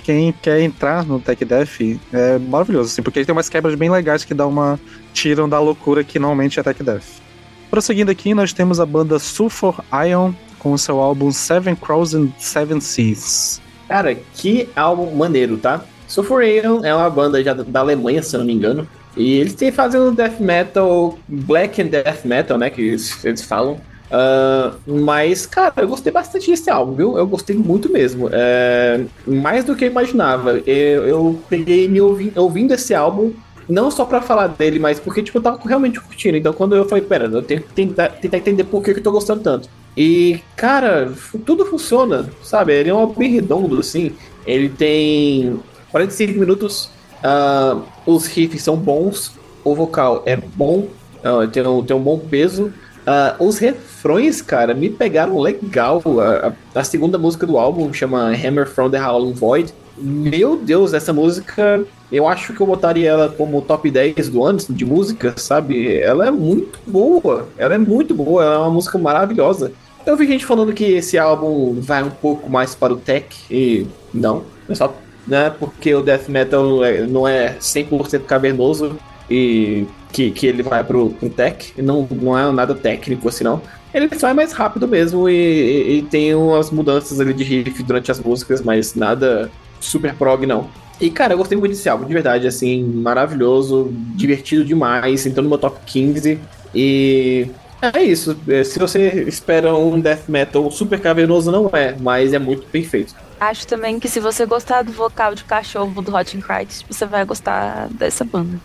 quem quer entrar no Tech Death, é maravilhoso, assim, porque tem umas quebras bem legais que dá uma. tiram da loucura que normalmente é Tech Death. Prosseguindo aqui, nós temos a banda Sulfur Ion com o seu álbum Seven Crows and Seven Seas.
Cara, que álbum maneiro, tá? Sulfur Ion é uma banda já da Alemanha, se eu não me engano. E eles têm fazendo death metal, black and death metal, né? Que eles, eles falam. Uh, mas, cara, eu gostei bastante desse álbum, viu? Eu gostei muito mesmo. É, mais do que eu imaginava. Eu, eu peguei me ouvindo, ouvindo esse álbum, não só para falar dele, mas porque tipo, eu tava realmente curtindo. Então, quando eu falei, pera, eu tenho que tentar, tentar entender por que, que eu tô gostando tanto. E, cara, tudo funciona, sabe? Ele é um álbum redondo, assim. Ele tem 45 minutos, uh, os riffs são bons, o vocal é bom, uh, tem, um, tem um bom peso. Ah, os refrões, cara, me pegaram legal. A, a- segunda música do álbum chama Hammer from the Howling Void. Meu Deus, essa música, eu acho que eu botaria ela como top 10 do ano de música, sabe? Ela é muito boa. Ela é muito boa, ela é uma música maravilhosa. Eu vi gente falando que esse álbum vai um pouco mais para o tech, e não, é só né, porque o death metal é- não é 100% cavernoso e que, que ele vai pro, pro tech, não, não é nada técnico assim não. Ele só é mais rápido mesmo e, e- e tem umas mudanças ali de riff durante as músicas, mas nada super prog não. E cara, eu gostei muito desse álbum, de verdade, assim, maravilhoso, divertido demais, entrou no meu top 15 e é isso. Se você espera um death metal super cavernoso, não é, mas é muito perfeito.
Acho também que se você gostar do vocal de cachorro do Hot and Christ, você vai gostar dessa banda.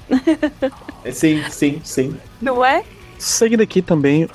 É, Sim, sim, sim.
Não é?
Seguindo aqui também,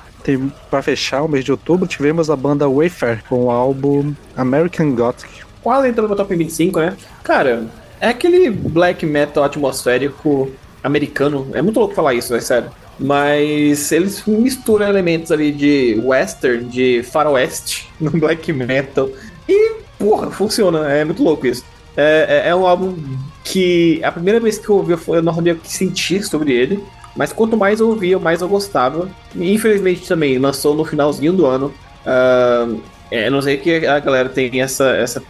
pra fechar o mês de outubro, tivemos a banda Wayfair com o álbum American Gothic.
Quase entrou no top 25, né? Cara, é aquele black metal atmosférico americano. É muito louco falar isso, é sério. Mas eles misturam elementos ali de western, de faroeste, no black metal. E, porra, funciona. É muito louco isso. É, é- é um álbum que a primeira vez que eu ouvi, eu não sabia o que sentir sobre ele. Mas quanto mais eu ouvia, mais eu gostava. E infelizmente também lançou no finalzinho do ano. Ah, é, não sei que a galera tem essa, essa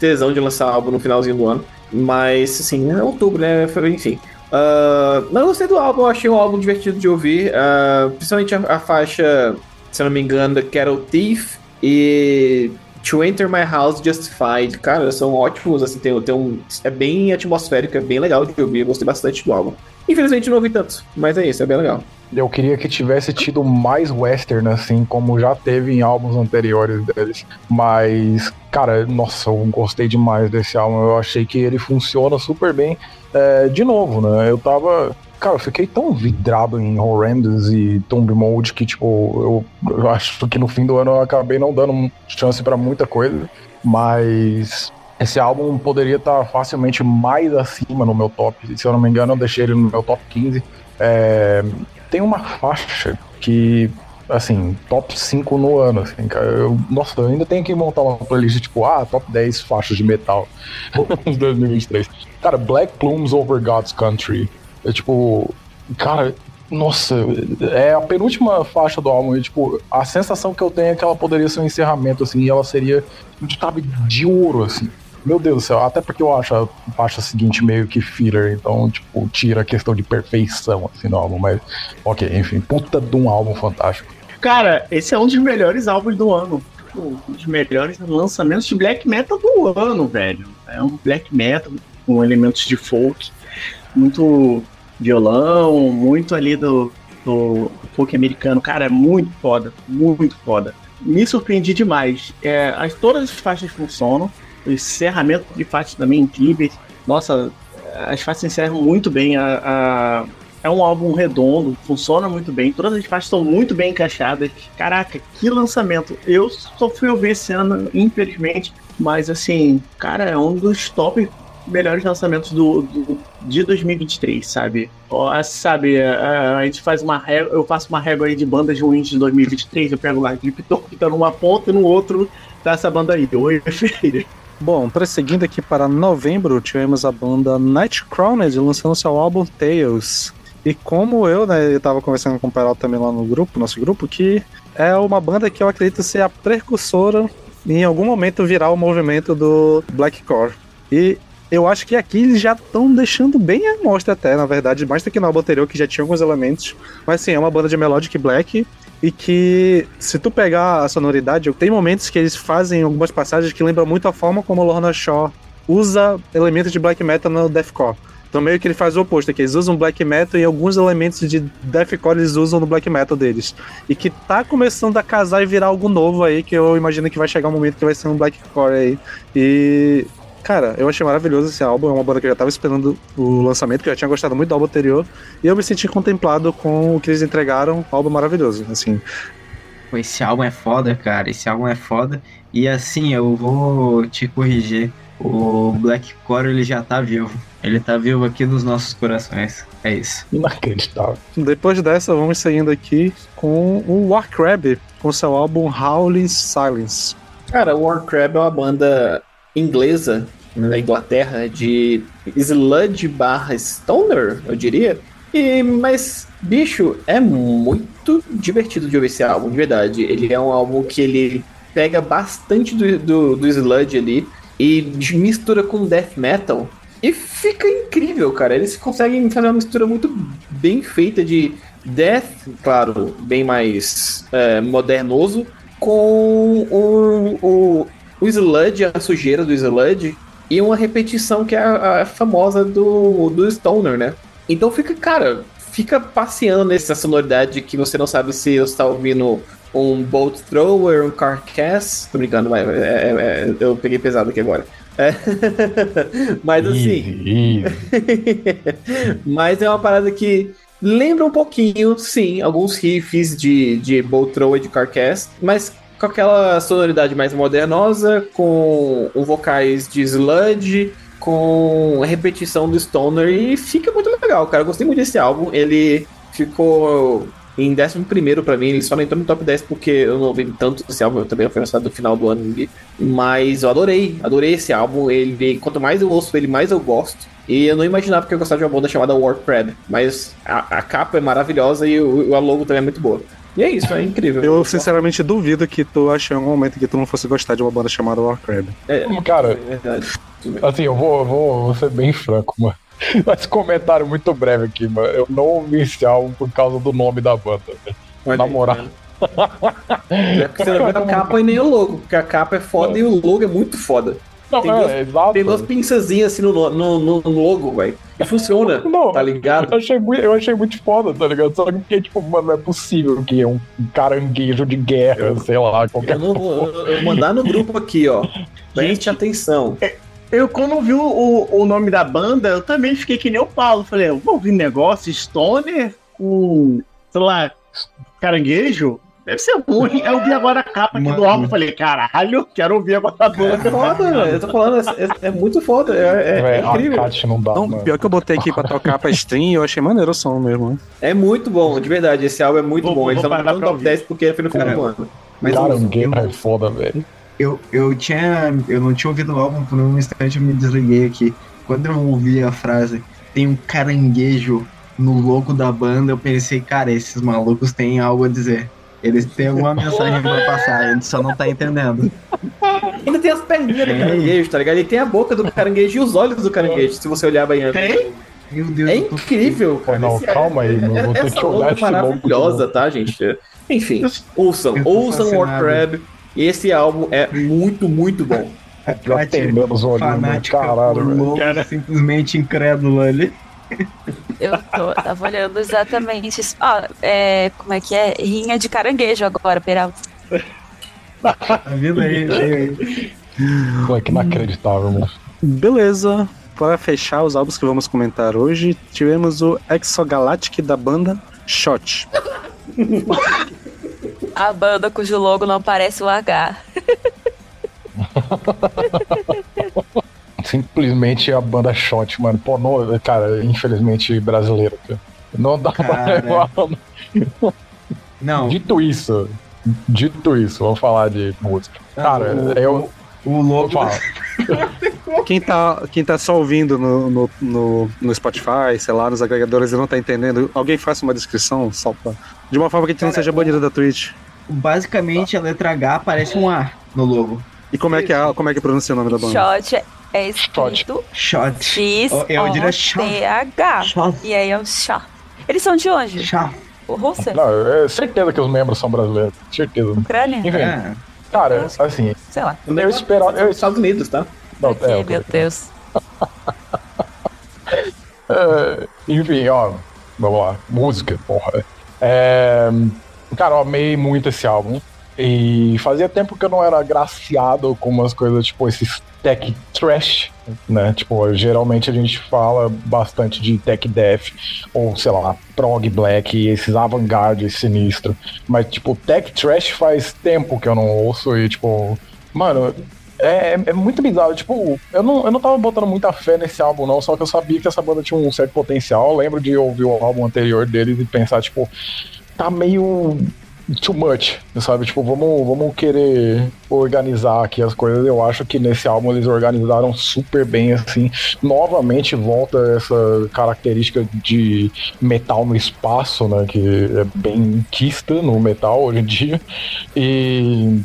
tesão de lançar álbum no finalzinho do ano. Mas, assim, é outubro, né? Enfim. Ah, mas eu gostei do álbum, achei um álbum divertido de ouvir. ah, principalmente a, a faixa, se não me engano, Cattle Thief e To Enter My House Justified. Cara, são ótimos, assim, tem, tem um. É bem atmosférico, é bem legal de ouvir. Eu gostei bastante do álbum. Infelizmente não ouvi tanto, mas é isso, é bem legal.
Eu queria que tivesse tido mais western, assim, como já teve em álbuns anteriores deles. Mas, cara, nossa, eu gostei demais desse álbum. Eu achei que ele funciona super bem. É, de novo, né? Eu tava. Cara, eu fiquei tão vidrado em Horrendous e Tomb Mode que, tipo, eu, eu acho que no fim do ano eu acabei não dando chance pra muita coisa. Mas esse álbum poderia estar facilmente mais acima no meu top. Se eu não me engano, eu deixei ele no meu top 15. É, tem uma faixa que, assim, top 5 no ano, assim, cara. Eu, nossa, eu ainda tenho que montar uma playlist, tipo, ah, top 10 faixas de metal de 2023. Cara, Black Plumes Over God's Country. É tipo, cara, nossa, é a penúltima faixa do álbum e, tipo, a sensação que eu tenho é que ela poderia ser um encerramento, assim, e ela seria, sabe, de ouro, assim. Meu Deus do céu, até porque eu acho a faixa seguinte meio que filler, então, tipo, tira a questão de perfeição, assim, no álbum, mas, ok, enfim, puta de um álbum fantástico.
Cara, esse é um dos melhores álbuns do ano. Um dos melhores lançamentos de black metal do ano, velho. É um black metal com elementos de folk, muito violão, muito ali do, do folk americano. Cara, é muito foda, muito foda. Me surpreendi demais. É, as, todas as faixas funcionam, o encerramento de faixas também incríveis. Nossa, as faixas encerram muito bem. A, a- é um álbum redondo, funciona muito bem. Todas as faixas estão muito bem encaixadas. Caraca, que lançamento! Eu só fui ouvir esse ano, infelizmente, mas assim, cara, é um dos top melhores lançamentos do, do- de 2023, sabe? Ó, sabe, a, a gente faz uma régua, eu faço uma régua aí de bandas ruins de 2023, eu pego lá Krypton, que tá numa ponta e no outro tá essa banda aí. Oi, feira.
Bom, prosseguindo aqui para novembro, tivemos a banda Nightcrowned lançando seu álbum Tales. E como eu, né, eu tava conversando com o Peralta também lá no grupo, nosso grupo, que é uma banda que eu acredito ser a precursora em algum momento virar o movimento do Blackcore. E eu acho que aqui eles já estão deixando bem a mostra até, na verdade, mais do que no álbum anterior, que já tinha alguns elementos. Mas sim, é uma banda de melodic black e que, se tu pegar a sonoridade, tem momentos que eles fazem algumas passagens que lembram muito a forma como Lorna Shaw usa elementos de black metal no deathcore. Então meio que ele faz o oposto aqui, eles usam black metal e alguns elementos de deathcore eles usam no black metal deles. E que tá começando a casar e virar algo novo aí, que eu imagino que vai chegar um momento que vai ser um blackcore aí. E Cara, eu achei maravilhoso esse álbum. É uma banda que eu já tava esperando o lançamento, que eu já tinha gostado muito do álbum anterior. E eu me senti contemplado com o que eles entregaram. Um álbum maravilhoso, assim.
Pô, esse álbum é foda, cara. Esse álbum é foda. E assim, eu vou te corrigir. O Black Core ele já tá vivo. Ele tá vivo aqui nos nossos corações. É isso.
Inacreditável.
Depois dessa, vamos seguindo aqui com o Warcrab, com seu álbum Howling Silence.
Cara, o Warcrab é uma banda inglesa da Inglaterra de sludge barra stoner, eu diria. E, mas, bicho, é muito divertido de ouvir esse álbum, de verdade. Ele é um álbum que ele pega bastante do, do, do sludge ali e mistura com death metal. E fica incrível, cara. Eles conseguem fazer uma mistura muito bem feita de death, claro, bem mais é, modernoso, com o, o, o sludge, a sujeira do sludge, e uma repetição que é a, a famosa do, do Stoner, né? Então fica, cara, fica passeando nessa sonoridade que você não sabe se você está ouvindo um Bolt Thrower, um Carcass. Tô brincando, mas é, é, é, eu peguei pesado aqui agora. É. mas assim. mas é uma parada que lembra um pouquinho, sim, alguns riffs de, de Bolt Thrower de Carcass, mas com aquela sonoridade mais modernosa, com vocais de sludge, com repetição do Stoner, e fica muito legal, cara. Eu gostei muito desse álbum. Ele ficou em 11 pra mim, ele só não entrou no top 10 porque eu não ouvi tanto esse álbum, eu também foi lançado no final do ano. Mas eu adorei, adorei esse álbum. Ele, quanto mais eu ouço ele, mais eu gosto. E eu não imaginava que eu gostava de uma banda chamada Warcrab, mas a, a capa é maravilhosa e o, a logo também é muito boa. E é isso, é incrível.
Eu sinceramente duvido que tu ache em algum momento que tu não fosse gostar de uma banda chamada Warcrab.
É,
Cara,
é verdade.
Assim, eu vou, vou, vou ser bem franco, mano. Mas comentário muito breve aqui, mano. Eu não ouvi esse álbum por causa do nome da banda. velho.
Olha
Na
aí,
moral.
É porque você não vê a capa e nem o logo, porque a capa é foda e o logo é muito foda.
Não,
Tem
é,
duas-. Tem duas pinçazinhas assim no, no, no, logo, velho. E funciona,
Não,
tá ligado?
Eu achei, muito, eu achei muito foda, tá ligado? Só que tipo, mano, não é possível que um caranguejo de guerra, sei lá, qualquer
Eu não vou eu- eu mandar no grupo aqui, ó. Preste atenção.
Eu, quando vi o, o, o nome da banda, eu também fiquei que nem o Paulo. Falei, eu vou ouvir negócio, Stoner com, sei lá, caranguejo? Deve ser ruim. Eu vi agora a capa aqui do álbum. Falei, caralho, quero ouvir agora a
É
banda.
foda, velho. Eu tô falando, é, é- é muito foda. É, é- é incrível.
não dá,
Não,
mano.
pior que eu botei aqui pra tocar pra stream e eu achei maneiro o som mesmo. né?
É muito bom, de verdade. Esse álbum é muito
Vou-
bom. Eles estão no top
ouvir.
10 porque foi no final do ano. Mas
Caranguejo é foda, velho.
Eu, eu tinha. Eu não tinha ouvido o álbum por um instante, eu me desliguei aqui. Quando eu ouvi a frase, tem um caranguejo no logo da banda, eu pensei, cara, esses malucos têm algo a dizer. Eles têm alguma mensagem pra passar, a gente só não tá entendendo.
ainda tem as perninhas do
Tem.
caranguejo, tá ligado? Ele tem a boca do caranguejo e os olhos do caranguejo, se você olhar bem.
Tem?
Meu Deus,
É incrível, cara.
não,
Esse-
calma aí, mano. Vou ter
Essa
que olhar esse
maravilhosa, tá, gente? Enfim, ouçam, ouçam
fascinado.
Warcrab. Esse álbum é muito, muito bom.
Já tem menos mano.
fanática
Caralho, velho.
Cara.
simplesmente incrédula ali.
Eu tô, tava olhando exatamente isso. Ah, é, como é que é? Rinha de caranguejo agora, Peralta.
Tá vendo aí? aí, aí.
Moleque, inacreditável, mano.
Beleza. Para fechar os álbuns que vamos comentar hoje, tivemos o Exogalactic da banda Shot.
A banda cujo logo não parece o H.
Simplesmente a banda Shot, mano. Pô, não, cara, infelizmente brasileiro. cara. Não dá pra
Cara.
levar.
Não,
Dito isso, dito isso, vamos falar de música. Cara,
o-
eu.
o logo.
falar.
Quem tá, quem tá só ouvindo no, no, no, no Spotify, sei lá, nos agregadores e não tá entendendo, alguém faça uma descrição só pra, de uma forma que a gente não seja banido da Twitch.
Basicamente, a letra H parece um A no logo.
E como é que é, como é que pronuncia o nome da banda?
Shot é escrito
Shot.
X
Eu- eu diria
O
shot.
T H.
Shot.
E aí é o chá. Eles são de onde?
Chá.
Rússia?
Não, é certeza que os membros são brasileiros. Certeza.
Ucrânia?
Enfim,
É.
cara, assim,
Sei lá.
eu esperava. Eu,
Estados Unidos, tá?
não,
Aqui,
é,
meu Deus.
É, enfim, ó, vamos lá. Música, porra. É, cara, eu amei muito esse álbum. E fazia tempo que eu não era agraciado com umas coisas, tipo, esses tech trash, né? Tipo, geralmente a gente fala bastante de tech death, ou sei lá, prog black, esses avant-garde sinistro. Mas, tipo, tech trash faz tempo que eu não ouço e, tipo, mano, É, é muito bizarro. Tipo, eu não, eu não tava botando muita fé nesse álbum, não. Só que eu sabia que essa banda tinha um certo potencial. Eu lembro de ouvir o álbum anterior deles e pensar, tipo, tá meio too much, sabe? Tipo, vamos, vamos querer organizar aqui as coisas. Eu acho que nesse álbum eles organizaram super bem, assim. Novamente volta essa característica de metal no espaço, né? Que é bem quista no metal hoje em dia. E,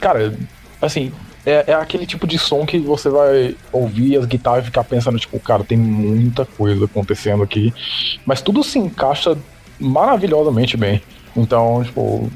cara, assim, é, é, aquele tipo de som que você vai ouvir as guitarras e ficar pensando, tipo, cara, tem muita coisa acontecendo aqui. Mas tudo se encaixa maravilhosamente bem. Então, tipo,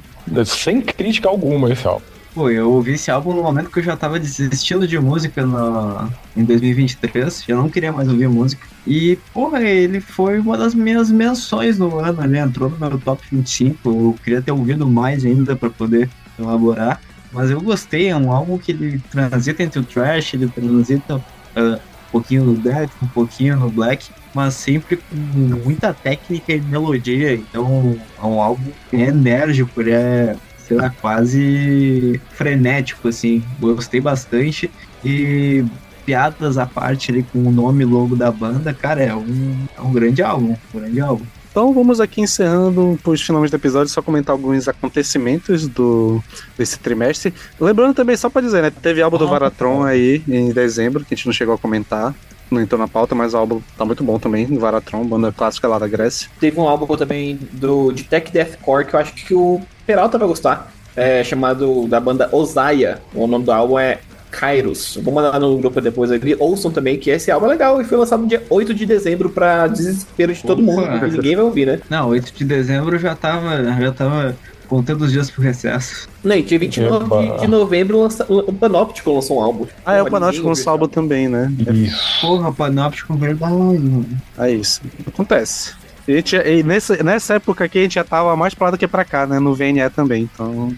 sem crítica alguma esse álbum.
Pô, eu ouvi esse álbum no momento que eu já tava desistindo de música no, em 2023, já não queria mais ouvir música. E, porra, ele foi uma das minhas menções no ano, ele entrou no meu top 25. Eu queria ter ouvido mais ainda para poder elaborar. Mas eu gostei, é um álbum que ele transita entre o trash, ele transita uh, um pouquinho no death, um pouquinho no black mas sempre com muita técnica e melodia. Então é um álbum enérgico, ele é, sei lá, quase frenético, assim. Gostei bastante. E piadas à parte ali com o nome e logo da banda, cara, é um, é um grande álbum, um grande álbum.
Então vamos aqui encerrando os finalmente do episódio, só comentar alguns acontecimentos do desse trimestre. Lembrando também, só pra dizer, né? Teve álbum do Varatron aí em dezembro, que a gente não chegou a comentar não entrou na pauta, mas o álbum tá muito bom também, do Varatron, banda clássica lá da Grécia.
Teve um álbum também do, de Tech Deathcore que eu acho que o Peralta vai gostar, é, chamado da banda Osaia. O nome do álbum é Kairos. Vou mandar no grupo depois aqui. Ouçam também que esse álbum é legal e foi lançado no dia 8 de dezembro pra desespero de todo mundo, porque ninguém vai ouvir, né?
Não, 8 de dezembro já tava, já tava contando os dias pro recesso.
Não, e dia 29 de, de novembro lança, o Panóptico lançou um álbum.
Ah, é, o Panóptico lançou um álbum também, né?
Isso. Porra, Panóptico verdade, mano.
É isso. Acontece. E, gente, e nessa, nessa época aqui a gente já tava mais pra lá do que pra cá, né? No VNE também, então...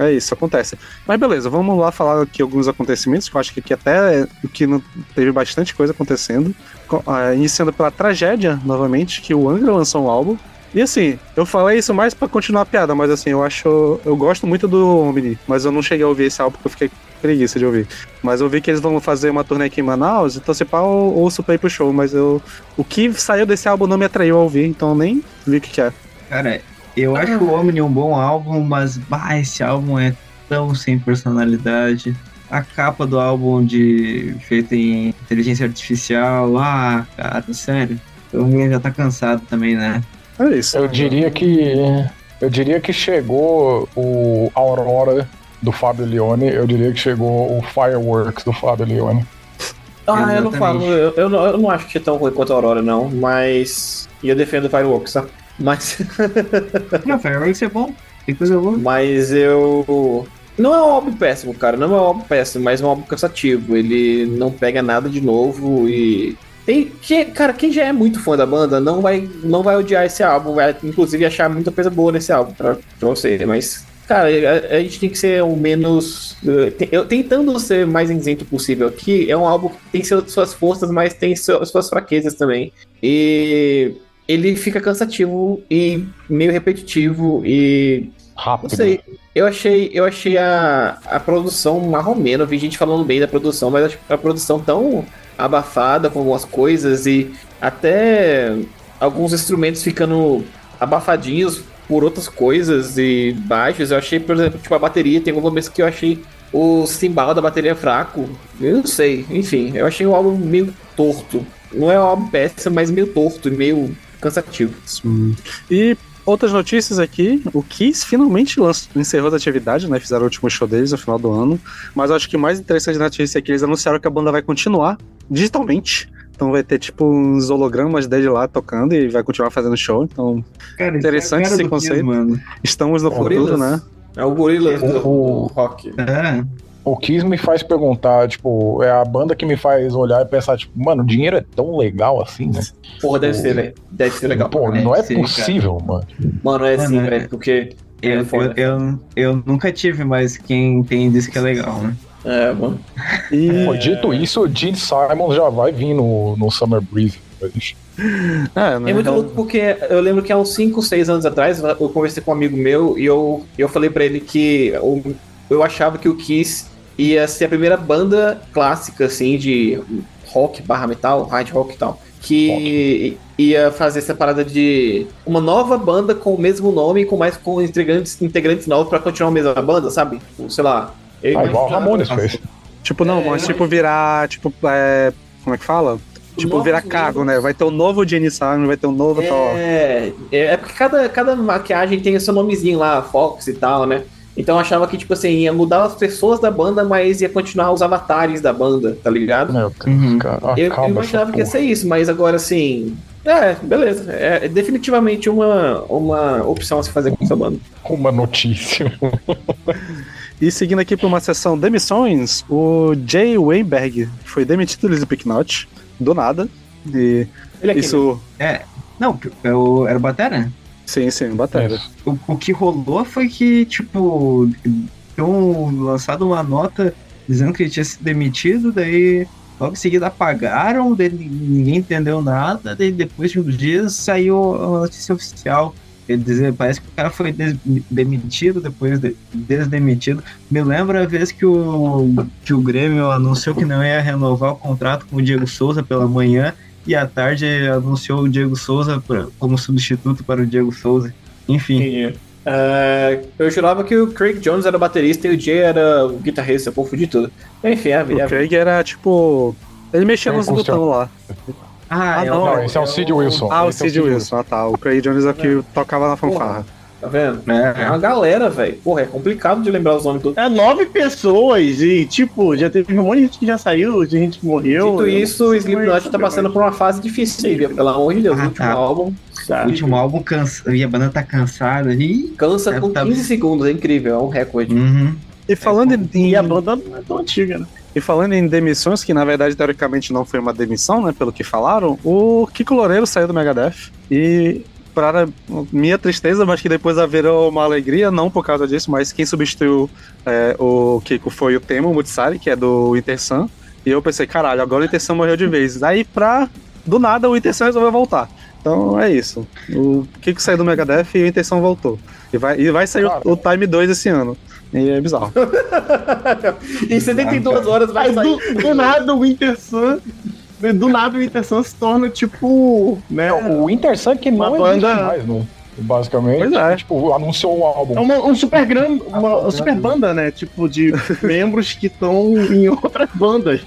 É isso, acontece. Mas beleza, vamos lá falar aqui alguns acontecimentos, que eu acho que aqui até o que não teve bastante coisa acontecendo. Uh, iniciando pela tragédia, novamente, que o Angra lançou um álbum. E assim, eu falei isso mais para continuar a piada, mas assim, eu acho. Eu gosto muito do Omni, mas eu não cheguei a ouvir esse álbum porque eu fiquei preguiça de ouvir. Mas eu vi que eles vão fazer uma turnê aqui em Manaus, então se pá, eu ouço pra ir pro show, mas eu. O que saiu desse álbum não me atraiu a ouvir, então eu nem vi o que, que é.
Cara, eu acho o Omni um bom álbum, mas bah, esse álbum é tão sem personalidade. A capa do álbum de feita em inteligência artificial, ah, cara, sério. O já tá cansado também, né?
É isso.
Eu diria que. Eu diria que chegou o Aurora do Fábio Leone, eu diria que chegou o Fireworks do Fábio Leone.
Ah, eu não falo, eu, eu, não, eu não acho que é tão ruim quanto a Aurora, não, mas. E eu defendo o Fireworks, tá? Mas.
não, Fireworks é bom, tem coisa boa.
Mas eu. Não é um álbum péssimo, cara, não é um álbum péssimo, mas é um álbum cansativo. Ele não pega nada de novo e tem, cara, quem já é muito fã da banda não vai, não vai odiar esse álbum, vai inclusive achar muita coisa boa nesse álbum pra, pra você, mas, cara, a, a gente tem que ser o menos. Eu, tentando ser mais isento possível aqui, é um álbum que tem suas forças, mas tem suas fraquezas também. E ele fica cansativo e meio repetitivo e.
Rápido.
Não sei. Eu achei, eu achei a, a produção marromena. Eu vi gente falando bem da produção, mas a produção tão abafada com algumas coisas e até alguns instrumentos ficando abafadinhos por outras coisas e baixos. Eu achei, por exemplo, tipo a bateria, tem algumas vezes que eu achei o cimbal da bateria fraco. Eu não sei, enfim, eu achei o álbum meio torto. Não é um álbum péssimo, mas meio torto e meio cansativo.
Sim. E outras notícias aqui, o Kiss finalmente lançou, encerrou a atividade, né? Fizeram o último show deles no final do ano. Mas acho que o mais interessante da notícia é que eles anunciaram que a banda vai continuar digitalmente. Então vai ter tipo uns hologramas dele lá tocando e vai continuar fazendo show. Então, cara, interessante é esse conceito. mano. Estamos no é futuro, né?
É o Gorillaz do, do rock.
É. O Kiss me faz perguntar, tipo, é a banda que me faz olhar e pensar, tipo, mano, o dinheiro é tão legal assim, né?
Porra, deve ser, velho. Deve ser legal.
Pô, não é possível, cara. mano.
Mano, é assim, velho, porque.
Eu, é eu, eu, eu, nunca tive, mas quem tem diz que é legal, né?
É, mano.
E... Pô, dito isso, o Gene Simon já vai vir no, no Summer Breeze.
É, né? é muito louco porque eu lembro que há uns 5, 6 anos atrás eu conversei com um amigo meu e eu, eu falei para ele que eu, eu achava que o Kiss ia ser a primeira banda clássica, assim, de rock barra metal, hard rock e tal. Que ia fazer essa parada de uma nova banda com o mesmo nome, com mais com integrantes, integrantes novos pra continuar a mesma banda, sabe? Tipo, Sei lá. eu
Ah, igual o Ramones fez.
Tipo, não,
É,
mas tipo virar, tipo, é, como é que fala? Tipo,
Novos
virar cargo, né? Vai ter um novo Gene Simon, vai ter um novo tal.
É, é é porque cada, cada maquiagem tem o seu nomezinho lá, Fox e tal, né? Então eu achava que, tipo assim, ia mudar as pessoas da banda, mas ia continuar os avatares da banda, tá ligado?
Meu Deus,
Uhum.
cara.
Eu, eu imaginava que ia ser isso, mas agora assim. É, beleza. É definitivamente uma, uma opção a se fazer com essa banda.
Uma notícia.
E seguindo aqui para uma sessão demissões, o Jay Weinberg foi demitido do Slipknot, do nada. E
Ele é
isso.
Não, eu, era o Batera?
Sim, sim, batera.
O, o que rolou foi que, tipo, tinham lançado uma nota dizendo que ele tinha sido demitido, daí logo em seguida apagaram, daí ninguém entendeu nada, daí depois de uns dias saiu a notícia oficial. Dizer, parece que o cara foi demitido, depois de- desdemitido. Me lembra a vez que o, que o Grêmio anunciou que não ia renovar o contrato com o Diego Souza pela manhã e à tarde anunciou o Diego Souza pra- como substituto para o Diego Souza. Enfim.
Entendi. É, eu jurava que o Craig Jones era o baterista e o Jay era o guitarrista, eu confundi tudo. Enfim, é a vida. é a
O. Craig era tipo. Ele mexia
É,
nos botões lá.
Ah,
Ah,
é
não,
o-
Não, esse é o Sid Wilson.
Ah, o
é
Sid Wilson. Ah, tá. O Craig Jones é o que tocava na fanfarra.
Tá vendo? É
É.
uma galera, velho. Porra, é complicado de lembrar os nomes todos.
É nove pessoas e, tipo, já teve um monte de gente que já saiu, de gente que morreu.
Dito isso, o Slipknot tá passando por uma fase difícil aí, viu? pelo amor de Deus.
Ah,
o último
tá.
álbum
O
Tá.
último álbum cansa... e a banda tá cansada. E...
cansa
É,
com
tá-
15 segundos, é incrível, é um recorde.
Uhum.
E falando em.
E a banda não é tão antiga, né?
E falando em demissões, que na verdade teoricamente não foi uma demissão, né? Pelo que falaram, o Kiko Loureiro saiu do Megadeth. E para minha tristeza, mas que depois haverá uma alegria, não por causa disso, mas quem substituiu é, o Kiko foi o Temo Mutsari, que é do Intersun. E eu pensei, caralho, agora o Intersun morreu de vez. Aí pra. Do nada o Intersun resolveu voltar. Então é isso. O Kiko saiu do Megadeth e o Intersun voltou. E vai, e vai sair o-
Cara.
o, Time 2 esse ano. E é bizarro.
em 72 horas vai
Mas
sair.
do, do nada o Winter Sun. Do nada o Winter Sun se torna, tipo. Né?
O Winter Sun que
Uma
não
banda-
existe mais, né? Basicamente,
Pois é.
tipo, anunciou o álbum.
É uma, um super grande, uma, uma super banda, né? Tipo, de membros que estão em outras bandas.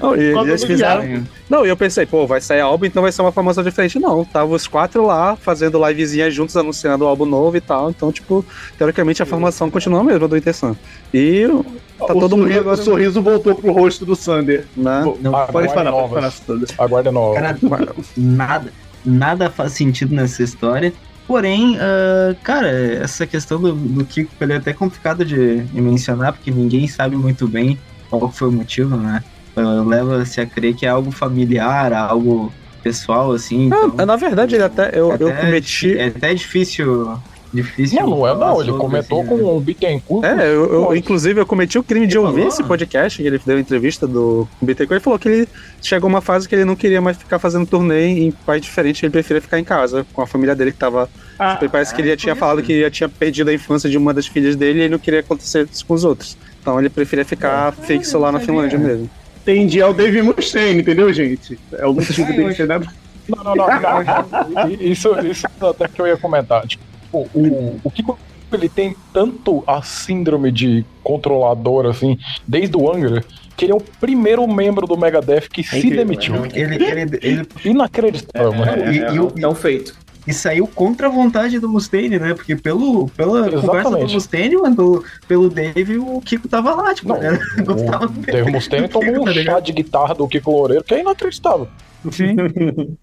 Não, e,
Só
e eles
do
fizeram. Não, e eu pensei, pô, vai sair álbum, então vai ser uma formação diferente. Não, tava os quatro lá fazendo livezinha juntos, anunciando o álbum novo e tal. Então, tipo, teoricamente a formação continua a mesma do Intersun. E tá
o,
todo mundo
sorriso,
agora,
o sorriso voltou pro rosto do Sander.
né?
Não,
Ah,
Pode
Aguarde
parar, pode parar, Sander.
Aguarda nova.
Cara, nada, nada faz sentido nessa história. Porém, ah, cara, essa questão do, do Kiko ele é até complicado de, de mencionar, porque ninguém sabe muito bem qual foi o motivo, né? Ah, Leva-se a crer que é algo familiar, algo pessoal, assim.
Ah,
então,
na verdade, ele até. Eu, eu
até
cometi.
É até difícil. Difícil
Não, não é não. Ele comentou
assim,
com
né?
o Bittencourt.
É, eu, eu- inclusive eu cometi o crime de ouvir
falou?
esse podcast, que ele deu entrevista do Bittencourt, ele falou que ele chegou a uma fase que ele não queria mais ficar fazendo turnê em país diferente, ele preferia ficar em casa com a família dele que tava
Ah,
Parece que ele já tinha
foi
falado
isso.
que já tinha perdido a infância de uma das filhas dele e ele não queria acontecer isso com os outros. Então ele preferia ficar fixo lá na Finlândia mesmo.
entendi, é o Dave Mustaine, entendeu, gente? É o motivo dele ser dado.
Não, não, não, não. Isso, isso até que eu ia comentar. Tipo, o, o Kiko ele tem tanto a síndrome de controlador, assim, desde o Angra, que ele é o primeiro membro do Megadeth que se
incrível,
demitiu.
é
Ele, ele, ele,
Inacreditável, mano.
E-
É,
e o-
é um feito.
e saiu contra a vontade do Mustaine, né? Porque pelo, pela
Exatamente.
conversa do Mustaine, mano, pelo, pelo Dave, o Kiko tava lá, tipo,
Não,
né?
O Dave Mustaine tomou um
Tá
chá
ligado?
de guitarra do Kiko Loureiro que é inacreditável.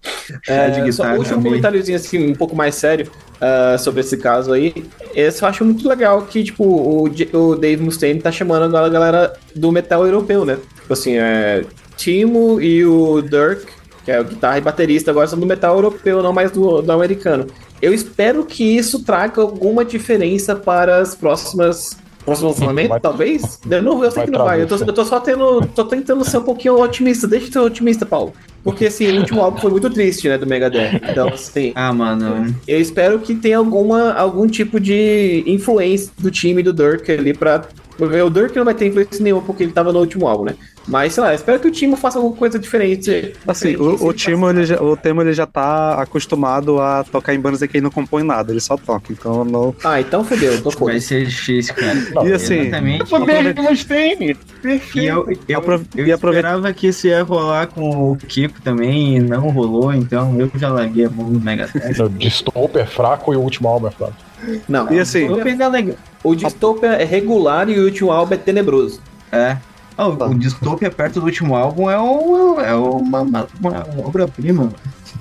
É,
de
só
guitarra
um último comentáriozinho assim, um pouco mais sério ah, sobre esse caso aí. Esse eu acho muito legal que, tipo, o, o Dave Mustaine tá chamando agora a galera do metal europeu, né? Tipo assim, é, Timo e o Dirk, que é o guitarra e baterista, agora são do metal europeu, não mais do, do americano. Eu espero que isso traga alguma diferença para as próximas. Próximo lançamento,
Vai-
talvez? Eu, não, eu sei
vai
que não vai. Eu tô, eu tô só tendo. tô tentando ser um pouquinho otimista. Deixa eu ser otimista, Paulo. Porque assim, o último álbum foi muito triste, né, do Megadeth. Então, assim,
Ah, mano.
eu espero que tenha alguma, algum tipo de influência do time do Dirk ali pra O Dirk não vai ter influência nenhuma porque ele tava no último álbum, né? Mas, sei lá, espero que o Timo faça alguma coisa diferente.
Assim,
diferente,
o, o Timo, ele já, o Temo, ele já tá acostumado a tocar em bandas em que ele não compõe nada, ele só toca, então não...
Ah, então fodeu, tô
Vai
foda.
ser difícil, cara.
Não,
E assim,
Exatamente.
Poder de Mustaine!
E
Perfeito!
eu, eu, eu
e aproveita-
esperava que isso ia rolar com o Kiko também e não rolou, então eu já larguei a mão do Megadeth.
O Dystopia é fraco e o último álbum é fraco.
Não,
E assim,
Vou pegar legal.
o Dystopia é regular e o último álbum é tenebroso.
É. Ah, o, o Dystopia perto do último álbum é, um, é uma, uma, uma obra-prima.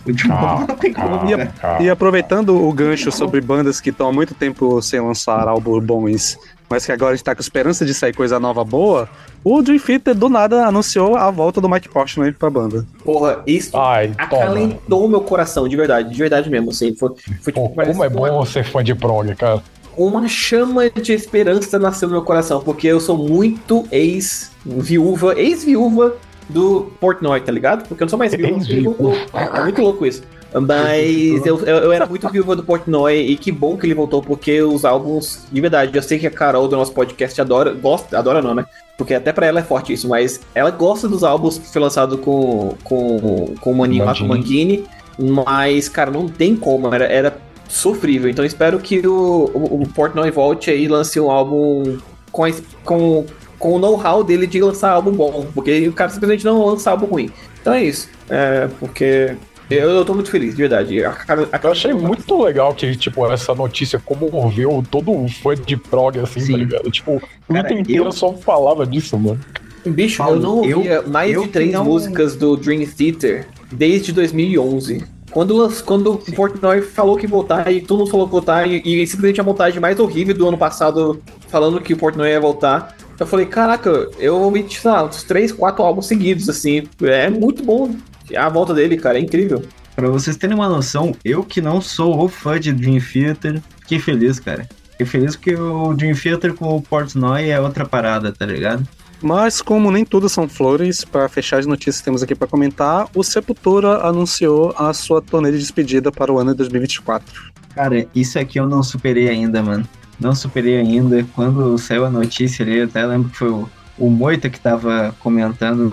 O último
Ah,
álbum não tem como. cara.
E aproveitando o gancho sobre bandas que estão há muito tempo sem lançar álbuns bons, mas que agora está com esperança de sair coisa nova boa, o Dream Theater do nada anunciou a volta do Mike Portnoy pra banda.
Porra, isso
Ai, toma.
acalentou meu coração, de verdade, de verdade mesmo, assim. Foi, foi
Pô,
tipo, parece
como é
uma-
bom ser fã de prog, cara.
Uma chama de esperança nasceu no meu coração, porque eu sou muito ex-viúva, ex-viúva do Portnoy, tá ligado? Porque eu não sou mais viúva.
Ex-viúva.
É muito louco isso. Mas eu, eu, eu era muito viúva do Portnoy e que bom que ele voltou, porque os álbuns, de verdade, eu sei que a Carol do nosso podcast adora, gosta, adora não, né? Porque até pra ela é forte isso, mas ela gosta dos álbuns que foi lançado com, com, com o Maninho lá, com o Mangini, mas, cara, não tem como, era, era sofrível. Então espero que o, o, o Portnoy volte aí e lance um álbum com, a, com, com o know-how dele de lançar álbum bom, porque o cara simplesmente não lança álbum ruim. Então é isso. É, porque eu, eu tô muito feliz, de verdade. A, cara- a-
Eu achei muito legal que, tipo, essa notícia comoveu todo fã de prog, assim,
Sim.
tá ligado? Tipo, o
Cara,
inteiro
eu-
só falava disso, mano.
Bicho,
Paulo,
eu não
eu-
ouvia mais
eu
de três
não-
músicas do Dream Theater desde 2011. Quando, quando o Portnoy falou que voltar e todo mundo falou que voltar e, e simplesmente a montagem mais horrível do ano passado falando que o Portnoy ia voltar. Eu falei, caraca, eu sei lá, uns três, quatro álbuns seguidos, assim. É muito bom a volta dele, cara, é incrível.
Pra vocês terem uma noção, eu que não sou o fã de Dream Theater, fiquei feliz, cara. Fiquei feliz porque o Dream Theater com o Portnoy é outra parada, tá ligado?
Mas como nem tudo são flores, para fechar as notícias que temos aqui para comentar, o Sepultura anunciou a sua turnê de despedida para o ano de 2024.
Cara, isso aqui eu não superei ainda, mano. Não superei ainda. Quando saiu a notícia ali, eu até lembro que foi o, o Moita que tava comentando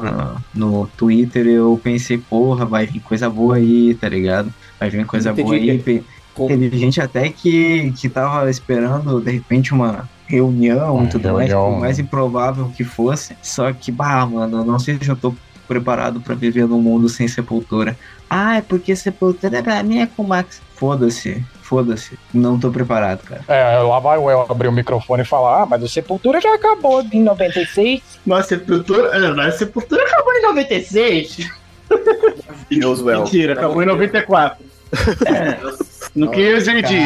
no, no Twitter. Eu pensei, porra, vai vir coisa boa aí, tá ligado? Vai vir coisa boa aí.
que-
Teve gente até que, que tava esperando, de repente, uma reunião
Uma
e tudo mais, por mais improvável que fosse. Só que, bah, mano, eu não sei se eu tô preparado pra viver num mundo sem sepultura. Ah, é porque sepultura pra mim é com o Max. Foda-se, foda-se. Não tô preparado, cara.
É, lá vai o El abrir o microfone e falar, ah, mas o Sepultura já acabou em 96.
Nossa, Sepultura. é, Nossa, Sepultura acabou em 96.
Deus, well.
Mentira, acabou em 94. No que eu.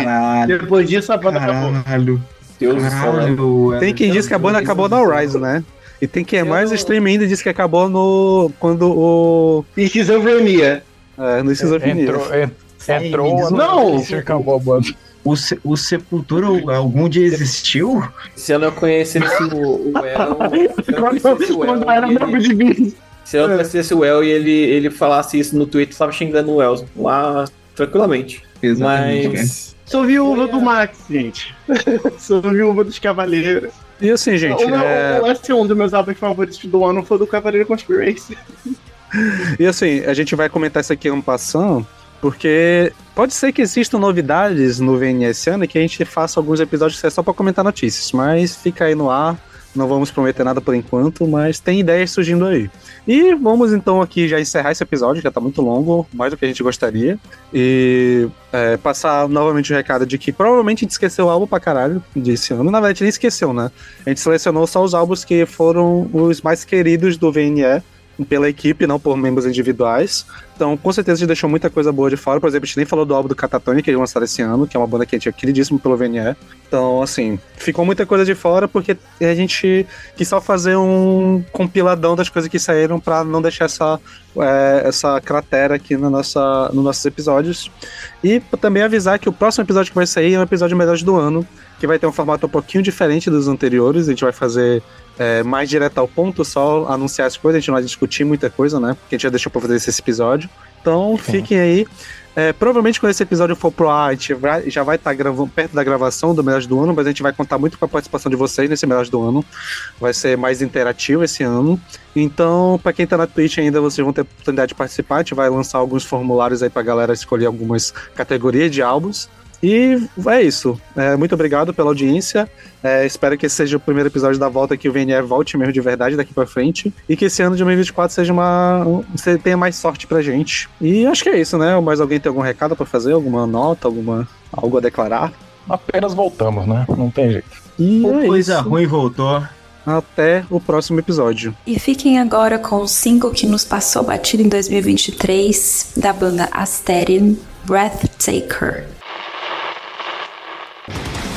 Caralho,
Depois disso a banda acabou.
caralho,
Deus do céu.
caralho.
Tem quem diz que a banda acabou no Rise, né? E tem quem é mais
Eu-
extremo ainda diz que acabou no. quando o.
Esquizofrenia.
É, no Esquizofrenia.
Entrou, entrou
Não!
se acabou a banda.
O, se- o Sepultura algum dia existiu?
Se eu não conhecesse o, o El, se eu não conhecesse o El,
Quando era
e ele-
de mim.
se eu não conhecesse o El e ele, ele falasse isso no Twitter, eu tava xingando o El lá tranquilamente.
Exatamente.
Mas
Sou viúva do Max, gente. Sou viúva dos Cavaleiros.
E assim, gente,
o meu,
é,
é um dos meus álbuns favoritos do ano foi do Cavaleiro Conspiracy.
e assim, a gente vai comentar isso aqui um passando, porque pode ser que existam novidades no VN esse ano e que a gente faça alguns episódios que é só pra comentar notícias, mas fica aí no ar. Não vamos prometer nada por enquanto, mas tem ideias surgindo aí. E vamos então aqui já encerrar esse episódio, já tá muito longo, mais do que a gente gostaria. E é, passar novamente o recado de que provavelmente a gente esqueceu o álbum pra caralho desse ano. Na verdade, nem esqueceu, né? A gente selecionou só os álbuns que foram os mais queridos do VNE pela equipe, não por membros individuais. Então, com certeza, a gente deixou muita coisa boa de fora. Por exemplo, a gente nem falou do álbum do Catatonic que eles lançaram esse ano, que é uma banda que a gente é queridíssimo pelo VNE. Então, assim, ficou muita coisa de fora porque a gente quis só fazer um compiladão das coisas que saíram pra não deixar essa, é, essa cratera aqui na nossa, nos nossos episódios. E também avisar que o próximo episódio que vai sair é um episódio melhores do ano, que vai ter um formato um pouquinho diferente dos anteriores. A gente vai fazer é, mais direto ao ponto, só anunciar as coisas, a gente não vai discutir muita coisa, né? Porque a gente já deixou pra fazer esse episódio. Então fiquem aí. É, provavelmente quando esse episódio for pro ar, a gente vai- já vai estar gravando perto da gravação do Melhores do Ano, mas a gente vai contar muito com a participação de vocês nesse Melhores do Ano. Vai ser mais interativo esse ano. Então, pra quem tá na Twitch ainda, vocês vão ter oportunidade de participar. A gente vai lançar alguns formulários aí pra galera escolher algumas categorias de álbuns. E é isso. É, muito obrigado pela audiência. É, espero que esse seja o primeiro episódio da volta que o VNE volte mesmo de verdade daqui pra frente. E que esse ano de 2024 seja uma. um- Você tenha mais sorte pra gente. E acho que é isso, né? Mais alguém tem algum recado pra fazer? Alguma nota? Alguma. algo a declarar?
Apenas voltamos, né? Não tem jeito.
E é
coisa
isso.
ruim voltou.
Até o próximo episódio.
E fiquem agora com o single que nos passou batido em 2023 da banda Asterion,
you